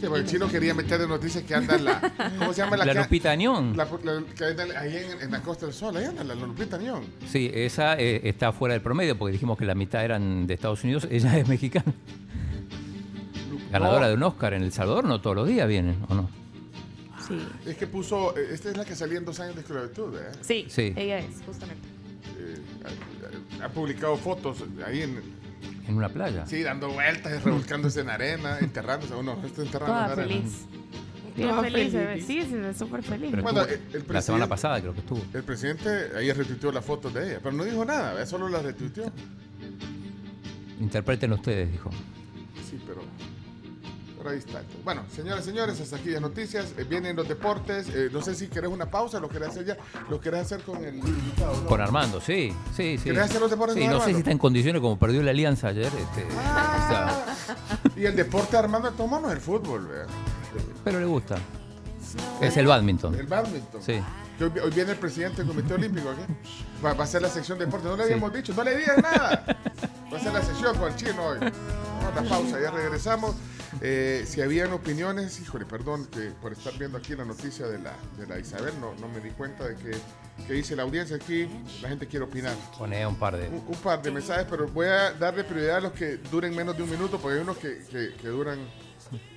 Sí, el chino quería meter de noticias que anda en la. ¿Cómo se llama La ca- Lupita Nyong. La, la- que anda ahí en, en la Costa del Sol, ahí anda la Lupita Nyong. Sí, esa eh, está fuera del promedio porque dijimos que la mitad eran de Estados Unidos. Ella es mexicana. Ganadora de un Oscar en El Salvador, no todos los días vienen, ¿o no? Sí. Es que puso. eh, Esta es la que salía en dos años de esclavitud, ¿eh? Sí, Sí. ella es, justamente. Eh, ha, ha publicado fotos ahí en. En una playa. Sí, dando vueltas, revolcándose en arena, [laughs] enterrándose. Uno, no está enterrando Toda en arena. feliz. Bien Toda feliz, se ve. feliz. Sí, se ve súper feliz. Pero Bueno, estuvo- el- el la presidente- semana pasada creo que estuvo. El presidente ahí retuiteó las fotos de ella, pero no dijo nada, ¿eh? solo las retuiteó. Interpreten ustedes, dijo. Sí, pero. Bueno, señores, señores, hasta aquí las noticias. Eh, vienen los deportes. Eh, no sé si querés una pausa, lo querés hacer ya. Lo querés hacer con el invitado. ¿no? Con Armando, sí, sí, sí. ¿Querés hacer los deportes Sí, con no sé Armando? si está en condiciones como perdió la alianza ayer. este, sea, Y el deporte Armando Tomás no es el fútbol, pero le gusta. Es el badminton. El badminton. Sí. Hoy, hoy viene el presidente del Comité Olímpico aquí. Va, va a ser la sección de deporte. No le Sí. habíamos dicho, no le digas nada. Va a ser la sección con el chino hoy. Vamos a la pausa, ya regresamos. Eh, si habían opiniones, híjole, perdón que por estar viendo aquí la noticia de la, de la Isabel, no, no me di cuenta de que, que dice la audiencia aquí, la gente quiere opinar. Pone un par de. Un, un par de mensajes, pero voy a darle prioridad a los que duren menos de un minuto, porque hay unos que, que, que duran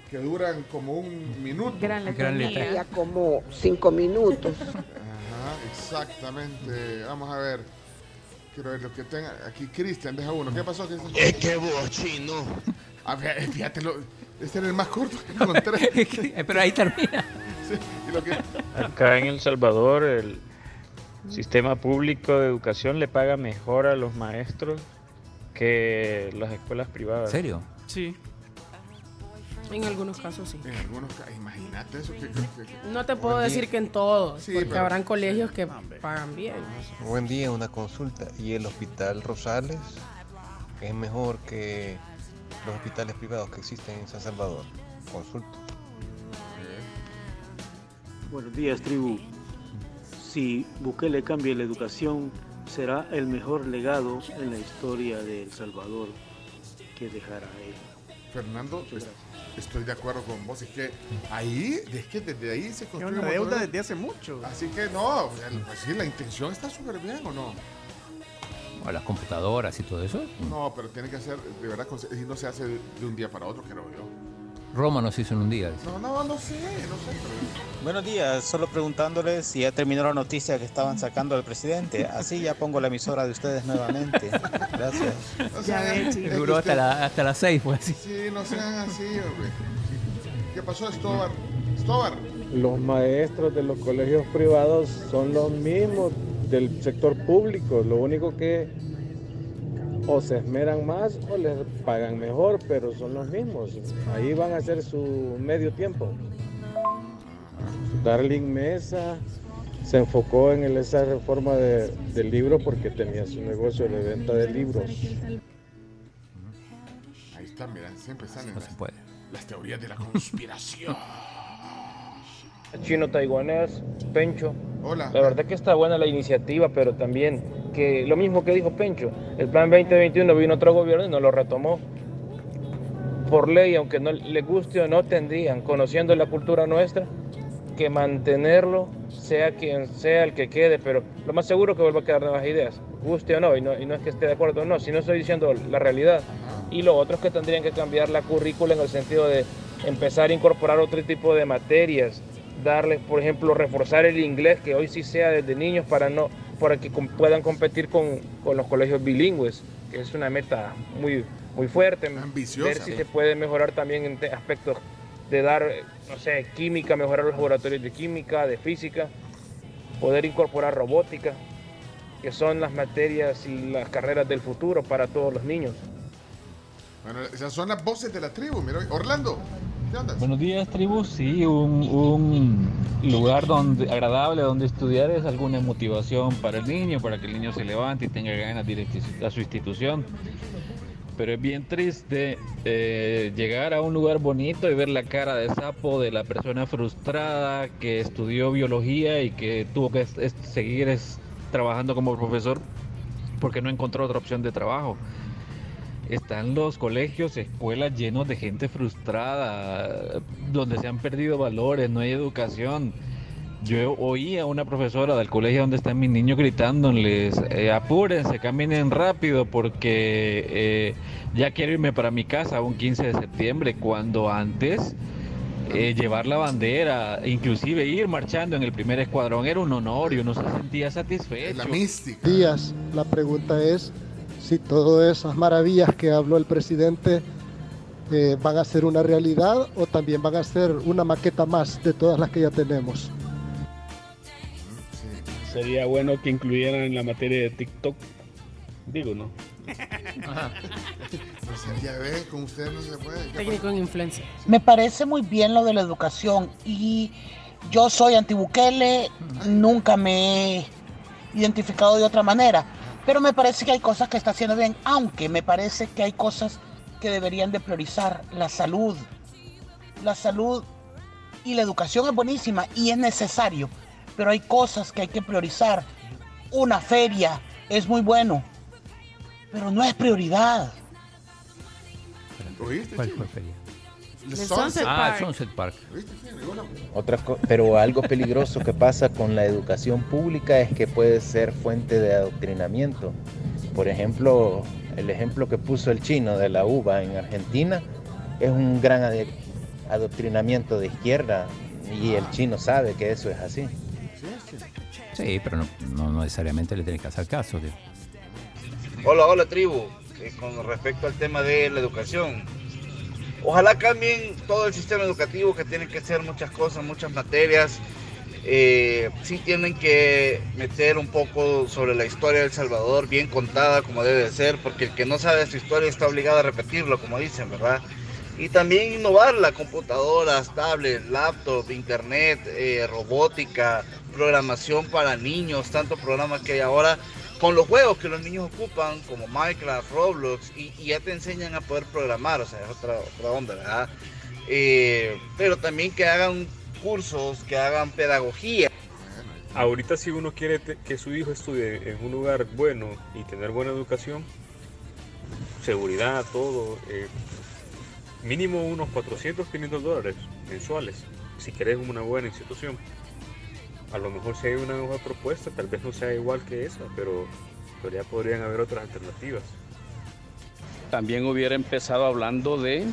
que duran como un minuto. Gran letra. como cinco minutos. Ajá, exactamente. Vamos a ver. Quiero ver lo que tenga. Aquí Cristian, deja uno. ¿Qué pasó, Cristian? Es que vos, chino. Ah, fíjate, fíjate, lo- este era el más corto que encontré. [laughs] Pero ahí termina. Sí, y lo que- Acá en El Salvador el sistema público de educación le paga mejor a los maestros que las escuelas ¿En privadas. serio? Sí. En algunos casos sí. En algunos casos, imagínate eso. Que, que- que- No te puedo decir día. que en todos, Sí, porque pero- habrán colegios que pagan bien. Buen día, una consulta. ¿Y el Hospital Rosales es mejor que los hospitales privados que existen en San Salvador? Consulta. Buenos días, tribu. Si Bukele cambia la educación, será el mejor legado en la historia de El Salvador que dejará él. Fernando, es- estoy de acuerdo con vos. Es que ahí, es que desde ahí se Es construye una un montón deuda de- desde hace mucho. Así que no, o sea, pues sí, la intención está súper bien, ¿o no? O las computadoras y todo eso. No, pero tiene que ser, de verdad, y no se hace de un día para otro, creo yo. Roma nos hizo en un día. dice. No, no, no sé, no sé. pero- Buenos días, solo preguntándoles si ya terminó la noticia que estaban sacando al presidente. Así ya pongo la emisora de ustedes nuevamente. Gracias. O sea, Duró hasta, la, hasta las 6, fue así. Sí, no sean así, hombre. ¿Qué pasó, Stobar? Stobar. Los maestros de los colegios privados son los mismos del sector público, lo único que o se esmeran más o les pagan mejor, pero son los mismos. Ahí van a hacer su medio tiempo. Darling Mesa se enfocó en el- esa reforma de- del libro porque tenía su negocio de venta de libros. Ahí está, mira, siempre salen las teorías de la conspiración. [laughs] chino taiwanés, Pencho. Hola. La verdad que está buena la iniciativa, pero también que lo mismo que dijo Pencho, el plan 2021 vino otro gobierno y no lo retomó. Por ley, aunque no le guste o no, tendrían, conociendo la cultura nuestra, que mantenerlo, sea quien sea el que quede, pero lo más seguro es que vuelva a quedar nuevas ideas, guste o no, y no, y no es que esté de acuerdo o no, sino estoy diciendo la realidad. Y lo otro es que tendrían que cambiar la currícula en el sentido de empezar a incorporar otro tipo de materias, darles, por ejemplo, reforzar el inglés, que hoy sí sea desde niños para, no, para que puedan competir con, con los colegios bilingües, que es una meta muy, muy fuerte. Ambiciosa. Ver si se puede mejorar también en aspectos de dar, no sé, química, mejorar los laboratorios de química, de física, poder incorporar robótica, que son las materias y las carreras del futuro para todos los niños. Bueno, esas son las voces de la tribu. Mira, Orlando. Buenos días, tribu. Sí, un, lugar donde agradable donde estudiar es alguna motivación para el niño, para que el niño se levante y tenga ganas de ir a su institución. Pero es bien triste eh, llegar a un lugar bonito y ver la cara de sapo de la persona frustrada que estudió biología y que tuvo que seguir trabajando como profesor porque no encontró otra opción de trabajo. Están los colegios, escuelas llenos de gente frustrada, donde se han perdido valores, no hay educación. Yo oí a una profesora del colegio donde están mis niños gritándoles, eh, apúrense, caminen rápido porque eh, ya quiero irme para mi casa un 15 de septiembre, cuando antes eh, llevar la bandera, inclusive ir marchando en el primer escuadrón era un honor y uno se sentía satisfecho. La mística. días. La pregunta es si todas esas maravillas que habló el presidente eh, van a ser una realidad o también van a ser una maqueta más de todas las que ya tenemos. Sería bueno que incluyeran en la materia de TikTok. Digo, ¿no? O sea, ya ves, con ustedes no se puede. ¿Qué Técnico en influencia. Me parece muy bien lo de la educación y yo soy antibukele, nunca me he identificado de otra manera, pero me parece que hay cosas que está haciendo bien, aunque me parece que hay cosas que deberían de priorizar, la salud. La salud y la educación es buenísima y es necesario, pero hay cosas que hay que priorizar. Una feria es muy bueno, pero no es prioridad. ¿Oíste? ¿Cuál fue feria? The Sunset Ah, Park. Sunset Park. Otra pero algo peligroso que pasa con la educación pública es que puede ser fuente de adoctrinamiento. Por ejemplo, el ejemplo que puso el chino de la uva en Argentina es un gran adoctrinamiento de izquierda y el chino sabe que eso es así. Sí, pero no, no- no necesariamente le tenés que hacer caso. tío. Hola, hola tribu. Eh, con respecto al tema de la educación, ojalá cambien todo el sistema educativo que tiene que ser muchas cosas, muchas materias. Eh, sí tienen que meter un poco sobre la historia de El Salvador, bien contada como debe de ser, porque el que no sabe su historia está obligado a repetirlo, como dicen, ¿verdad? Y también innovar la computadoras, tablets, laptop, internet, eh, robótica, programación para niños, tantos programas que hay ahora con los juegos que los niños ocupan, como Minecraft, Roblox, y, ya te enseñan a poder programar, o sea, es otra, otra onda, ¿verdad? Eh, pero también que hagan cursos, que hagan pedagogía. Ahorita si uno quiere que su hijo estudie en un lugar bueno y tener buena educación, seguridad, todo, eh, mínimo unos 400, 500 dólares mensuales, si querés una buena institución. A lo mejor si hay una nueva propuesta, tal vez no sea igual que esa, pero, pero ya podrían haber otras alternativas. También hubiera empezado hablando de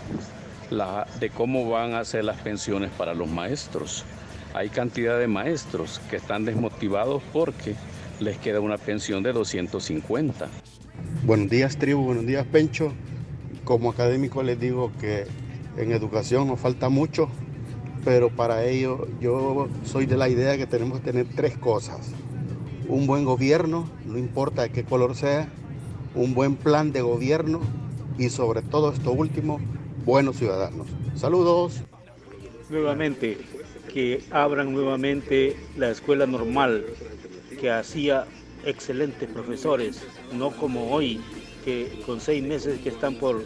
la, de cómo van a ser las pensiones para los maestros. Hay cantidad de maestros que están desmotivados porque les queda una pensión de 250. Buenos días, tribu. Buenos días, Pencho. Como académico les digo que en educación nos falta mucho, pero para ello yo soy de la idea que tenemos que tener tres cosas. Un buen gobierno, no importa de qué color sea, un buen plan de gobierno y sobre todo esto último, buenos ciudadanos. Saludos. Nuevamente, que abran nuevamente la escuela normal que hacía excelentes profesores, no como hoy, que con seis meses que están por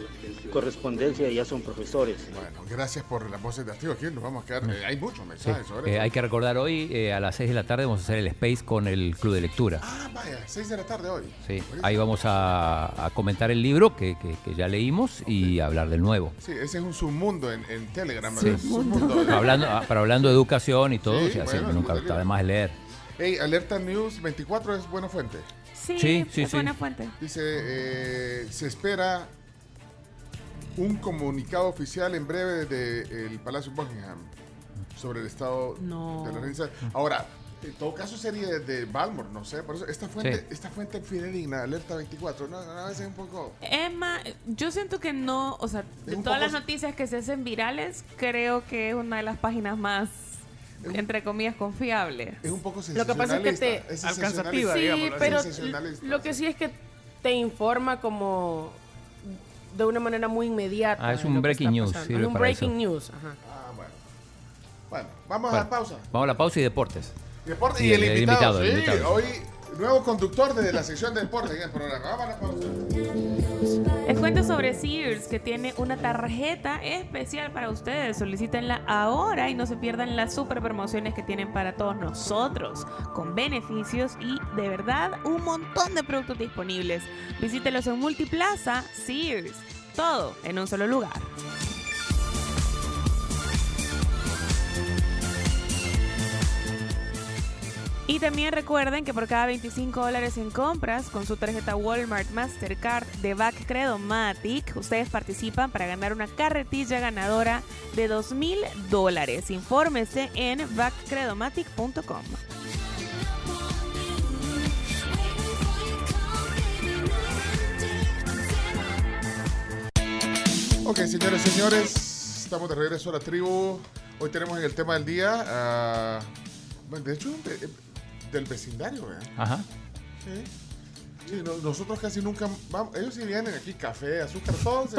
correspondencia ya son profesores. Bueno, gracias por las voces de activo. Aquí nos vamos a quedar. eh, hay muchos Sí. mensajes sobre Eh, eso. hay que recordar hoy eh, a las 6 de la tarde vamos a hacer el space con el club de lectura. Ah, vaya, 6 de la tarde hoy. Sí, ahí vamos a, a comentar el libro que, que- que ya leímos y hablar del nuevo. Sí, ese es un submundo en, en Telegram. Sí. Submundo. Hablando, ah, pero hablando de educación y todo, Sí, o sea, sí, bueno, nunca está de más leer. Hey, Alerta News 24 es buena fuente. Sí, Sí, sí, es sí. buena fuente. Dice, eh, se espera un comunicado oficial en breve desde el Palacio Buckingham sobre el estado No. de la reina. Ahora, en todo caso sería de Balmore, no sé, por eso esta fuente, Sí. esta fuente fidedigna, Alerta 24, no, a veces un poco... Emma, yo siento que no, o sea, de todas poco- las noticias que se hacen virales, creo que es una de las páginas más, entre comillas, confiables. Es un poco Lo que pasa es que te... Es Alcanzativa, Sí, digámoslo así. pero lo que sí es que te informa como de una manera muy inmediata. Ah, es un breaking news, sirve Es un para breaking eso. news, ajá. Ah, bueno. Bueno, vamos a Bueno, la pausa. Vamos a la pausa y deportes. Deporte Sí, y el, el- el invitado, invitado, el sí, invitado. hoy nuevo conductor de la sección de deporte en el programa. Vamos a. Les cuento sobre Sears, que tiene una tarjeta especial para ustedes. Solicítenla ahora y no se pierdan las super promociones que tienen para todos nosotros, con beneficios y de verdad un montón de productos disponibles. Visítelos en Multiplaza Sears. Todo en un solo lugar. Y también recuerden que por cada 25 dólares en compras con su tarjeta Walmart Mastercard de Back Credomatic, ustedes participan para ganar una carretilla ganadora de 2 mil dólares. Infórmese en backcredomatic.com. Ok, señores señores, estamos de regreso a la tribu. Hoy tenemos en el tema del día, bueno, de hecho, de- del vecindario, ¿verdad? Ajá. Sí. Sí, no- nosotros casi nunca vamos, ellos sí vienen aquí, café, azúcar, todo se,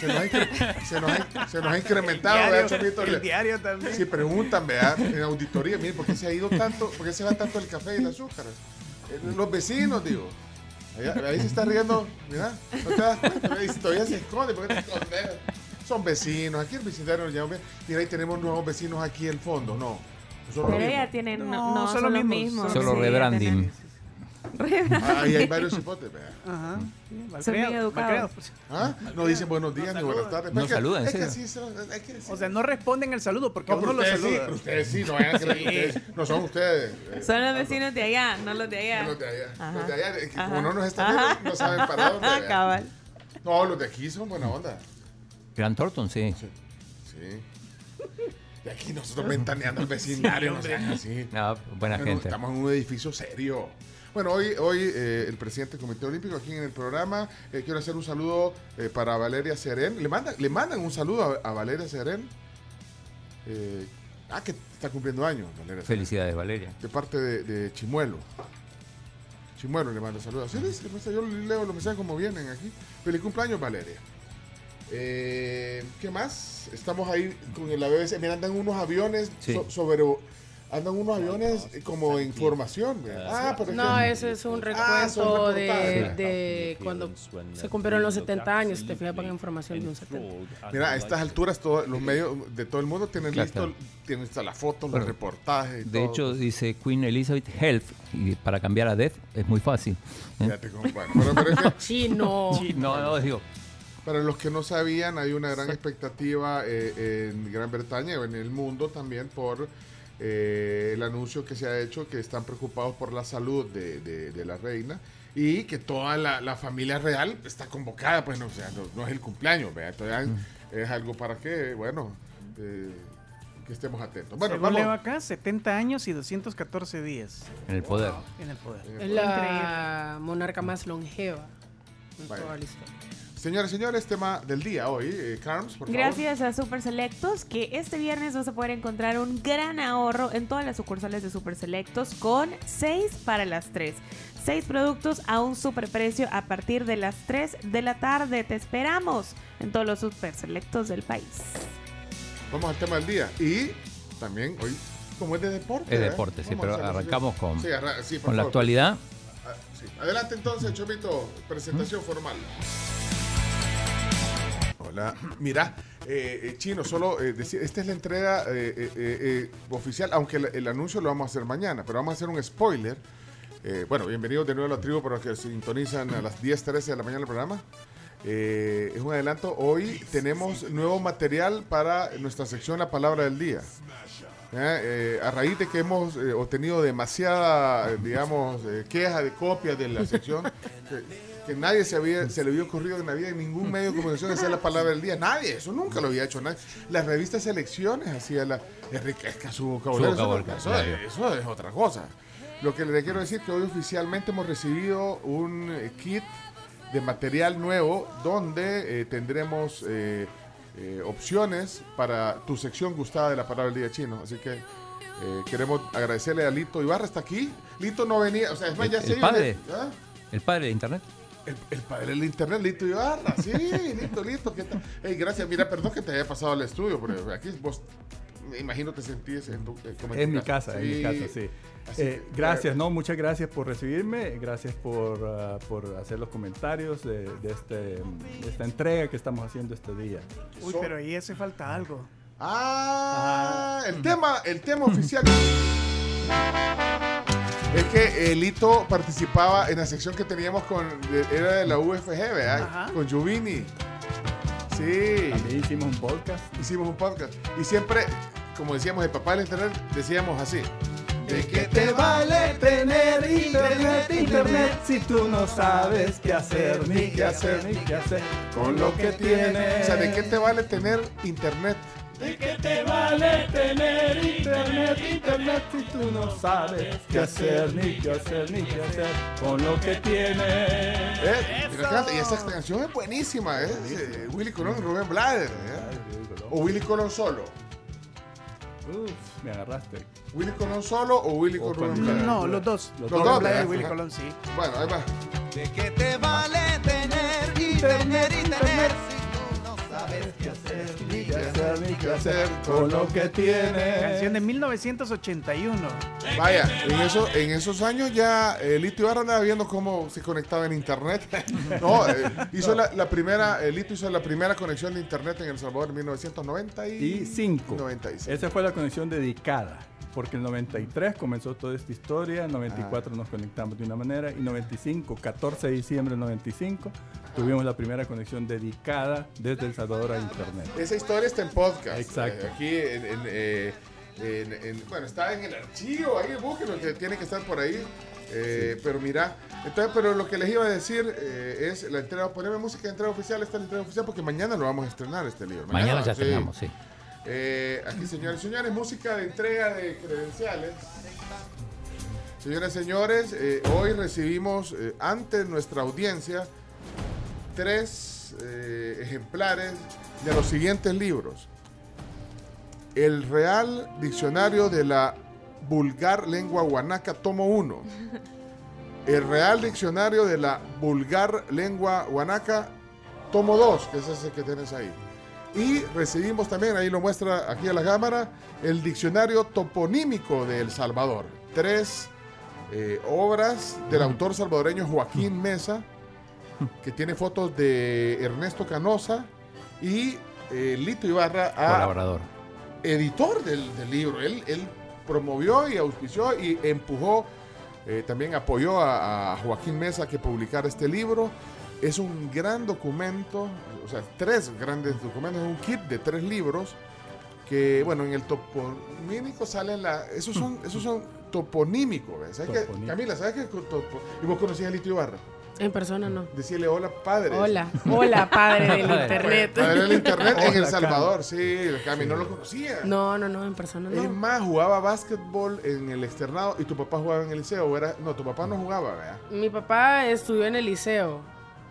se nos, ha se nos ha- se nos ha incrementado, El ¿verdad, diario, el también. Sí, preguntan, ¿verdad? En auditoría, miren, ¿por qué se ha ido tanto, por qué se va tanto el café y el azúcar? Eh, Los vecinos, digo. Ahí, ahí se está riendo, mira, no te das cuenta, ahí todavía se esconde, ¿por qué te escondes? Son vecinos, aquí el vecindario nos llama bien. Mira, ahí tenemos nuevos vecinos aquí al fondo, no. Los Pero ya tienen, no, No, no, son son, los los mismos, mismos. Solo sí, rebranding. Ah, ahí hay varios ¿verdad? Ajá. Son bien educados. ¿Ah? No dicen buenos días ni buenas tardes. No Es que- saludan, es que serio. sí, son- hay que decir- O sea, no responden el saludo porque No, uno pero lo ustedes sí, saluda. pero ustedes sí, no vayan a creer Sí. ustedes no son ustedes. eh, Son los vecinos de allá, no los de allá. Los de allá. Ajá. Los de allá, eh, que como Ajá. no nos están viendo, no saben para dónde. ¿verdad? Cabal. No, los de aquí son buena onda. Gran Thornton, sí. Sí. De aquí nosotros ventaneando el [laughs] vecindario, no sean así. No, buena Bueno, gente. Estamos en un edificio serio. Bueno, hoy, hoy eh, el presidente del Comité Olímpico aquí en el programa. eh, quiero hacer un saludo eh, para Valeria Serén. Le mandan, le mandan un saludo a, a Valeria Serén. Eh, ah, que está cumpliendo años, Valeria Serén. Felicidades, Valeria. De parte de, de Chimuelo. Chimuelo le manda saludos. Dice, pues, yo leo los mensajes como vienen aquí. Feliz cumpleaños, Valeria. Eh, ¿Qué más? Estamos ahí con la BBC. Mira, andan unos aviones Sí. so- sobre. Andan unos aviones eh, como información. ¿verdad? Ah, pero es No, ese es un Ah, recuento de, cuando se cumplieron los 70 años. Si te fijas, para información de un 70. Mira, a estas alturas todos los medios de todo el mundo tienen Claro, listo, claro. tienen lista la foto, los reportajes. y De todo. hecho, dice Queen Elizabeth Health, y para cambiar a Death es muy fácil. ¿eh? Fíjate cómo- bueno, pero- pero es que- [laughs] Chino. Sí, no, no, digo, Para los que no sabían, hay una gran expectativa eh, en Gran Bretaña o en el mundo también por eh, el anuncio que se ha hecho que están preocupados por la salud de, de- de la reina y que toda la, la familia real está convocada, pues no, o sea, no, no es el cumpleaños, ¿verdad? Todavía es algo para que, bueno, eh, que estemos atentos. Bueno, Según leo vamos. acá, 70 años y 214 días. En el poder. En el poder. Es la monarca más longeva en toda la historia. Señores, señores, tema del día hoy. Eh, Carms, por favor. Gracias a Super Selectos, que este viernes vas a poder encontrar un gran ahorro en todas las sucursales de Super Selectos con 6 para las 3. 6 productos a un super precio a partir de las 3 de la tarde. Te esperamos en todos los Super Selectos del país. Vamos al tema del día. Y también hoy, como es de deporte. Es ¿eh? deporte, sí, pero arrancamos con, Sí, arra- sí, por con la actualidad. Ah, sí. Adelante entonces, Chomito, presentación formal. Hola, mira, eh, eh, Chino, solo eh, decir, esta es la entrega eh, oficial, aunque el, el anuncio lo vamos a hacer mañana, pero vamos a hacer un spoiler. Bueno, bienvenidos de nuevo a la tribu para los que sintonizan a las 10.13 de la mañana el programa. Eh, es un adelanto. Hoy tenemos nuevo material para nuestra sección La Palabra del Día. ¿eh? Eh, a raíz de que hemos obtenido demasiada, digamos, queja de copias de la sección, [laughs] que, nadie se, había, se le había ocurrido en la vida en ningún medio de comunicación hacer la palabra del día. Nadie, eso nunca lo había hecho nadie. Las revistas Selecciones hacía la. Enriquezca su vocabulario. Su eso vocabulario. eso- eso es otra cosa. Lo que le quiero decir que hoy oficialmente hemos recibido un eh, kit de material nuevo donde eh, tendremos eh, eh, opciones para tu sección gustada de la palabra del día chino. Así que eh, queremos agradecerle a Lito Ibarra, está aquí. Lito no venía, o sea, es más, El, ya el se iba- padre. ¿Ah? El padre de internet. El, el padre del internet, Lito Ibarra, sí, Lito, Lito, ¿qué tal? Ey, gracias, mira, perdón que te haya pasado al estudio, pero aquí vos, me imagino te sentís en tu, eh, como En tu mi casa, en mi casa, sí. Eh, que, gracias, no, muchas gracias por recibirme, gracias por, ah, por hacer los comentarios de, de este, de esta entrega que estamos haciendo este día. Uy, pero ahí hace falta algo. Ah, el tema, el tema oficial. [laughs] Es que el Lito participaba en la sección que teníamos con, era de la UFG, ¿verdad? Ajá. Con Juvini. Sí. También hicimos un podcast. Hicimos un podcast. Y siempre, como decíamos, el papá del internet, decíamos así. ¿De qué te vale tener internet, internet, si tú no sabes qué hacer, ni qué hacer, ni qué hacer con lo que tienes? O sea, ¿de qué te vale tener internet? ¿De qué te vale tener internet, internet, si tú no sabes qué hacer, ni qué hacer, ni qué hacer con lo que tienes? ¿Eh? Y esa canción es buenísima, ¿eh? Eh, Willy Colón y Rubén Blader. ¿eh? O Willy Colón solo. Uf, me agarraste. ¿Willy Colón solo o Willy O Colón con- Blader? No, los dos. Los Rubén dos, ¿verdad? y Willy. Colón, sí. Bueno, ahí va. ¿De qué te vale tener internet, internet si Ni qué hacer, ni qué hacer con lo que tienes. Canción de 1981. Vaya, en, eso, en esos años ya eh, Lito Ibarra andaba viendo cómo se conectaba en internet. [laughs] No, eh, hizo la, la primera, eh, Lito hizo la primera conexión de internet en El Salvador en 1995. y 5. 95. Esa fue la conexión dedicada, porque el 93 comenzó toda esta historia, el Ah. 94 nos conectamos de una manera y 95, 14 de diciembre del 95, tuvimos la primera conexión dedicada desde El Salvador a Internet. Esa historia está en podcast. Exacto. Eh, aquí en, en, eh, en- en- bueno, está en el archivo, ahí búsquenlo, que tiene que estar por ahí. Eh, Pero mira, entonces, pero lo que les iba a decir eh, es la entrega, poneme música de entrega oficial, esta es la entrega oficial, porque mañana lo vamos a estrenar este libro. Mañana ya sí. tenemos, sí. Eh, aquí, señores y señores, música de entrega de credenciales. Señoras y señores, eh, hoy recibimos eh, ante nuestra audiencia tres eh, ejemplares de los siguientes libros. El Real Diccionario de la Vulgar Lengua Guanaca, tomo 1. El Real Diccionario de la Vulgar Lengua Guanaca, tomo 2, que es ese que tienes ahí. Y recibimos también, ahí lo muestra aquí a la cámara, el Diccionario Toponímico de El Salvador. Tres eh, obras del autor salvadoreño Joaquín Mesa, [laughs] que tiene fotos de Ernesto Canosa y eh, Lito Ibarra, a- Colaborador. editor del, del libro. Él, él promovió y auspició y empujó, eh, también apoyó a, a Joaquín Mesa que publicara este libro. Es un gran documento, sea, tres grandes documentos, un kit de tres libros que, bueno, en el toponímico salen la... Esos son, esos son toponímicos, ¿ves? ¿Sabes? Toponímico. Camila, ¿sabes qué? Topo- ¿Y vos conocías a Lito Ibarra? En persona no. Decirle hola, padre. Hola, hola, padre del internet. Padre del internet en El Hola, Salvador, sí, Cami, no lo conocía. No, no, no, en persona no. Es más, jugaba básquetbol en el externado y tu papá jugaba en el liceo. ¿o Era, no, tu papá no jugaba, ¿verdad? Mi papá estudió en el liceo.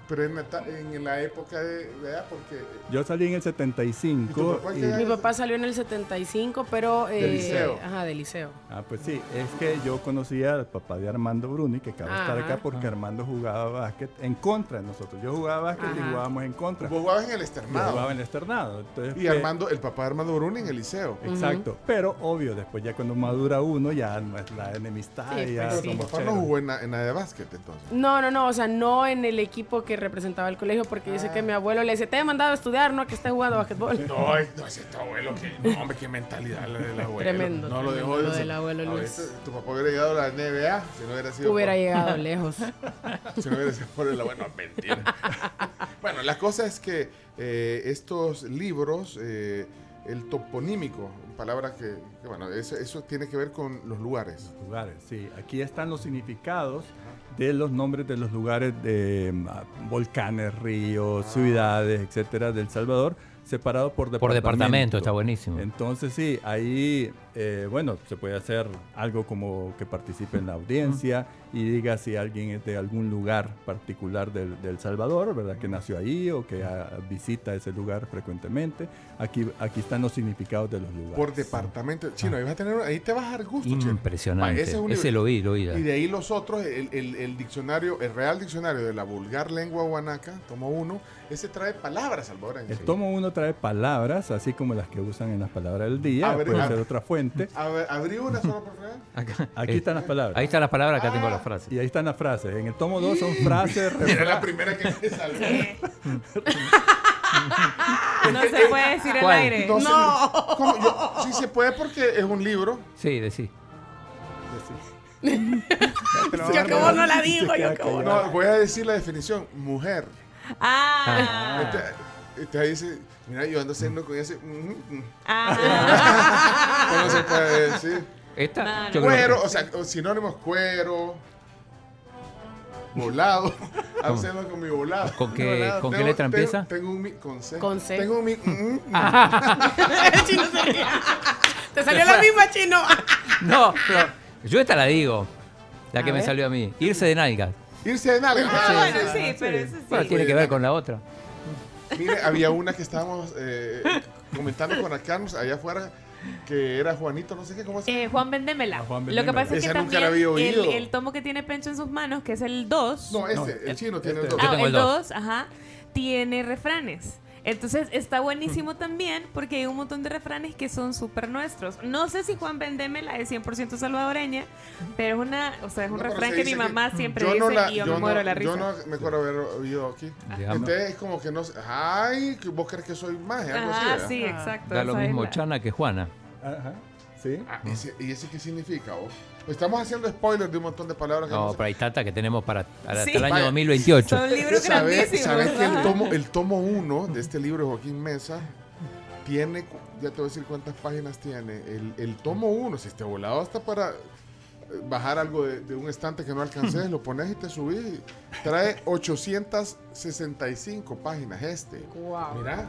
Pero en la, en la época de, ¿verdad? Porque Yo salí en el ¿Y tu 75 papá y, qué Mi papá salió en el 75, pero... Del eh, liceo. Ajá, del liceo. Ah, pues sí, es que yo conocía al papá de Armando Bruni, que acaba de estar acá porque Armando jugaba básquet en contra de nosotros. Yo jugaba básquet y jugábamos en contra. Vos jugabas en el Yo externado. jugaba en el externado. Entonces, Y Armando, el papá de Armando Bruni en el liceo. Exacto, pero obvio, después ya cuando madura uno, ya no es la enemistad. Sí, ya pues sí. Tu papá no jugó en, la- en la de básquet entonces. No, no, no, o sea, no en el equipo que representaba el colegio, porque dice que mi abuelo le dice, te he mandado a estudiar, no a que esté jugando básquetbol. No, es- no, es tu abuelo que. No, hombre, qué mentalidad la del abuelo. Tremendo, No lo dejó de del abuelo Luis. Tu papá hubiera llegado a la NBA si no hubiera sido. Hubiera por- llegado [laughs] lejos. Si no hubiera sido por el abuelo. No, mentira. [laughs] bueno, la cosa es que eh, estos libros, eh, el toponímico, palabra que, que, bueno, eso, eso tiene que ver con los lugares. lugares, sí. Aquí están los significados de los nombres de los lugares de mm, ah, volcanes, ríos, ciudades, etcétera, del Salvador, separados por departamento. Por departamento, está buenísimo. Entonces, sí, ahí, eh, bueno, se puede hacer algo como que participe en la audiencia y diga si alguien es de algún lugar particular del, del Salvador, ¿verdad? Que nació ahí o que visita ese lugar frecuentemente. Aquí, aquí están los significados de los lugares. Por departamento. Chino, ahí, vas a tener, ahí te vas a dar gusto. Impresionante. Ah, ese es un Ese lo vi, lo vi. Y de ahí los otros, el, el- el diccionario, el Real Diccionario de la Vulgar Lengua Guanaca, tomo uno, ese trae palabras salvadoreñas. El tomo 1 trae palabras, así como las que usan en las palabras del día, A ver, puede ser otra fuente. A ver, abrí una sola por favor. Aquí están las palabras. Ahí están las palabras, acá Ah. tengo las frases. Y ahí están las frases. En el tomo 2 son frases, [laughs] Mira la primera que me salió. [laughs] No se puede decir ¿Cuál? aire. No, No. Yo- sí se puede porque es un libro. Sí, de sí. [laughs] Yo que vos no la digo, yo que vos no. No, voy a decir la definición. Mujer. Ah. Entonces ahí dice, mira, yo ando haciendo con ese... mm, mm. Ah. [laughs] ¿Cómo se puede decir? Esta, No, no. yo creo Cuero, o sea, o sinónimos cuero, volado. [laughs] Haciendo con mi volado. ¿Con qué- Volado. con qué Tengo- letra tengo- empieza? Tengo un mi, con C. Con C. Tengo un mi, mm, mm. El chino se ríe. Te salió la misma, chino. [laughs] No, pero yo esta la digo. La que A me ver. salió a mí. Irse de nalgas. Irse de nalga. Ah, bueno, sí, pero eso sí. Bueno, tiene que ver con la otra. Mire, había una que estábamos eh, comentando con Arcanos allá afuera, que era Juanito, no sé qué, ¿cómo se Eh, Juan Vendémela. Juan Lo que pasa es que nunca también la había el, oído. el tomo que tiene Pencho en sus manos, que es el 2. No, este, el chino tiene el este. dos. Yo Ah, tengo el el dos. 2, ajá, tiene refranes. Entonces está buenísimo también porque hay un montón de refranes que son súper nuestros. No sé si Juan Vendémela es 100% salvadoreña, pero es una, o sea, es un No, refrán se que mi mamá siempre yo dice no la- y yo, yo me muero no- de la risa. Yo no me acuerdo haber oído aquí. Digamos. Entonces es como que no sé, ay, que vos crees que soy más, algo así. Ah, ¿verdad? sí, exacto. Da lo mismo la- Chana que Juana. Ajá. ¿Sí? Ah, ese- ¿Y ese qué significa vos? Estamos haciendo spoilers de un montón de palabras que No, sé. pero hay tanta que tenemos para hasta Sí. el año Vaya. 2028. Son libros ¿Sabes, sabes que el ajá. tomo, el tomo uno de este libro de Joaquín Mesa tiene, ya te voy a decir cuántas páginas tiene. El, el tomo uno, si este volado hasta para eh, bajar algo de, de un estante que no alcances, [laughs] lo pones y te subís. Trae 865 páginas este. Wow. Mira.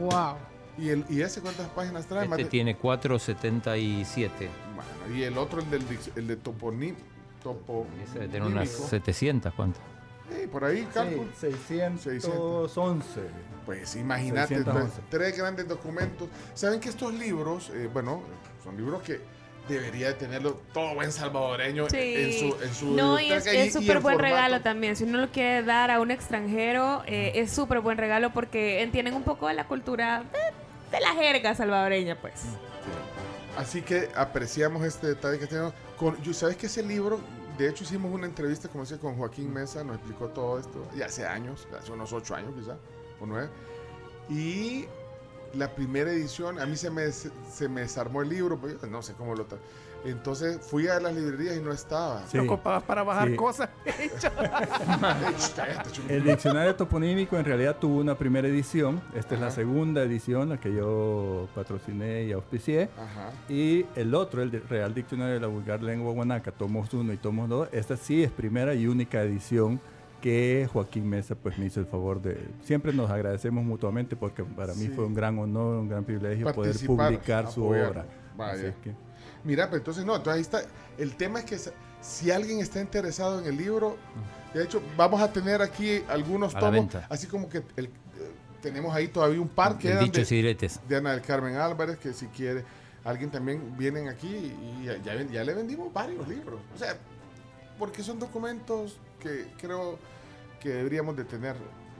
Wow. ¿Y, el, ¿Y ese cuántas páginas trae? Este de- tiene 477. Bueno, y el otro, el, del, el de toponim, topo Ese debe tener unas 700, ¿cuántas? Sí, por ahí, cálculo. 611. Pues imagínate, 611. pues, tres grandes documentos. Saben que estos libros, eh, bueno, son libros que debería de tenerlo todo buen salvadoreño Sí. en su en su no, y es es súper en buen formato. regalo también. Si uno lo quiere dar a un extranjero, eh, es súper buen regalo porque entienden un poco de la cultura de, de la jerga salvadoreña, pues. Así que apreciamos este detalle que tenemos. Con, ¿Sabes que ese libro? De hecho, hicimos una entrevista, como decía, con Joaquín Mesa, nos explicó todo esto, ya hace años, hace unos ocho años quizá, o nueve. Y la primera edición, a mí se me, se me desarmó el libro, pues, yo no sé cómo lo... Entonces fui a las librerías y no estaba. Sí. Lo ocupabas para bajar Sí. cosas. [laughs] [laughs] El diccionario toponímico en realidad tuvo una primera edición. Esta es la Ajá. segunda edición, la que yo patrociné y auspicié. Ajá. Y el otro, el Real Diccionario de la Vulgar Lengua Guanaca, tomos 1 y tomos 2, esta sí es primera y única edición que Joaquín Mesa pues me hizo el favor de... Siempre nos agradecemos mutuamente porque para mí Sí. fue un gran honor, un gran privilegio poder Participar, publicar su apoyar. obra. Vaya. Así es que- Mira, pero entonces no, entonces ahí está. El tema es que si alguien está interesado en el libro, de hecho, vamos a tener aquí algunos A tomos, así como que el- eh, tenemos ahí todavía un par que de, de Ana del Carmen Álvarez, que si quiere, alguien también vienen aquí y ya, ya, ya le vendimos varios libros. O sea, porque son documentos que creo que deberíamos de tener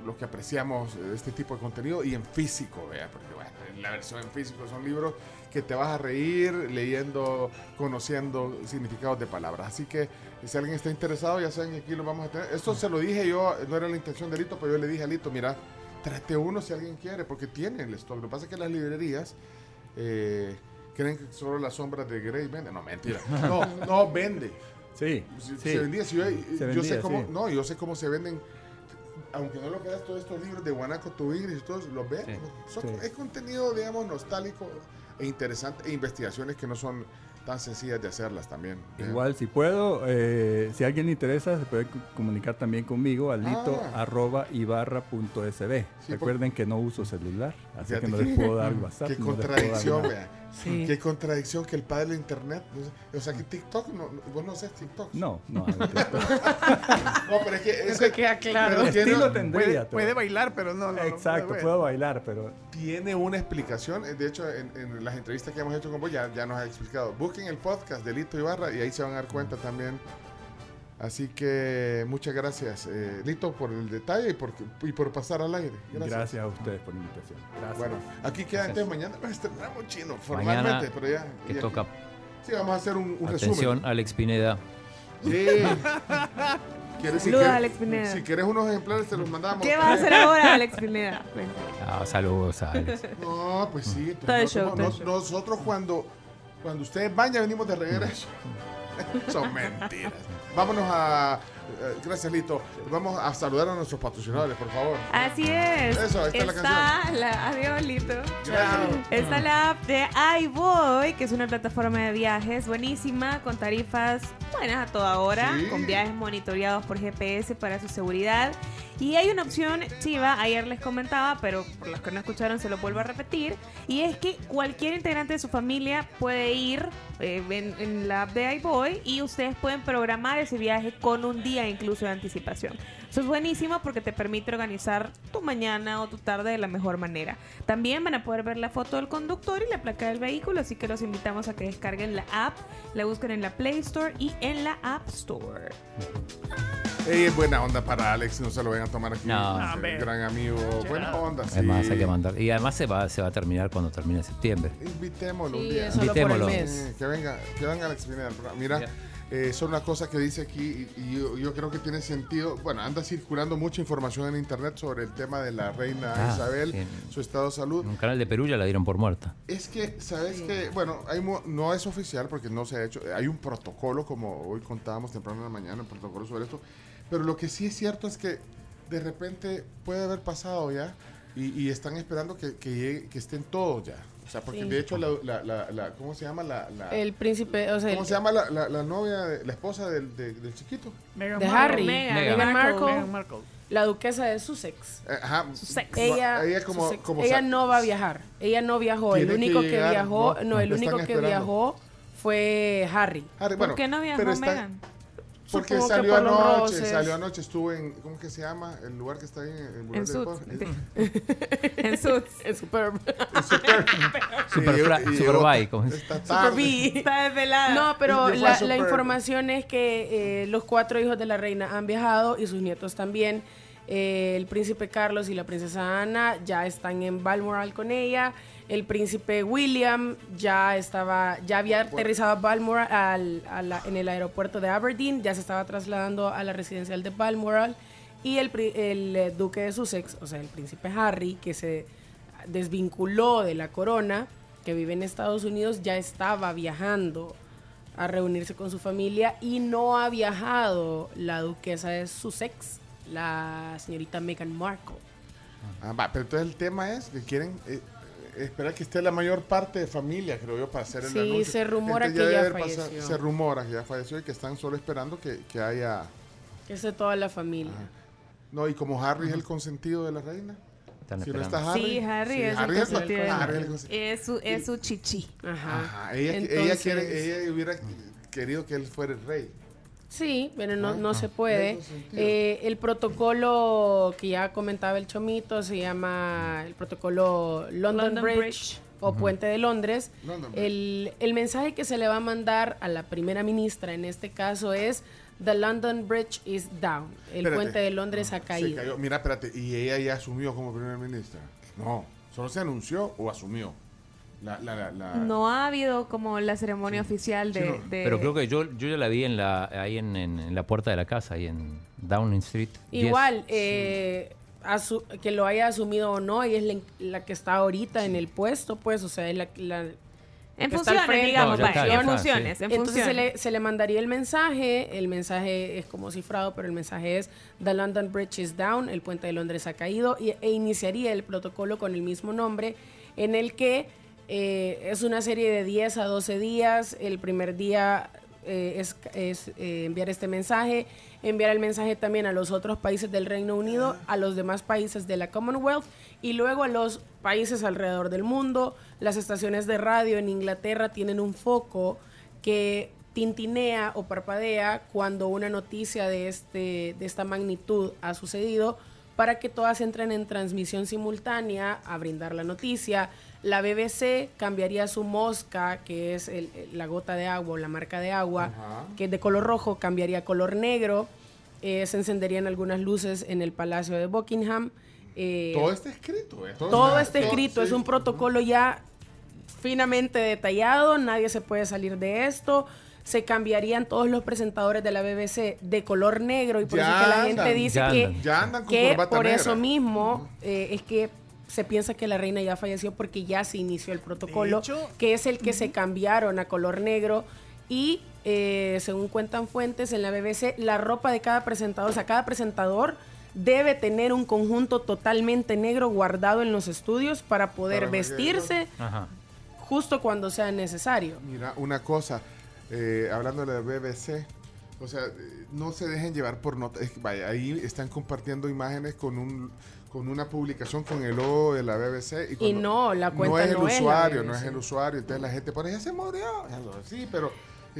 los que apreciamos eh, este tipo de contenido y en físico, vea, porque bueno, en la versión en físico son libros que te vas a reír leyendo, conociendo significados de palabras. Así que si alguien está interesado, ya saben que aquí lo vamos a tener. Esto se lo dije yo, no era la intención de Lito, pero yo le dije a Lito, mira, trate uno si alguien quiere, porque tiene el stock. Lo que pasa es que las librerías eh, creen que solo las sombras de Grey venden. No, mentira. [laughs] No, no vende. Sí, Se, sí. se vendía. Si yo, Se yo sé cómo, sí. no, yo sé cómo se venden. Aunque no lo creas, todos estos libros de Guanaco English, todos los. Son- Sí. Es contenido, digamos, nostálgico e interesante, e investigaciones que no son tan sencillas de hacerlas también. ¿eh? Igual, si puedo, eh, si alguien le interesa, se puede comunicar también conmigo a lito Ah. arroba ibarra.sb. Sí, Recuerden que no uso celular, así que [laughs] no les puedo dar WhatsApp. Qué no contradicción. Sí. Qué contradicción que el padre de internet. no sé, O sea, que TikTok, no, no- vos no haces TikTok. No, no. hago [laughs] TikTok. No, pero es que Eso ese- queda claro. pero tiene- Estilo tendría. Puede, puede bailar, pero no. no, no Exacto, puede. puedo bailar, pero tiene una explicación. eh, De hecho, en, en las entrevistas que hemos hecho con vos ya, ya nos ha explicado. Busquen el podcast de Lito Ibarra y ahí se van a dar cuenta también. Así que muchas gracias, eh, Lito, por el detalle y por, y por pasar al aire. Gracias. gracias. a ustedes por la invitación. Gracias. Bueno, aquí queda Gracias. entonces mañana nos estrenamos chino, Mañana formalmente, pero ya. que ya- toca Sí, vamos a hacer un, un atención resumen. Alex Pineda. Sí. [laughs] ¿Quieres- si Saludos, quieres- Alex Pineda. Si quieres unos ejemplares, te los mandamos. ¿Qué vas a hacer ahora, Alex Pineda? [laughs] Ven. Ah, saludos a Alex. No, pues sí. Todo el nosotros- show. nosotros cuando, cuando ustedes van ya venimos de regreso. [laughs] [laughs] Son mentiras. Vámonos a... eh, gracias, Lito. Vamos a saludar a nuestros patrocinadores, por favor. Así es. Eso, ahí está la canción. la- adiós, Lito. Gracias. Está la app de iBoy, que es una plataforma de viajes buenísima, con tarifas buenas a toda hora, Sí. con viajes monitoreados por GPS para su seguridad. Y hay una opción chiva, ayer les comentaba, pero por los que no escucharon se lo vuelvo a repetir, y es que cualquier integrante de su familia puede ir eh, en, en la app de iBoy y ustedes pueden programar ese viaje con un día incluso de anticipación. Eso es buenísimo porque te permite organizar tu mañana o tu tarde de la mejor manera. También van a poder ver la foto del conductor y la placa del vehículo, así que los invitamos a que descarguen la app, la busquen en la Play Store y en la App Store. Ey, es buena onda para Alex, no se lo vayan a tomar aquí. No. No, un gran amigo. Buena onda, sí. Además hay que mandar. Y además se va, se va a terminar cuando termine septiembre. Invitémoslo un Sí, día. es solo por el Invitémoslo. mes. Que venga, que venga Alex Pineda. Mira, Ya. Eh, son una cosa que dice aquí y, y yo, yo creo que tiene sentido. Bueno, anda circulando mucha información en internet sobre el tema de la reina Ah, Isabel, sí. su estado de salud. En un canal de Perú ya la dieron por muerta. Es que, ¿sabes que Bueno, hay no es oficial porque no se ha hecho. Hay un protocolo, como hoy contábamos temprano en la mañana, un protocolo sobre esto. Pero lo que sí es cierto es que de repente puede haber pasado ya y, y están esperando que, que, llegue- que estén todos ya. O sea, porque Sí. de hecho, la, la- la- la- ¿cómo se llama? La, la- El príncipe, o sea, ¿Cómo el- se llama la, la- la novia, de- la esposa del, de- del chiquito? Meghan de. Harry, Meghan, Meghan Meghan Markle, Meghan Markle. la duquesa de Sussex. Eh, Ajá. Sussex. Ella, ella como, Sussex. como ella no va a viajar. Ella no viajó. El que único que, llegar, viajó, no, no, el único que esperando. viajó fue Harry. Harry, ¿Por bueno, qué no viajó pero está- Megan? Porque salió por anoche, salió anoche, estuvo en, ¿cómo que se llama? El lugar que está ahí en el [laughs] En Suits. En Suits. Es super. Super y- fra- y- super y- bye, como dice. Esta Super tarde. B. Está desvelada. No, pero la, Super- la información es que eh, los cuatro hijos de la reina han viajado y sus nietos también. Eh, el príncipe Carlos y la princesa Ana ya están en Balmoral con ella. El príncipe William ya estaba, ya había aterrizado a Balmoral al- a la- en el aeropuerto de Aberdeen, ya se estaba trasladando a la residencial de Balmoral. Y el, el, eh, duque de Sussex, o sea, el príncipe Harry, que se desvinculó de la corona, que vive en Estados Unidos, ya estaba viajando a reunirse con su familia y no ha viajado la duquesa de Sussex, la señorita Meghan Markle. Ah, va, pero entonces el tema es que quieren eh, esperar que esté la mayor parte de familia, creo yo, para hacer el Sí, anuncio. se rumora Entonces que ya falleció. se rumora que ya falleció y que están solo esperando que, que haya... Que es de toda la familia. No, y como Harry es el consentido de la reina. Están Si no está Harry. Sí, Harry sí, es, Harry el es la- Harry es el su, es su chichi. Ajá. Ajá, ella, ella, Entonces- quiere, ella hubiera querido que él fuera el rey. Sí, pero no, Ah, no ah, se puede. Eh, el protocolo que ya comentaba el Chomito se llama el protocolo London, London Bridge, Bridge. o Puente de Londres. London Bridge. El, el mensaje que se le va a mandar a la primera ministra en este caso es The London Bridge is down. El Espérate. puente de Londres ha Se caído. cayó. Mira, espérate, ¿y ella ya asumió como primera ministra? No, solo se anunció o asumió. La, la, la, la- No ha habido como la ceremonia oficial de, Sí, no. de- Pero creo que yo, yo ya la vi en la, ahí en, en- en la puerta de la casa, ahí en Downing Street. 10. Igual, eh, que lo haya asumido o no, ella es la, la que está ahorita en el puesto, pues, o sea, es la, En funciones, digamos, No, está, ya en funciones, en Entonces se le, se le mandaría el mensaje, el mensaje es como cifrado, pero el mensaje es The London Bridge is down, el puente de Londres ha caído, y, e iniciaría el protocolo con el mismo nombre, en el que eh, es una serie de 10 a 12 días, el primer día eh, es, es, eh, enviar este mensaje, enviar el mensaje también a los otros países del Reino Unido, a los demás países de la Commonwealth y luego a los países alrededor del mundo. Las estaciones de radio en Inglaterra tienen un foco que tintinea o parpadea cuando una noticia de, este, de esta magnitud ha sucedido para que todas entren en transmisión simultánea a brindar la noticia. La BBC cambiaría su mosca, que es el- la gota de agua o la marca de agua, que es de color rojo, cambiaría a color negro. Eh, se encenderían algunas luces en el Palacio de Buckingham. Eh, Todo está escrito. eh, todo está- está escrito, es sí. un protocolo ya finamente detallado, nadie se puede salir de esto. Se cambiarían todos los presentadores de la BBC de color negro y por Ya eso es que la andan, gente dice ya que, andan. Ya andan con que por negra. eso mismo eh, es que se piensa que la reina ya falleció porque ya se inició el protocolo, hecho, que es el que se cambiaron a color negro y eh, según cuentan fuentes en la BBC, la ropa de cada presentador, o sea, cada presentador debe tener un conjunto totalmente negro guardado en los estudios para poder Para vestirse Ajá. justo cuando sea necesario. Mira, una cosa, eh, hablando de la BBC, o sea, eh, no se dejen llevar por notas. Vaya, ahí están compartiendo imágenes con un con una publicación con el logo de la BBC. Y cuando- no, la cuenta no es el no es la usuario, no es el usuario. Entonces la gente ahí "Ya se murió. Sí, pero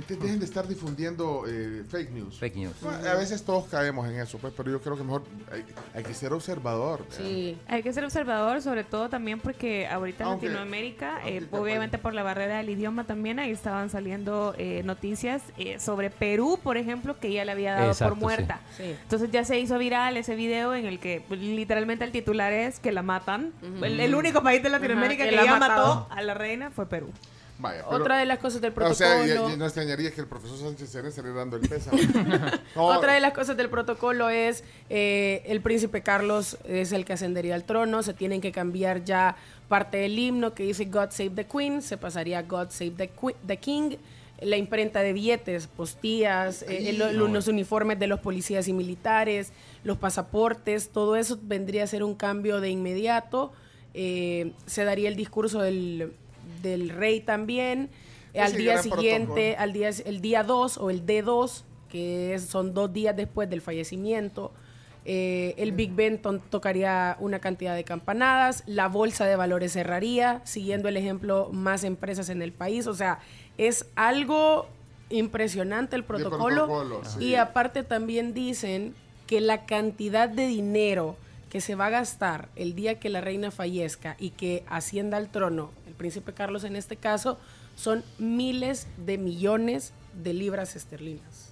dejen de estar difundiendo eh, fake news. Fake news. Bueno, a veces todos caemos en eso, pues, pero yo creo que mejor hay, hay que ser observador. Sí. Hay que ser observador, sobre todo también porque ahorita en Aunque- Latinoamérica, eh, obviamente por la barrera del idioma también, ahí estaban saliendo eh, noticias eh, sobre Perú, por ejemplo, que ya le había dado Exacto, por muerta. Sí. Entonces ya se hizo viral ese video en el que pues, literalmente el titular es que la matan. el, el único país de Latinoamérica que, que la ya matado. mató a la reina fue Perú. Vaya, pero- Otra de las cosas del o protocolo. sea, ya no extrañaría que el profesor Sánchez Serén dando el pésame. [laughs] No, Otra de las cosas del protocolo es eh, el príncipe Carlos es el que ascendería al trono, se tienen que cambiar ya parte del himno que dice God Save the Queen, se pasaría a God Save the, Qui- the King, la imprenta de billetes, postillas, eh, el- los uniformes de los policías y militares, los pasaportes, todo eso vendría a ser un cambio de inmediato, eh, se daría el discurso del, del rey también, al día siguiente, protocolo. al día, el día 2 o el D2, que es- son dos días después del fallecimiento. eh, el Big Ben to- tocaría una cantidad de campanadas, la bolsa de valores cerraría, siguiendo el ejemplo, más empresas en el país. O sea, es algo impresionante el protocolo. protocolo, sí. Y aparte también dicen que la cantidad de dinero que se va a gastar el día que la reina fallezca y que ascienda al trono, príncipe Carlos en este caso, son miles de millones de libras esterlinas.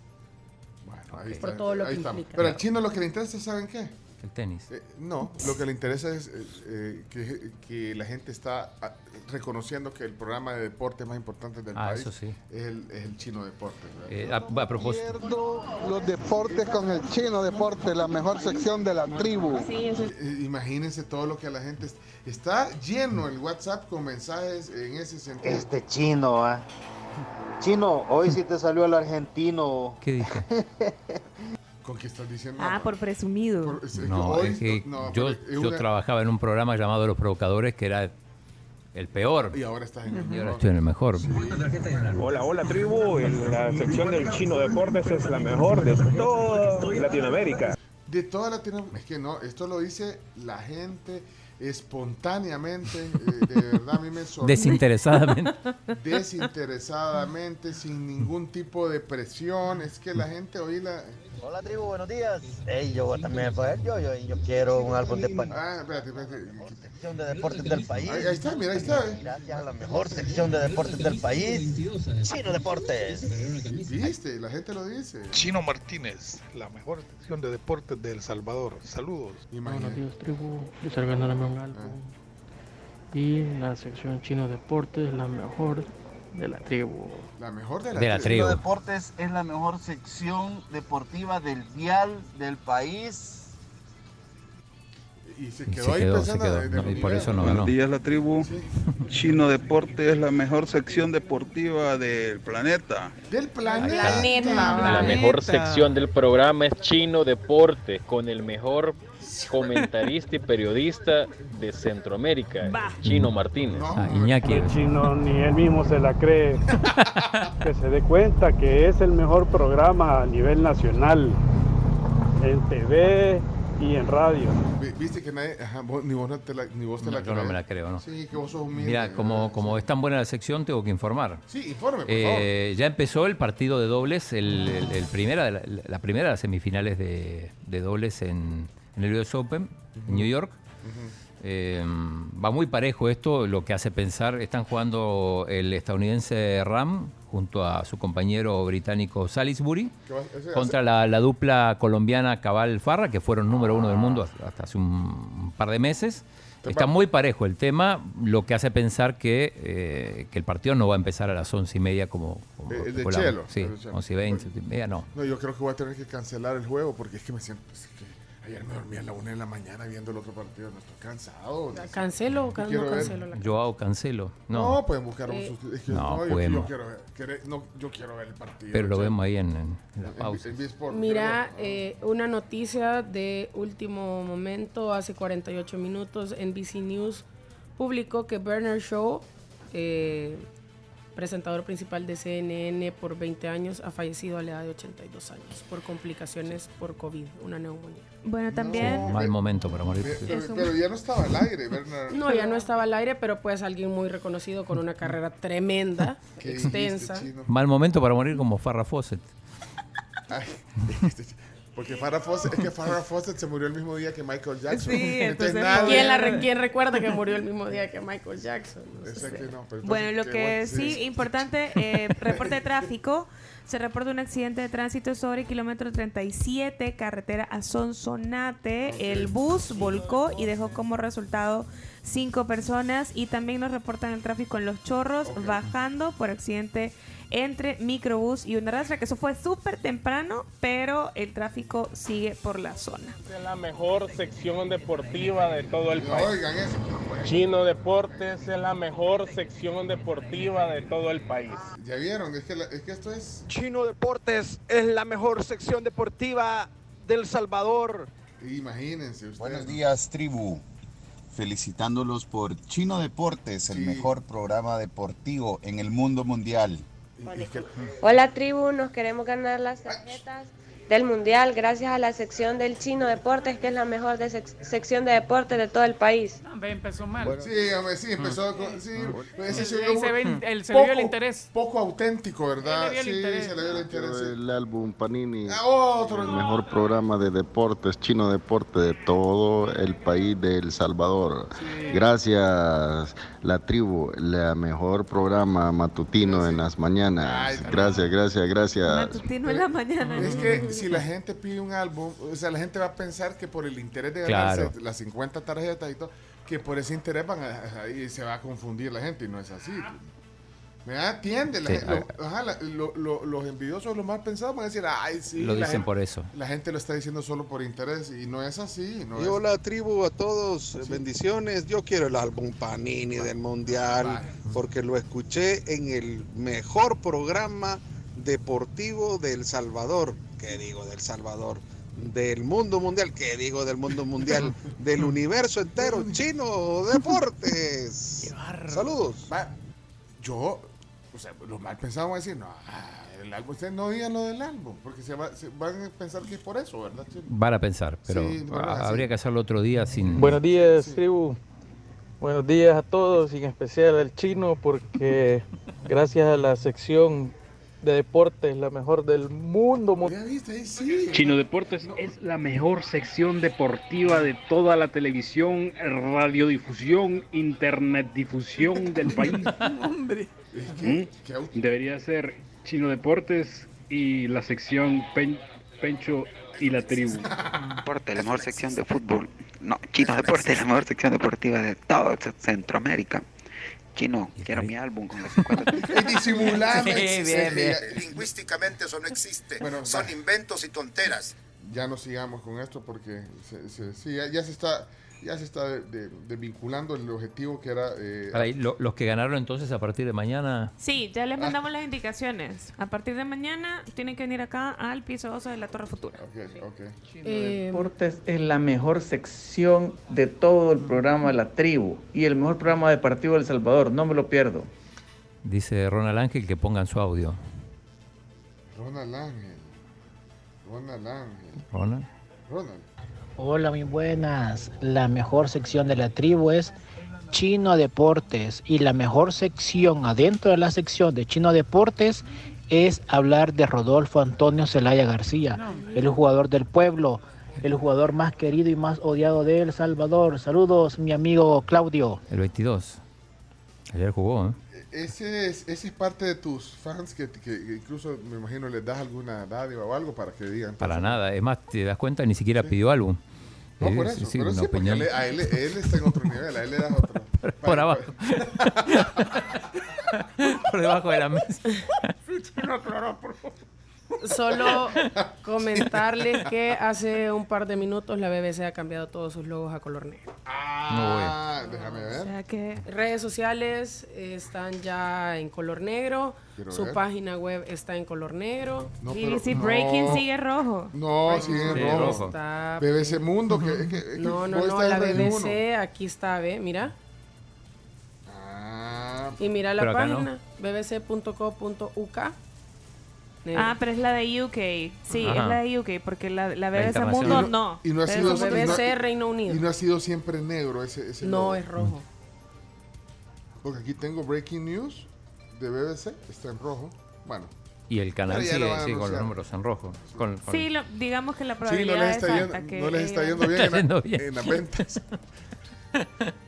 Bueno, ahí Por está, todo lo ahí que implica. Pero al chino lo que le interesa, ¿saben qué? El tenis. Eh, no, lo que le interesa es eh, eh, que, que la gente está ah, reconociendo que el programa de deporte más importante del Ah, país eso sí. es, el, es el chino deporte. Eh, a, a propósito. Los deportes con el chino deporte, la mejor sección de la tribu. Eh, Imagínense todo lo que a la gente está lleno el WhatsApp con mensajes en ese sentido. Este chino, ¿ah? Chino, hoy sí te salió el argentino. ¿Qué dije? [laughs] ¿Con qué estás diciendo? Ah, por presumido. Es- es No, hoy- es que no, yo, pero es yo una- trabajaba en un programa llamado Los Provocadores que era el peor. Y ahora estás en el Y ahora mejor. estoy en el mejor. Hola, hola tribu, la sección del chino deportes es la mejor de toda Latinoamérica. De toda Latinoamérica. Es que no, esto lo dice la gente espontáneamente. eh, de verdad, a mí me sorprende. Desinteresadamente. Desinteresadamente, sin ningún tipo de presión. Es que la gente hoy la. Hola tribu, buenos días. Ey, yo también pues, yo, yo, yo quiero un álbum de pa- Ah, espérate, espérate. sección de deportes del país. Ahí, ahí está, mira, ahí está. eh. Gracias a la mejor sección de deportes del país. Chino Deportes. Viste, la gente lo dice. Chino Martínez, la mejor sección de deportes de El Salvador. Saludos. Buenos días, tribu. Desargándome un álbum. Y la sección Chino Deportes, la mejor de la tribu. La mejor de De la tribu. Chino Deportes es la mejor sección deportiva del vial del país. Y se Se quedó ahí quedó, se pensando quedó. de- de No, y por eso no Buenos ganó. días, la tribu. Chino Deporte es la mejor sección deportiva del planeta. Del planeta. La mejor sección del programa es Chino Deporte, con el mejor comentarista y periodista de Centroamérica, Chino Martínez. Ah, Iñaki. El chino ni él mismo se la cree. [laughs] que se dé cuenta que es el mejor programa a nivel nacional, en TV y en radio. Vi- Viste que nadie, ajá, vos- ni vos, te la, ni vos te No, la yo no me la creo, ¿no? Sí, que vos sos humilde. Mira, como, como es tan buena la sección, tengo que informar. Sí, informe, por Eh, ya empezó el partido de dobles, el, el- el primera la, la primera de las semifinales de, de dobles en, en el US Open, en New York. Eh, va muy parejo esto, lo que hace pensar, están jugando el estadounidense Ram junto a su compañero británico Salisbury ¿Qué va- ese- contra la, la dupla colombiana Cabal Farra, que fueron número uno del mundo hasta hace un, par de meses. Está muy parejo el tema, lo que hace pensar que, eh, que el partido no va a empezar a las once y media como, como Eh, el de. Chelo, Sí, el de Chelo. once y veinte, no. No, yo creo que voy a tener que cancelar el juego porque es que me siento. es que ayer me dormí a la una de la mañana viendo el otro partido. No estoy cansado. ¿Cancelo o can- Quiero no cancelo la Joao Cancelo, No, no. pueden buscar un Eh, sustituto. No, no, yo, quiero ver, quere- no, yo quiero ver el partido. Pero lo vemos ahí en, en la En- pausa. en Mira, eh, una noticia de último momento, hace 48 minutos, NBC News publicó que Bernard Shaw, eh, presentador principal de CNN por 20 años, ha fallecido a la edad de 82 años por complicaciones por COVID, una neumonía. Bueno, también. Mal momento para morir. Pero, ya no estaba al aire, Bernard. No, ya no estaba al aire, pero pues alguien muy reconocido con una carrera tremenda, [laughs] ¿Qué dijiste, extensa. Mal momento para morir como Farrah Fawcett. Ay, este- [laughs] porque Farrah Fawcett, es que Farrah Fawcett se murió el mismo día que Michael Jackson. Sí, entonces, nadie- ¿Quién, la re- quién recuerda que murió el mismo día que Michael Jackson? No Esa sé. que no, pero Bueno, lo que sí, importante, eh, reporte de tráfico. Se reporta un accidente de tránsito sobre kilómetro 37, carretera a Sonsonate. El bus volcó y dejó como resultado cinco personas. Y también nos reportan el tráfico en Los Chorros, bajando por accidente entre microbús y una rastra, que eso fue súper temprano, pero el tráfico sigue por la zona. Es la mejor sección deportiva de todo el país. Oigan eso. Chino Deportes es la mejor sección deportiva de todo el país. Ya vieron, es que, la- es que esto es. Chino Deportes es la mejor sección deportiva del Salvador. Imagínense ustedes. Buenos días, tribu. Felicitándolos por Chino Deportes, el mejor programa deportivo en el mundo mundial. Hola tribu, nos queremos ganar las tarjetas del mundial gracias a la sección del Chino Deportes, que es la mejor de sec- sección de deportes de todo el país. empezó mal. Sí, hombre, sí, empezó con. Sí, ese Ahí se se ve el- se le vio el interés. Poco auténtico, ¿verdad? Se le vio el sí, interés. se le vio el interés. sí. El álbum Panini, Ah, otro. el mejor programa de deportes, chino deporte de todo el país de El Salvador. Gracias, la tribu, la mejor programa matutino en las mañanas. Gracias, gracias, gracias. Matutino en la mañana. Es que si la gente pide un álbum, o sea, la gente va a pensar que por el interés de Claro. ganarse las 50 tarjetas y todo, que por ese interés van a, ahí se va a confundir la gente y no es así. Me atiende la Sí, gente- lo- ajá, la- lo- lo- los envidiosos, los más pensados van a decir, ay, sí. Lo la dicen gente- por eso. La gente lo está diciendo solo por interés y no es así. No Y es- hola tribu a todos, bendiciones. Yo quiero el álbum Panini del Mundial porque lo escuché en el mejor programa deportivo de El Salvador. ¿Qué digo del Salvador? Del mundo mundial. ¿Qué digo del mundo mundial? [laughs] del universo entero. Chino Deportes. [laughs] Saludos. Va, Yo, o sea, los mal pensados van a decir, no, ah, el álbum, ustedes no digan lo del álbum, porque se, va- se van a pensar que es por eso, ¿verdad? Chino? Van a pensar, pero Sí, no, habría que hacerlo otro día sin... Buenos días, tribu. Buenos días a todos y en especial al chino porque gracias a la sección de deportes, la mejor del mundo. mu- Ya viste, ahí sí. Chino Deportes es la mejor sección deportiva de toda la televisión, radiodifusión, internetdifusión del [laughs] país. Hombre. ¿Mm? Debería ser Chino Deportes y la sección Pen- Pencho y la tribu. Deporte, la mejor sección de fútbol. No, Chino Deporte es la mejor sección deportiva de todo Centroamérica. Chino, quiero mi álbum con las 50 Es disimulando. Lingüísticamente eso no existe. Bueno, Son va. inventos y tonteras. Ya no sigamos con esto porque se, se- sí, ya, ya se está ya se está de- de- desvinculando el objetivo que era eh, Ahí, lo- los que ganaron entonces a partir de mañana... Sí, ya les mandamos las indicaciones. A partir de mañana tienen que venir acá al piso 12 de la Torre Futura. Eh, Deportes es la mejor sección de todo el programa La Tribu y el mejor programa deportivo de El Salvador, no me lo pierdo. Dice Ronald Ángel que pongan su audio. Ronald Ángel. Ronald Ángel. Ronald. Ronald. Hola, muy buenas. La mejor sección de la tribu es Chino Deportes y la mejor sección adentro de la sección de Chino Deportes es hablar de Rodolfo Antonio Zelaya García, el jugador del pueblo, el jugador más querido y más odiado de El Salvador. Saludos, mi amigo Claudio. El 22. Ayer jugó, ¿eh? Ese es, ese es parte de tus fans que, que- incluso me imagino les das alguna dádiva o algo para que digan. Para nada. Es más, te das cuenta, ni siquiera pidió álbum. No, Eh, por sí, eso. sí, pero sí, porque él, a él, él está en otro nivel, a él le das otro. [laughs] Por abajo. [laughs] Por debajo de la mesa. Solo [laughs] comentarles que hace un par de minutos la BBC ha cambiado todos sus logos a color negro. Ah, déjame O ver. sea que redes sociales están ya en color negro, Quiero su ver. página web está en color negro. No, Y pero- si no. Breaking sigue rojo. No, sigue en rojo. rojo. Está- BBC Mundo. Que, que- que No, no, no, la Uno. BBC, aquí está, ve, mira. Ah, Y mira la página, bbc.co.uk. Ah, pero es la de UK. Sí, Ajá. es la de UK, porque la, la BBC. Mundo Y no- no. y no ha sido- y no- BBC Reino Unido. Y no ha sido siempre negro ese, ese No, logo. es rojo. Porque aquí tengo Breaking News de BBC, está en rojo. Bueno. Y el canal sigue sí, con los números en rojo. Con- con- Sí, lo- digamos que la Sí, probabilidad no les es está, alta yendo, que no les está yendo bien, [laughs] en, Está la- yendo bien. en las ventas. [laughs]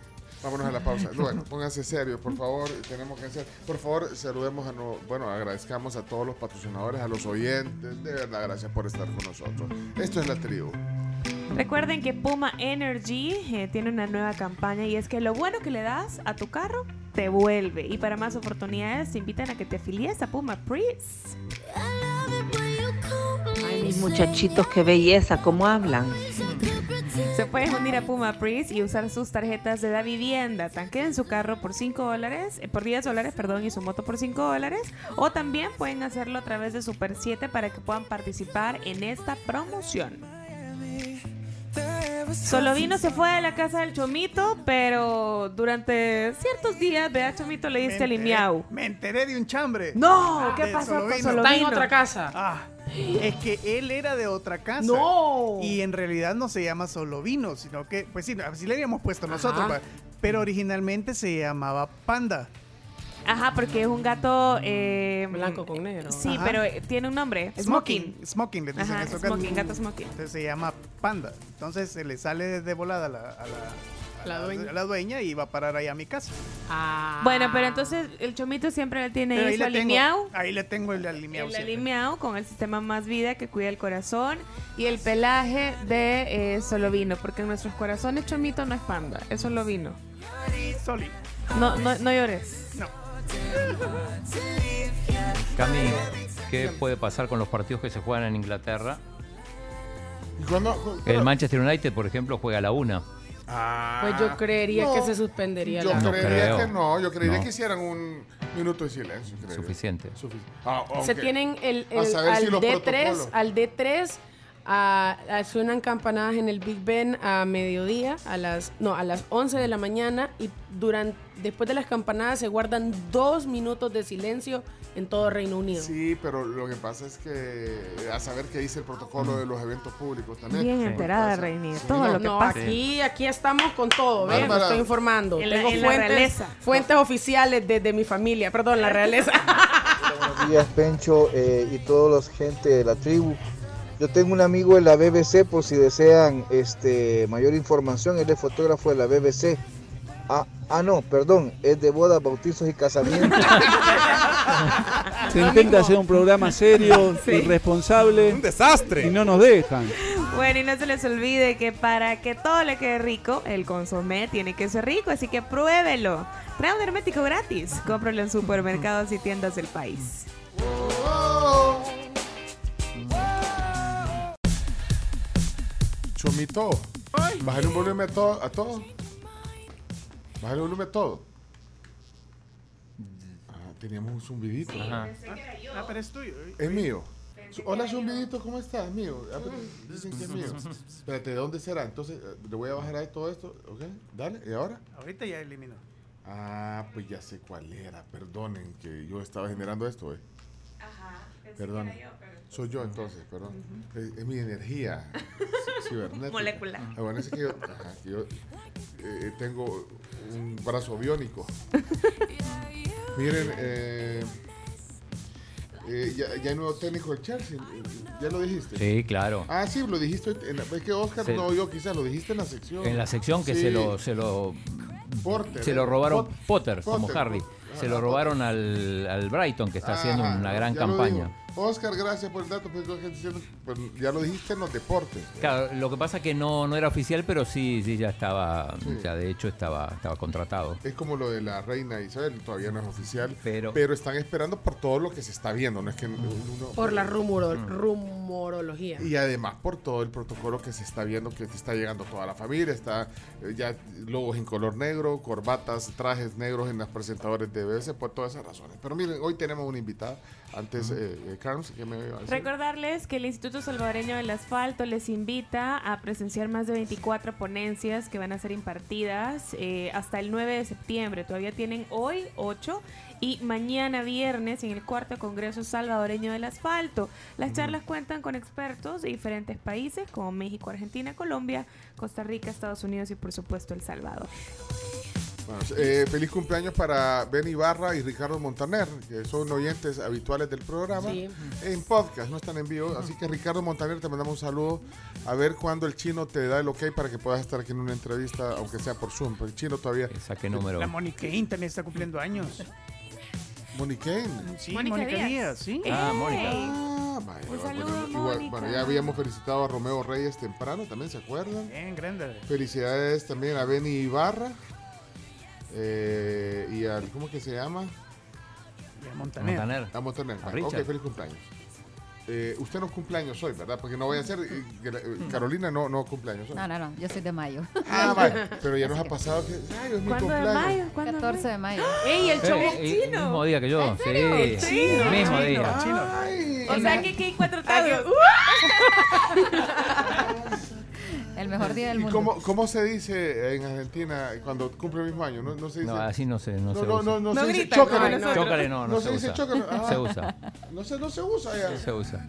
Vámonos a la pausa. Bueno, pónganse serios, por favor. Tenemos que hacer. Por favor, saludemos a. no- bueno, agradezcamos a todos los patrocinadores, a los oyentes. De verdad, gracias por estar con nosotros. Esto es la tribu. Recuerden que Puma Energy eh, tiene una nueva campaña y es que lo bueno que le das a tu carro te vuelve. Y para más oportunidades te invitan a que te afilies a Puma Prius. Ay, mis muchachitos, qué belleza, cómo hablan. Se pueden unir a Puma Prius y usar sus tarjetas de la vivienda. Tanqueen su carro por 5 dólares, eh, por 10 dólares, perdón, y su moto por 5 dólares. O también pueden hacerlo a través de Super 7 para que puedan participar en esta promoción. Solo vino se fue de la casa del Chomito, pero durante ciertos días, vea, Chomito le diste el miau. Me enteré de un chambre. No, ¿qué De pasó con. Solovino? Está en otra casa. Ah, es que él era de otra casa. No. Y en realidad no se llama Solovino, sino que, pues sí, así le habíamos puesto nosotros. Ajá. Pero originalmente se llamaba Panda. Ajá, porque es un gato eh, Blanco con negro. Sí, Ajá. pero eh, tiene un nombre, Smoking. Smoking. Le dicen Ajá, eso. Smoking, gato Smoking. Entonces se llama Panda. Entonces se le sale de volada a la, a la, a La dueña. a la dueña y va a parar ahí a mi casa. Ah. Bueno, pero entonces el Chomito siempre le tiene Pero ahí ahí su le, tengo, alineado. ahí le tengo el alineado. El alineado con el sistema Más Vida que cuida el corazón y el pelaje de eh, Solovino, porque en nuestros corazones Chomito no es panda, es Solovino. Soli. No, no, no llores. No. Cami, ¿qué puede pasar con los partidos que se juegan en Inglaterra? ¿Y cuándo- El Manchester United, por ejemplo, juega a la una. Ah, Pues yo creería no. que se suspendería Yo la. No creería creo. que no, yo creería No. que hicieran un minuto de silencio. creería. Suficiente. Sufic- Ah, Se ok. tienen el, A el- saber al si los D3, protocolos. al D3 a- a- suenan campanadas en el Big Ben a mediodía, a las, no, a las 11 de la mañana y durante, después de las campanadas se guardan dos minutos de silencio en todo Reino Unido. Sí, pero lo que pasa es que a saber qué dice el protocolo de los eventos públicos también. Bien enterada, Reinir. Sí, Todo no, lo que No, pasa. aquí, aquí estamos con todo, ¿ves? Me estoy informando. En Tengo en fuentes, fuentes oficiales de, de mi familia, perdón, la realeza. Buenos días, Pencho eh, y todos los gente de la tribu. Yo tengo un amigo en la BBC por si desean este, mayor información. Él es fotógrafo de la BBC. Ah, ah, no, perdón, es de bodas, bautizos y casamientos. [laughs] Se intenta hacer un programa serio, [laughs] irresponsable. Un desastre. Y no nos dejan. Bueno, y no se les olvide que para que todo le quede rico, el consomé tiene que ser rico, así que pruébelo. Trae un hermético gratis. Cómpralo en supermercados y tiendas del país. Chomito, bájale un volumen a todo. A todo. Bájale un volumen a todo. Ah, teníamos un zumbidito. Ah, pero es tuyo. Es mío. Hola, zumbidito, ¿cómo estás? Mío. Ah, pero Dicen que es mío. Espérate, ¿de dónde será? Entonces, eh, le voy a bajar ahí todo esto. ¿Ok? Dale. ¿Y ahora? Ahorita ya eliminó. Ah, pues ya sé cuál era. Perdonen que yo estaba generando esto, ¿eh? Perdón. Soy yo entonces, perdón. es, es mi energía ci- cibernética. Molecular. Ah, bueno, es que yo, ajá, que yo, eh, tengo un brazo biónico. [laughs] Miren, eh, eh, ya, ya hay nuevo técnico del Chelsea. ¿Ya lo dijiste? Sí, claro. Ah, sí, lo dijiste. En la- es que Oscar Se- no yo quizás lo dijiste en la sección. En la sección que Sí. se lo, se lo, Porter, se ¿eh? lo robaron Pot- Potter, como Harry. Se lo robaron al, al Brighton, que está haciendo una gran campaña. Oscar, gracias por el dato. Pues, pues, ya lo dijiste en los deportes. Claro, lo que pasa es que no, no era oficial, pero sí, sí ya estaba, Sí. ya de hecho estaba, estaba contratado. Es como lo de la reina Isabel, todavía no es oficial. Pero, están esperando por todo lo que se está viendo. No es que uno- Por la rumoro- rumorología. Y además por todo el protocolo que se está viendo, que te está llegando toda la familia, está eh, ya logos en color negro, corbatas, trajes negros en las presentadores de BBC, por todas esas razones. Pero miren, hoy tenemos una invitada. Antes, eh, eh, Carms, ¿qué me iba a decir? Recordarles que el Instituto Salvadoreño del Asfalto les invita a presenciar más de 24 ponencias que van a ser impartidas eh, hasta el 9 de septiembre. Todavía tienen hoy 8 y mañana viernes en el cuarto Congreso Salvadoreño del Asfalto. Las charlas cuentan con expertos de diferentes países como México, Argentina, Colombia, Costa Rica, Estados Unidos y por supuesto El Salvador. Bueno, eh, feliz cumpleaños para Ben Ibarra y Ricardo Montaner, que son oyentes habituales del programa. Sí. En podcast, no están en vivo. Así que Ricardo Montaner, te mandamos un saludo. A ver cuándo el chino te da el ok para que puedas estar aquí en una entrevista, aunque sea por Zoom. Porque el chino todavía. Saque número. La Monique también está cumpliendo años. Monique. Sí, Mónica Díaz. Díaz. sí. Ah, Mónica. Ah, vaya, Un bueno, igual- bueno, ya habíamos felicitado a Romeo Reyes temprano, también se acuerdan. Bien, grande. Felicidades también a Benny Ibarra. Eh, y al, ¿cómo que se llama? Y a Montaner. Montaner. A Montaner. A ok, feliz cumpleaños. Eh, usted no cumpleaños hoy, ¿verdad? Porque no voy a hacer. eh, eh, Carolina no, no cumpleaños hoy. No, no, no, yo soy de mayo. Ah, vale. [laughs] Pero ya nos ha pasado que. Ay, es mi ¿Cuándo de cumpleaños. mayo? ¿Cuándo de 14 de mayo. ¡Ey, el! Eh, eh, el chino. mismo día que yo, ¿En sí. el mismo chino, día. chino. Ay, O sea que aquí hay cuatro tazos. El mejor día del ¿Y mundo. cómo, cómo se dice en Argentina cuando cumple el mismo año? No, no se dice. No, así no se, no, No, se no, usa. no, no, No se dice chócale. no. Chócale no, no, No se, se dice usa. chócale. Ah. Se usa, No se, no se usa ya. se usa.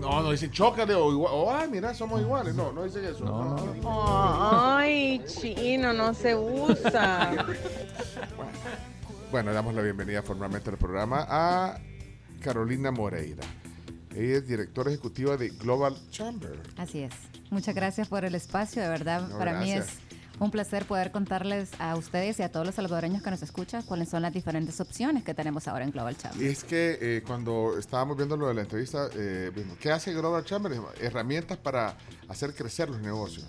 No, no dice chócale o igual. O, ay, mira, somos iguales. No, no dicen eso. No, no. Ay, chino, no se usa. Bueno, damos la bienvenida formalmente al programa a Carolina Moreira. Ella es directora ejecutiva de Global Chamber. Así es. Muchas gracias por el espacio. De verdad, No, para mí gracias. es un placer poder contarles a ustedes y a todos los salvadoreños que nos escuchan cuáles son las diferentes opciones que tenemos ahora en Global Chamber. Y es que eh, cuando estábamos viendo lo de la entrevista, eh, vimos, ¿qué hace Global Chamber? Herramientas para hacer crecer los negocios.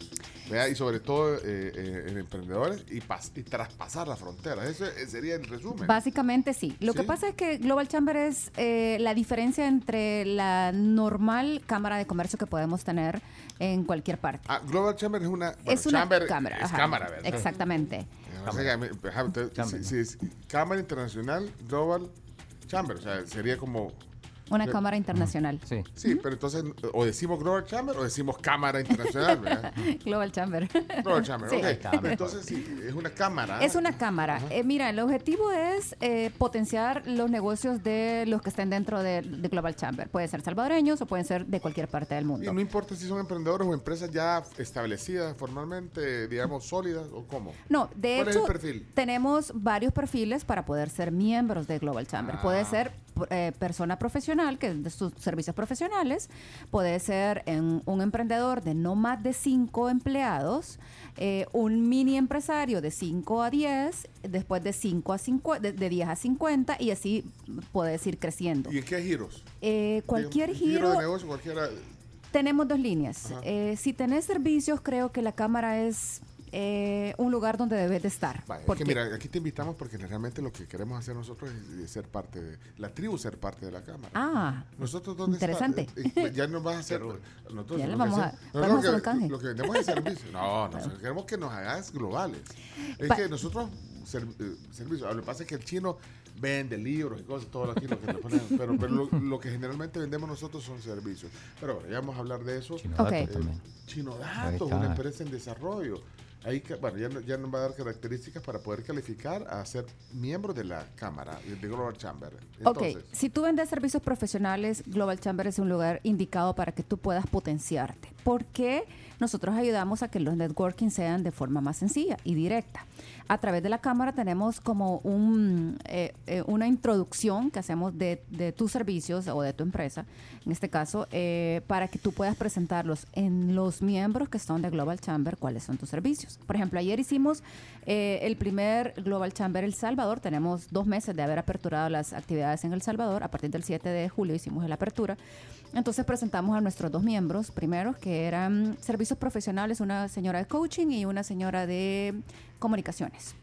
¿verdad? Y sobre todo eh, eh, en emprendedores y, y traspasar las fronteras. Ese sería el resumen. Básicamente sí. Lo que pasa es que Global Chamber es eh, la diferencia entre la normal cámara de comercio que podemos tener en cualquier parte. Ah, Global Chamber es una... bueno, es una Chamber cámara. Es ajá. cámara, ¿verdad? Exactamente. O sea, que, ajá, entonces, si- si es Cámara Internacional Global Chamber, o sea, sería como Una Sí. cámara internacional. Sí. Sí, pero entonces o decimos Global Chamber o decimos Cámara Internacional, ¿verdad? [laughs] Global Chamber. Global Chamber, Sí. ok. Entonces sí, es una cámara. Es una cámara. Eh, mira, el objetivo es eh, potenciar los negocios de los que estén dentro de, de Global Chamber. Pueden ser salvadoreños o pueden ser de cualquier parte del Y mundo. no importa si son emprendedores o empresas ya establecidas formalmente, digamos, sólidas o cómo. No, de ¿Cuál es hecho, el perfil? tenemos varios perfiles para poder ser miembros de Global Chamber. Puede Ah. ser eh, persona profesional, que es de sus servicios profesionales, puede ser en un emprendedor de no más de cinco empleados, eh, un mini empresario de 5 a 10, después de 5 a 5, de, de 10 a 50 y así puedes ir creciendo. ¿Y en qué giros? Eh, cualquier Giro giro, de negocio, cualquiera. tenemos dos líneas. Eh, si tenés servicios, creo que la cámara es eh, un lugar donde debes de estar. Es porque- que mira, aquí te invitamos porque realmente lo que queremos hacer nosotros es, es ser parte de la tribu, ser parte de la cámara. Ah, Nosotros dónde interesante. está? Eh, eh, ya nos vas a hacer. [laughs] Nosotros Ya le lo que vamos a- no, no, hacer que-. Lo que vendemos es servicio. No, [laughs] nosotros queremos que nos hagas globales. Es Pa- que nosotros ser- eh, servicio. Lo que pasa es que el chino vende libros y cosas, todo aquí lo que le ponen, [laughs] pero, pero lo, lo que generalmente vendemos nosotros son servicios. Pero bueno, ya vamos a hablar de eso. Chino también. Chino Datos, una empresa en desarrollo. Ahí, bueno, ya, no- ya nos va a dar características para poder calificar a ser miembro de la Cámara, de Global Chamber. Entonces, ok, si tú vendes servicios profesionales, Global Chamber es un lugar indicado para que tú puedas potenciarte. Porque nosotros ayudamos a que los networking sean de forma más sencilla y directa. A través de la cámara tenemos como un, eh, eh, una introducción que hacemos de, de tus servicios o de tu empresa, en este caso, eh, para que tú puedas presentarlos en los miembros que son de Global Chamber, cuáles son tus servicios. Por ejemplo, ayer hicimos el primer Global Chamber El Salvador. Tenemos dos meses de haber aperturado las actividades en El Salvador. A partir del 7 de julio hicimos la apertura. Entonces presentamos a nuestros dos miembros, primero, que eran servicios profesionales, una señora de coaching y una señora de comunicaciones.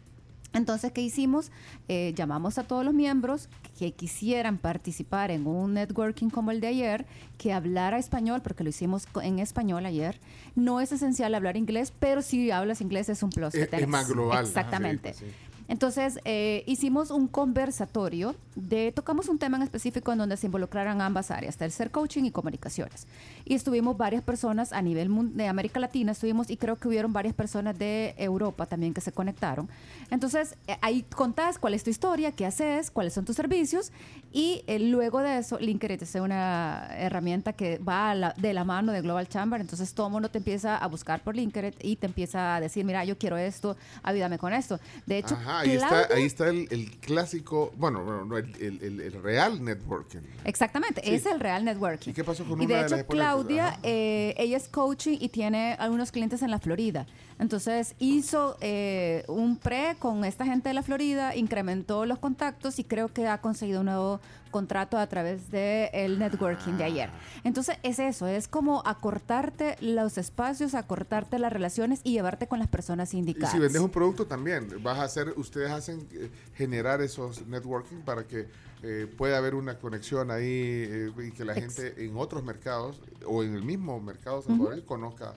Entonces, ¿qué hicimos? Eh, llamamos a todos los miembros que quisieran participar en un networking como el de ayer, que hablara español, porque lo hicimos en español ayer. No es esencial hablar inglés, pero si hablas inglés es un plus. que Es- tenés. más global. Exactamente. Ajá, sí, sí. Entonces, eh, hicimos un conversatorio de, tocamos un tema en específico en donde se involucraran ambas áreas, tercer coaching y comunicaciones. Y estuvimos varias personas a nivel de América Latina, estuvimos y creo que hubieron varias personas de Europa también que se conectaron. Entonces, eh, ahí contás cuál es tu historia, qué haces, cuáles son tus servicios y eh, luego de eso, LinkedIn es una herramienta que va a la- de la mano de Global Chamber, entonces todo mundo te empieza a buscar por LinkedIn y te empieza a decir, mira, yo quiero esto, ayúdame con esto. De hecho, Ajá, ahí está, ahí está el, el clásico, bueno, bueno, no, el, el- el- real networking. Exactamente, Sí. es el real networking. ¿Y qué pasó con Y una de de hecho, las? Claudia, eh, ella es coaching y tiene algunos clientes en la Florida. Entonces hizo eh, un pre con esta gente de la Florida, incrementó los contactos y creo que ha conseguido un nuevo contrato a través del networking de ayer. Entonces es eso, es como acortarte los espacios, acortarte las relaciones y llevarte con las personas Y indicadas. si vendes un producto también, vas a hacer, ustedes hacen eh, generar esos networking para que eh, pueda haber una conexión ahí eh, y que la Ex- gente en otros mercados o en el mismo mercado salvadoreño conozca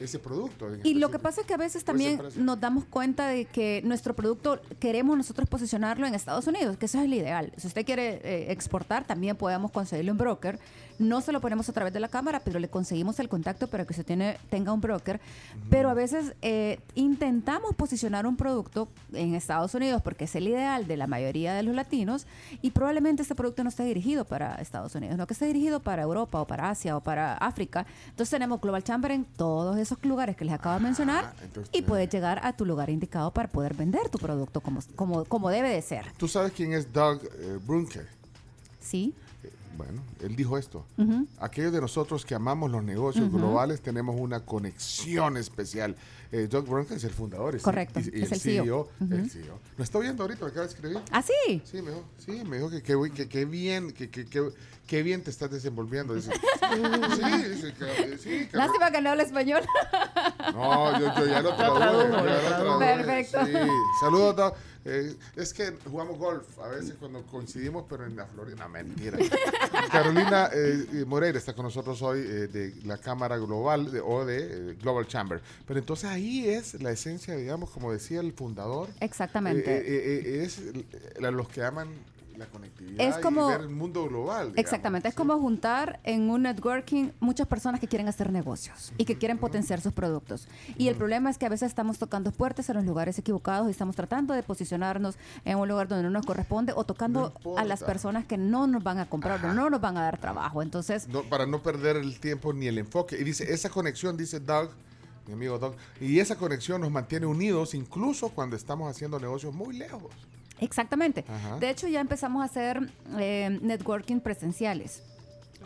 ese producto. Y lo que pasa es que a veces también nos damos cuenta de que nuestro producto queremos nosotros posicionarlo en Estados Unidos, que eso es el ideal. Si usted quiere eh, exportar, también podemos conseguirlo en broker. No se lo ponemos a través de la cámara, pero le conseguimos el contacto para que usted tiene, tenga un broker. Pero a veces eh, intentamos posicionar un producto en Estados Unidos porque es el ideal de la mayoría de los latinos y probablemente este producto no esté dirigido para Estados Unidos, no que esté dirigido para Europa o para Asia o para África. Entonces tenemos Global Chamber en todos esos lugares que les acabo de mencionar entonces y puedes llegar a tu lugar indicado para poder vender tu producto como, como, como debe de ser. ¿Tú sabes quién es Doug eh, Brunke? ¿Sí? Eh, Bueno, él dijo esto. Aquellos de nosotros que amamos los negocios globales tenemos una conexión especial. Eh, Doug es el fundador. Correcto, y- y es el CEO. el Ujú. CEO. ¿Lo está oyendo ahorita? ¿Me acaba de escribir? ¿Ah, sí? Sí, me dijo, sí, me dijo que qué que, que bien, que, que, que, que bien te estás desenvolviendo. Dice, [laughs] sí, dice que, sí, que- Lástima que no habla español. No, yo, yo ya lo traduje. Perfecto. Sí. Saludos, Doc. Eh, es que jugamos golf a veces cuando coincidimos, pero en la Florida. Mentira. [laughs] Carolina eh, Moreira está con nosotros hoy eh, de la Cámara Global de- o de eh, Global Chamber. Pero entonces ahí es la esencia, digamos, como decía el fundador. Exactamente. eh, es la- los que aman la conectividad Es como- y ver el mundo global. digamos. Exactamente, es como juntar en un networking muchas personas que quieren hacer negocios y que quieren potenciar sus productos. Y el problema es que a veces estamos tocando puertas en los lugares equivocados y estamos tratando de posicionarnos en un lugar donde no nos corresponde o tocando a las personas que no nos van a comprar o no nos van a dar trabajo. Entonces, No, para no perder el tiempo ni el enfoque. Y dice, esa conexión, dice Doug, mi amigo Doug, y esa conexión nos mantiene unidos incluso cuando estamos haciendo negocios muy lejos. Exactamente. Ajá. De hecho, ya empezamos a hacer eh, networking presenciales.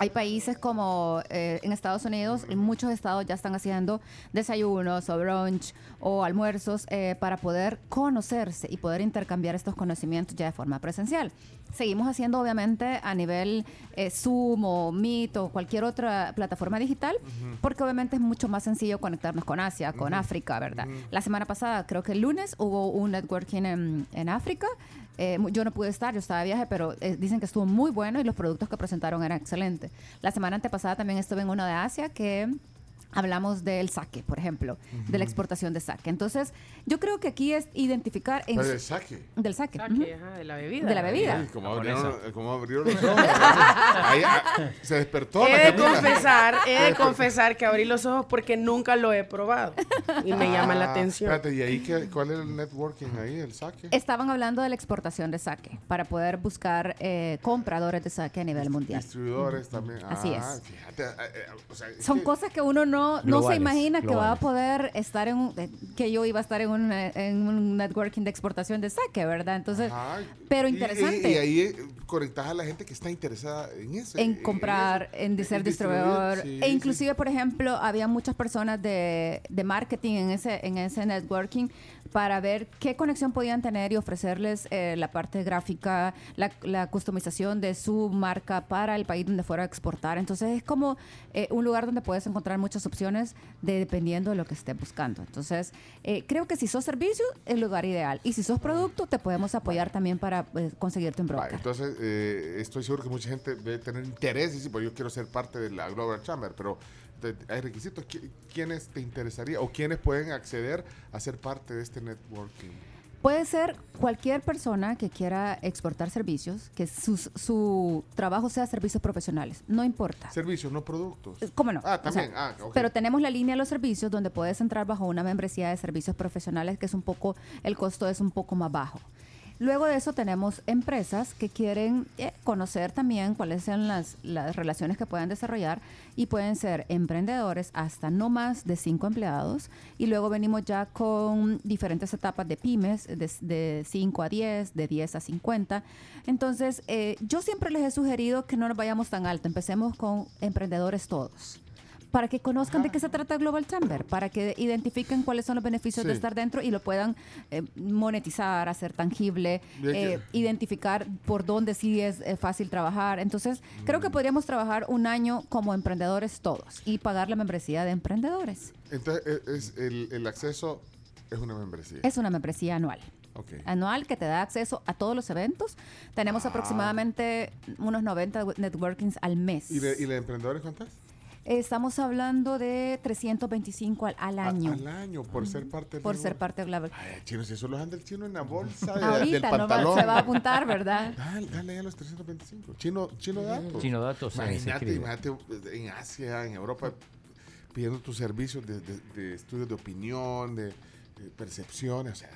Hay países como eh, en Estados Unidos, en muchos estados ya están haciendo desayunos o brunch o almuerzos eh, para poder conocerse y poder intercambiar estos conocimientos ya de forma presencial. Seguimos haciendo obviamente a nivel eh, Zoom o Meet o cualquier otra plataforma digital, porque obviamente es mucho más sencillo conectarnos con Asia, con África, ¿verdad? La semana pasada, creo que el lunes, hubo un networking en, en África. Eh, yo no pude estar, yo estaba de viaje, pero eh, dicen que estuvo muy bueno y los productos que presentaron eran excelentes. La semana antepasada también estuve en uno de Asia que hablamos del saque, por ejemplo, de la exportación de saque. Entonces, yo creo que aquí es identificar... En del saque. Del saque. Saque, ujú. ajá, de la bebida. De la bebida. Como abrieron, como abrieron los [laughs] ojos. Ahí, ah, se despertó. la He de Camila. confesar, he de confesar que abrí los ojos porque nunca lo he probado y me llama la Ah, atención. Espérate, ¿y ahí qué, cuál es el networking ahí, el saque? Estaban hablando de la exportación de saque para poder buscar eh, compradores de saque a nivel mundial. Distribuidores también. Así Ah, es. Fíjate, eh, eh, o sea, es Son que- cosas que uno no, no se Globales, imagina que va a poder estar en un, eh, que yo iba a estar en un, eh, en un networking de exportación de saque, ¿verdad? Entonces, pero interesante. Y, y ahí eh, conectas a la gente que está interesada en eso. en comprar, en, ser distribuidor. sí, e sí. inclusive, por ejemplo, había muchas personas de, de marketing en ese, en ese networking para ver qué conexión podían tener y ofrecerles eh, la parte gráfica, la, la customización de su marca para el país donde fuera a exportar. Entonces es como eh, un lugar donde puedes encontrar muchas opciones de, dependiendo de lo que estés buscando. Entonces, eh, creo que si sos servicio, el lugar ideal. Y si sos producto, te podemos apoyar también para eh, conseguirte un broker. entonces, eh, estoy seguro que mucha gente debe tener interés y decir, pues yo quiero ser parte de la Global Chamber, pero te- hay requisitos. ¿Qui- ¿Quiénes te interesaría o quiénes pueden acceder a ser parte de este networking? Puede ser cualquier persona que quiera exportar servicios, que sus- su trabajo sea servicios profesionales, no importa. Servicios, no productos. ¿Cómo no? Ah, O sea, también. ah. Pero tenemos la línea de los servicios donde puedes entrar bajo una membresía de servicios profesionales que es un poco, el costo es un poco más bajo. Luego de eso tenemos empresas que quieren eh, conocer también cuáles son las, las relaciones que pueden desarrollar y pueden ser emprendedores hasta no más de cinco empleados. Y luego venimos ya con diferentes etapas de pymes, de, de 5 a 10, de 10 a 50. Entonces, eh, yo siempre les he sugerido que no nos vayamos tan alto, empecemos con emprendedores todos para que conozcan de qué se trata Global Chamber, para que identifiquen cuáles son los beneficios de estar dentro y lo puedan eh, monetizar, hacer tangible, eh, identificar por dónde sí es eh, fácil trabajar. Entonces, creo Mm. que podríamos trabajar un año como emprendedores todos y pagar la membresía de emprendedores. Entonces, e- es, el, el acceso es una membresía. Es una membresía anual. Ok. Anual que te da acceso a todos los eventos. Tenemos aproximadamente unos 90 networkings al mes. ¿Y de, y de emprendedores cuántas? Estamos hablando de 325 al, al año. Al año, por ser parte del por ser parte de Global. Ay, chino, si eso lo anda el chino en la bolsa de- del Ahorita no va- pantalón. se va a apuntar, ¿verdad? [laughs] Dale, dale a los 325. Chino, chino datos. Chino datos, Imagínate, imagínate eh, en Asia, en Europa, pidiendo tus servicios de, de- de estudios de opinión, de, de percepciones. O sea,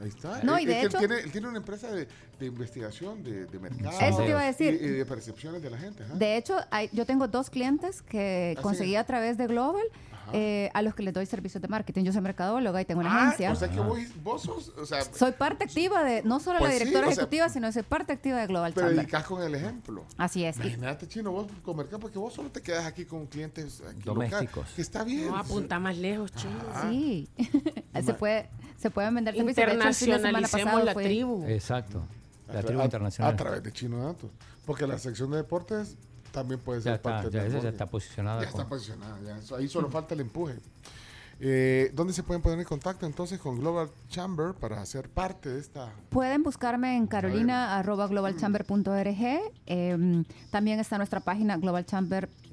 ahí está. No, y de él hecho- tiene, él tiene una empresa de, de investigación de, de mercado. Eso te iba a decir. Y, y de percepciones de la gente. ajá. De hecho, hay- yo tengo dos clientes que ¿Ah, conseguí sí? a través de Global eh, a los que les doy servicios de marketing. Yo soy mercadóloga y tengo una Ah, agencia. o sea que vos, vos sos, o sea, soy parte activa de, no solo Pues la sí, directora sea, ejecutiva, sino soy parte activa de Global Chamber. predicas con el ejemplo. Así es. Y- Imagínate, chino, vos con mercado, porque vos solo te quedas aquí con clientes aquí Domésticos. locales, que está bien. No, apunta más lejos, chino. Sí. [laughs] se, puede, se pueden vender servicios. Internacionalicemos la fue- tribu. Exacto. La tribu a- internacional. A través de Chino Datos. Porque la sección de deportes también puede ser Ya está, parte ya, del esa ya está posicionada. Ya con- está posicionada. ya. Ahí solo falta el empuje. Eh, ¿Dónde se pueden poner en contacto entonces con Global Chamber para ser parte de esta? Pueden buscarme en carolina.globalchamber.org. Eh, también está nuestra página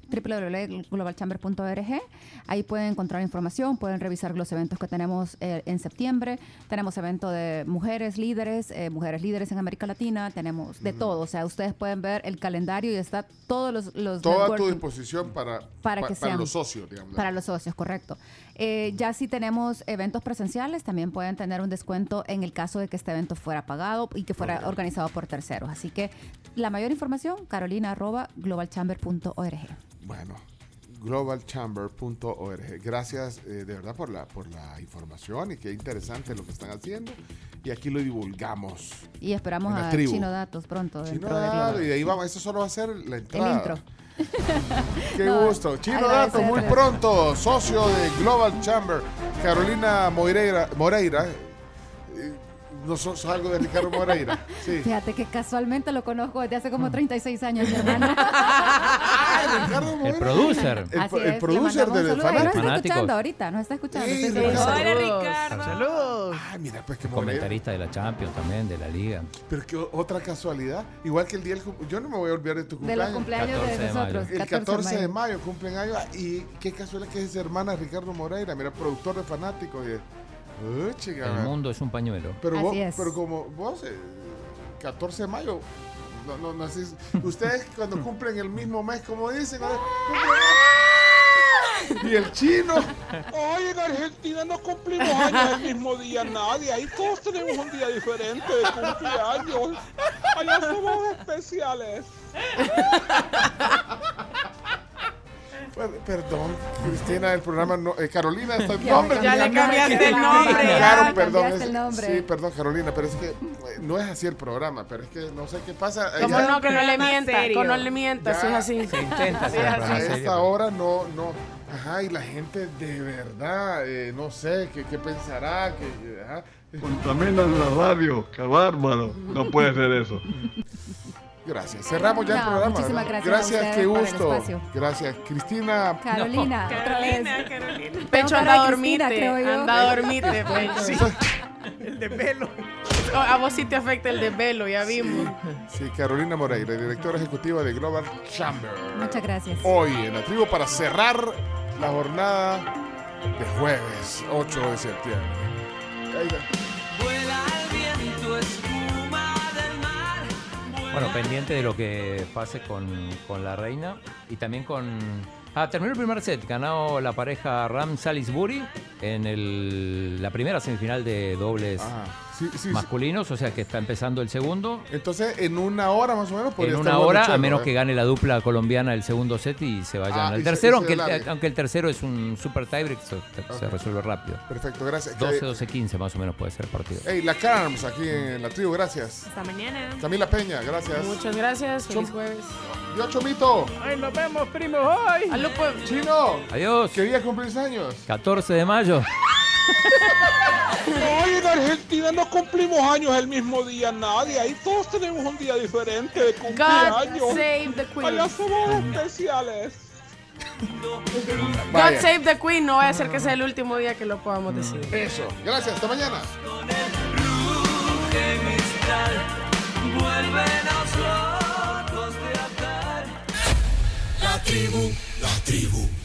www.globalchamber.org. Ahí pueden encontrar información, pueden revisar los eventos que tenemos eh, en septiembre. Tenemos evento de mujeres líderes, eh, mujeres líderes en América Latina, tenemos de todo. O sea, ustedes pueden ver el calendario y está todos los... los Toda a tu disposición para, para pa- que para sean- los socios, digamos. Para los socios, correcto. Eh, ya si tenemos eventos presenciales, también pueden tener un descuento en el caso de que este evento fuera pagado y que fuera organizado por terceros. Así que la mayor información, carolina arroba globalchamber.org. Bueno, globalchamber.org. Gracias eh, de verdad por la, por la información y qué interesante lo que están haciendo. Y aquí lo divulgamos. Y esperamos a tribu. Chino Datos pronto Chino dentro de Dato, Global. y de ahí vamos, eso solo va a ser la entrada. El intro. [laughs] Qué No, gusto. Chino Dato, muy pronto, socio de Global Chamber. Carolina Moreira. Moreira. Eh, ¿No sos algo de Ricardo Moreira? Sí. Fíjate que casualmente lo conozco desde hace como 36 años, mi [laughs] hermano. Ricardo El producer. El, Así el es, producer mandamos un de saludo. Ahí Nos está escuchando ahorita, nos está escuchando. Segura. Ricardo. Saludos. Ay, mira, pues que Moreira. Comentarista de la Champions también, de la Liga. Pero que otra casualidad. Igual que el día del Yo no me voy a olvidar de tu De los cumpleaños. cumpleaños de 14 de mayo. nosotros. El 14 de mayo cumplen años. Y qué casualidad que es hermana Ricardo Moreira. Mira, productor de fanáticos. Y, Uy, chica, El mundo es un pañuelo. Pero, Así vos, es. pero como vos, eh, 14 de mayo, no, no, no, así- ustedes [laughs] cuando cumplen el mismo mes, como dicen, ¿no? y el chino, Hoy en Argentina no cumplimos años el mismo día nadie. Ahí todos tenemos un día diferente de cumpleaños. Allá somos especiales. Per- perdón, Cristina del programa, no, eh, Carolina, está el Ya nombre. me Ya le cambiaste el nombre, ya. Claro, perdón. Cambiaste es- el nombre. Sí, perdón, Carolina, pero es que eh, no es así el programa, pero es que no sé qué pasa. ¿Cómo ya- no? Que no le mienta, que no le mienta, Ya. si es así. Se intenta Sí, [laughs] hacer es A así. serio, esta hora no, no. Ajá, y la gente de verdad, eh, no sé, ¿qué, qué pensará? Que, ajá. Contaminan la radio, qué bárbaro. No puede ser eso. Gracias. Cerramos ya el programa. muchísimas ¿verdad? gracias a Gracias, qué por el gusto. espacio. Gracias. Cristina. Carolina, otra vez. Carolina, Carolina. Pecho anda a dormirte, Cristina, creo yo. anda a dormirte, [laughs] Pecho. Sí, [laughs] El de pelo. Oh, A vos sí te afecta el desvelo, ya vimos. sí, Carolina Moreira, directora ejecutiva de Global Chamber. Muchas gracias. Hoy en la tribu para cerrar la jornada de jueves 8 de septiembre. Ahí Bueno, pendiente de lo que pase con, con la reina y también con... Ah, terminó el primer set, ganó la pareja Ram Salisbury en el- la primera semifinal de dobles. Sí, sí, sí. masculinos, o sea que está empezando el segundo. Entonces, en una hora más o menos podría En estar una hora, a menos ¿eh? que gane la dupla colombiana el segundo set y se vayan Ah, al tercero, se aunque, el, aunque el tercero es un super tiebreak, se, se resuelve rápido. Perfecto, gracias. 12, Que- 12, 15 más o menos puede ser el partido. Hey, la Carms aquí en la tribu, gracias. Hasta mañana. Camila Peña, gracias. Muchas gracias, feliz Chom- jueves. Yo, Chomito. Ay, nos vemos, primo, hoy. Aló, pues. Chino. Adiós. ¿Qué día cumplís años? 14 de mayo. Hoy en Argentina no cumplimos años el mismo día nadie. Ahí todos tenemos un día diferente de God cumpleaños. save the queen. Allá somos especiales. God Vaya. save the queen. No va a ser que sea el último día que lo podamos decir. Eso. Gracias, hasta mañana. La tribu, la tribu,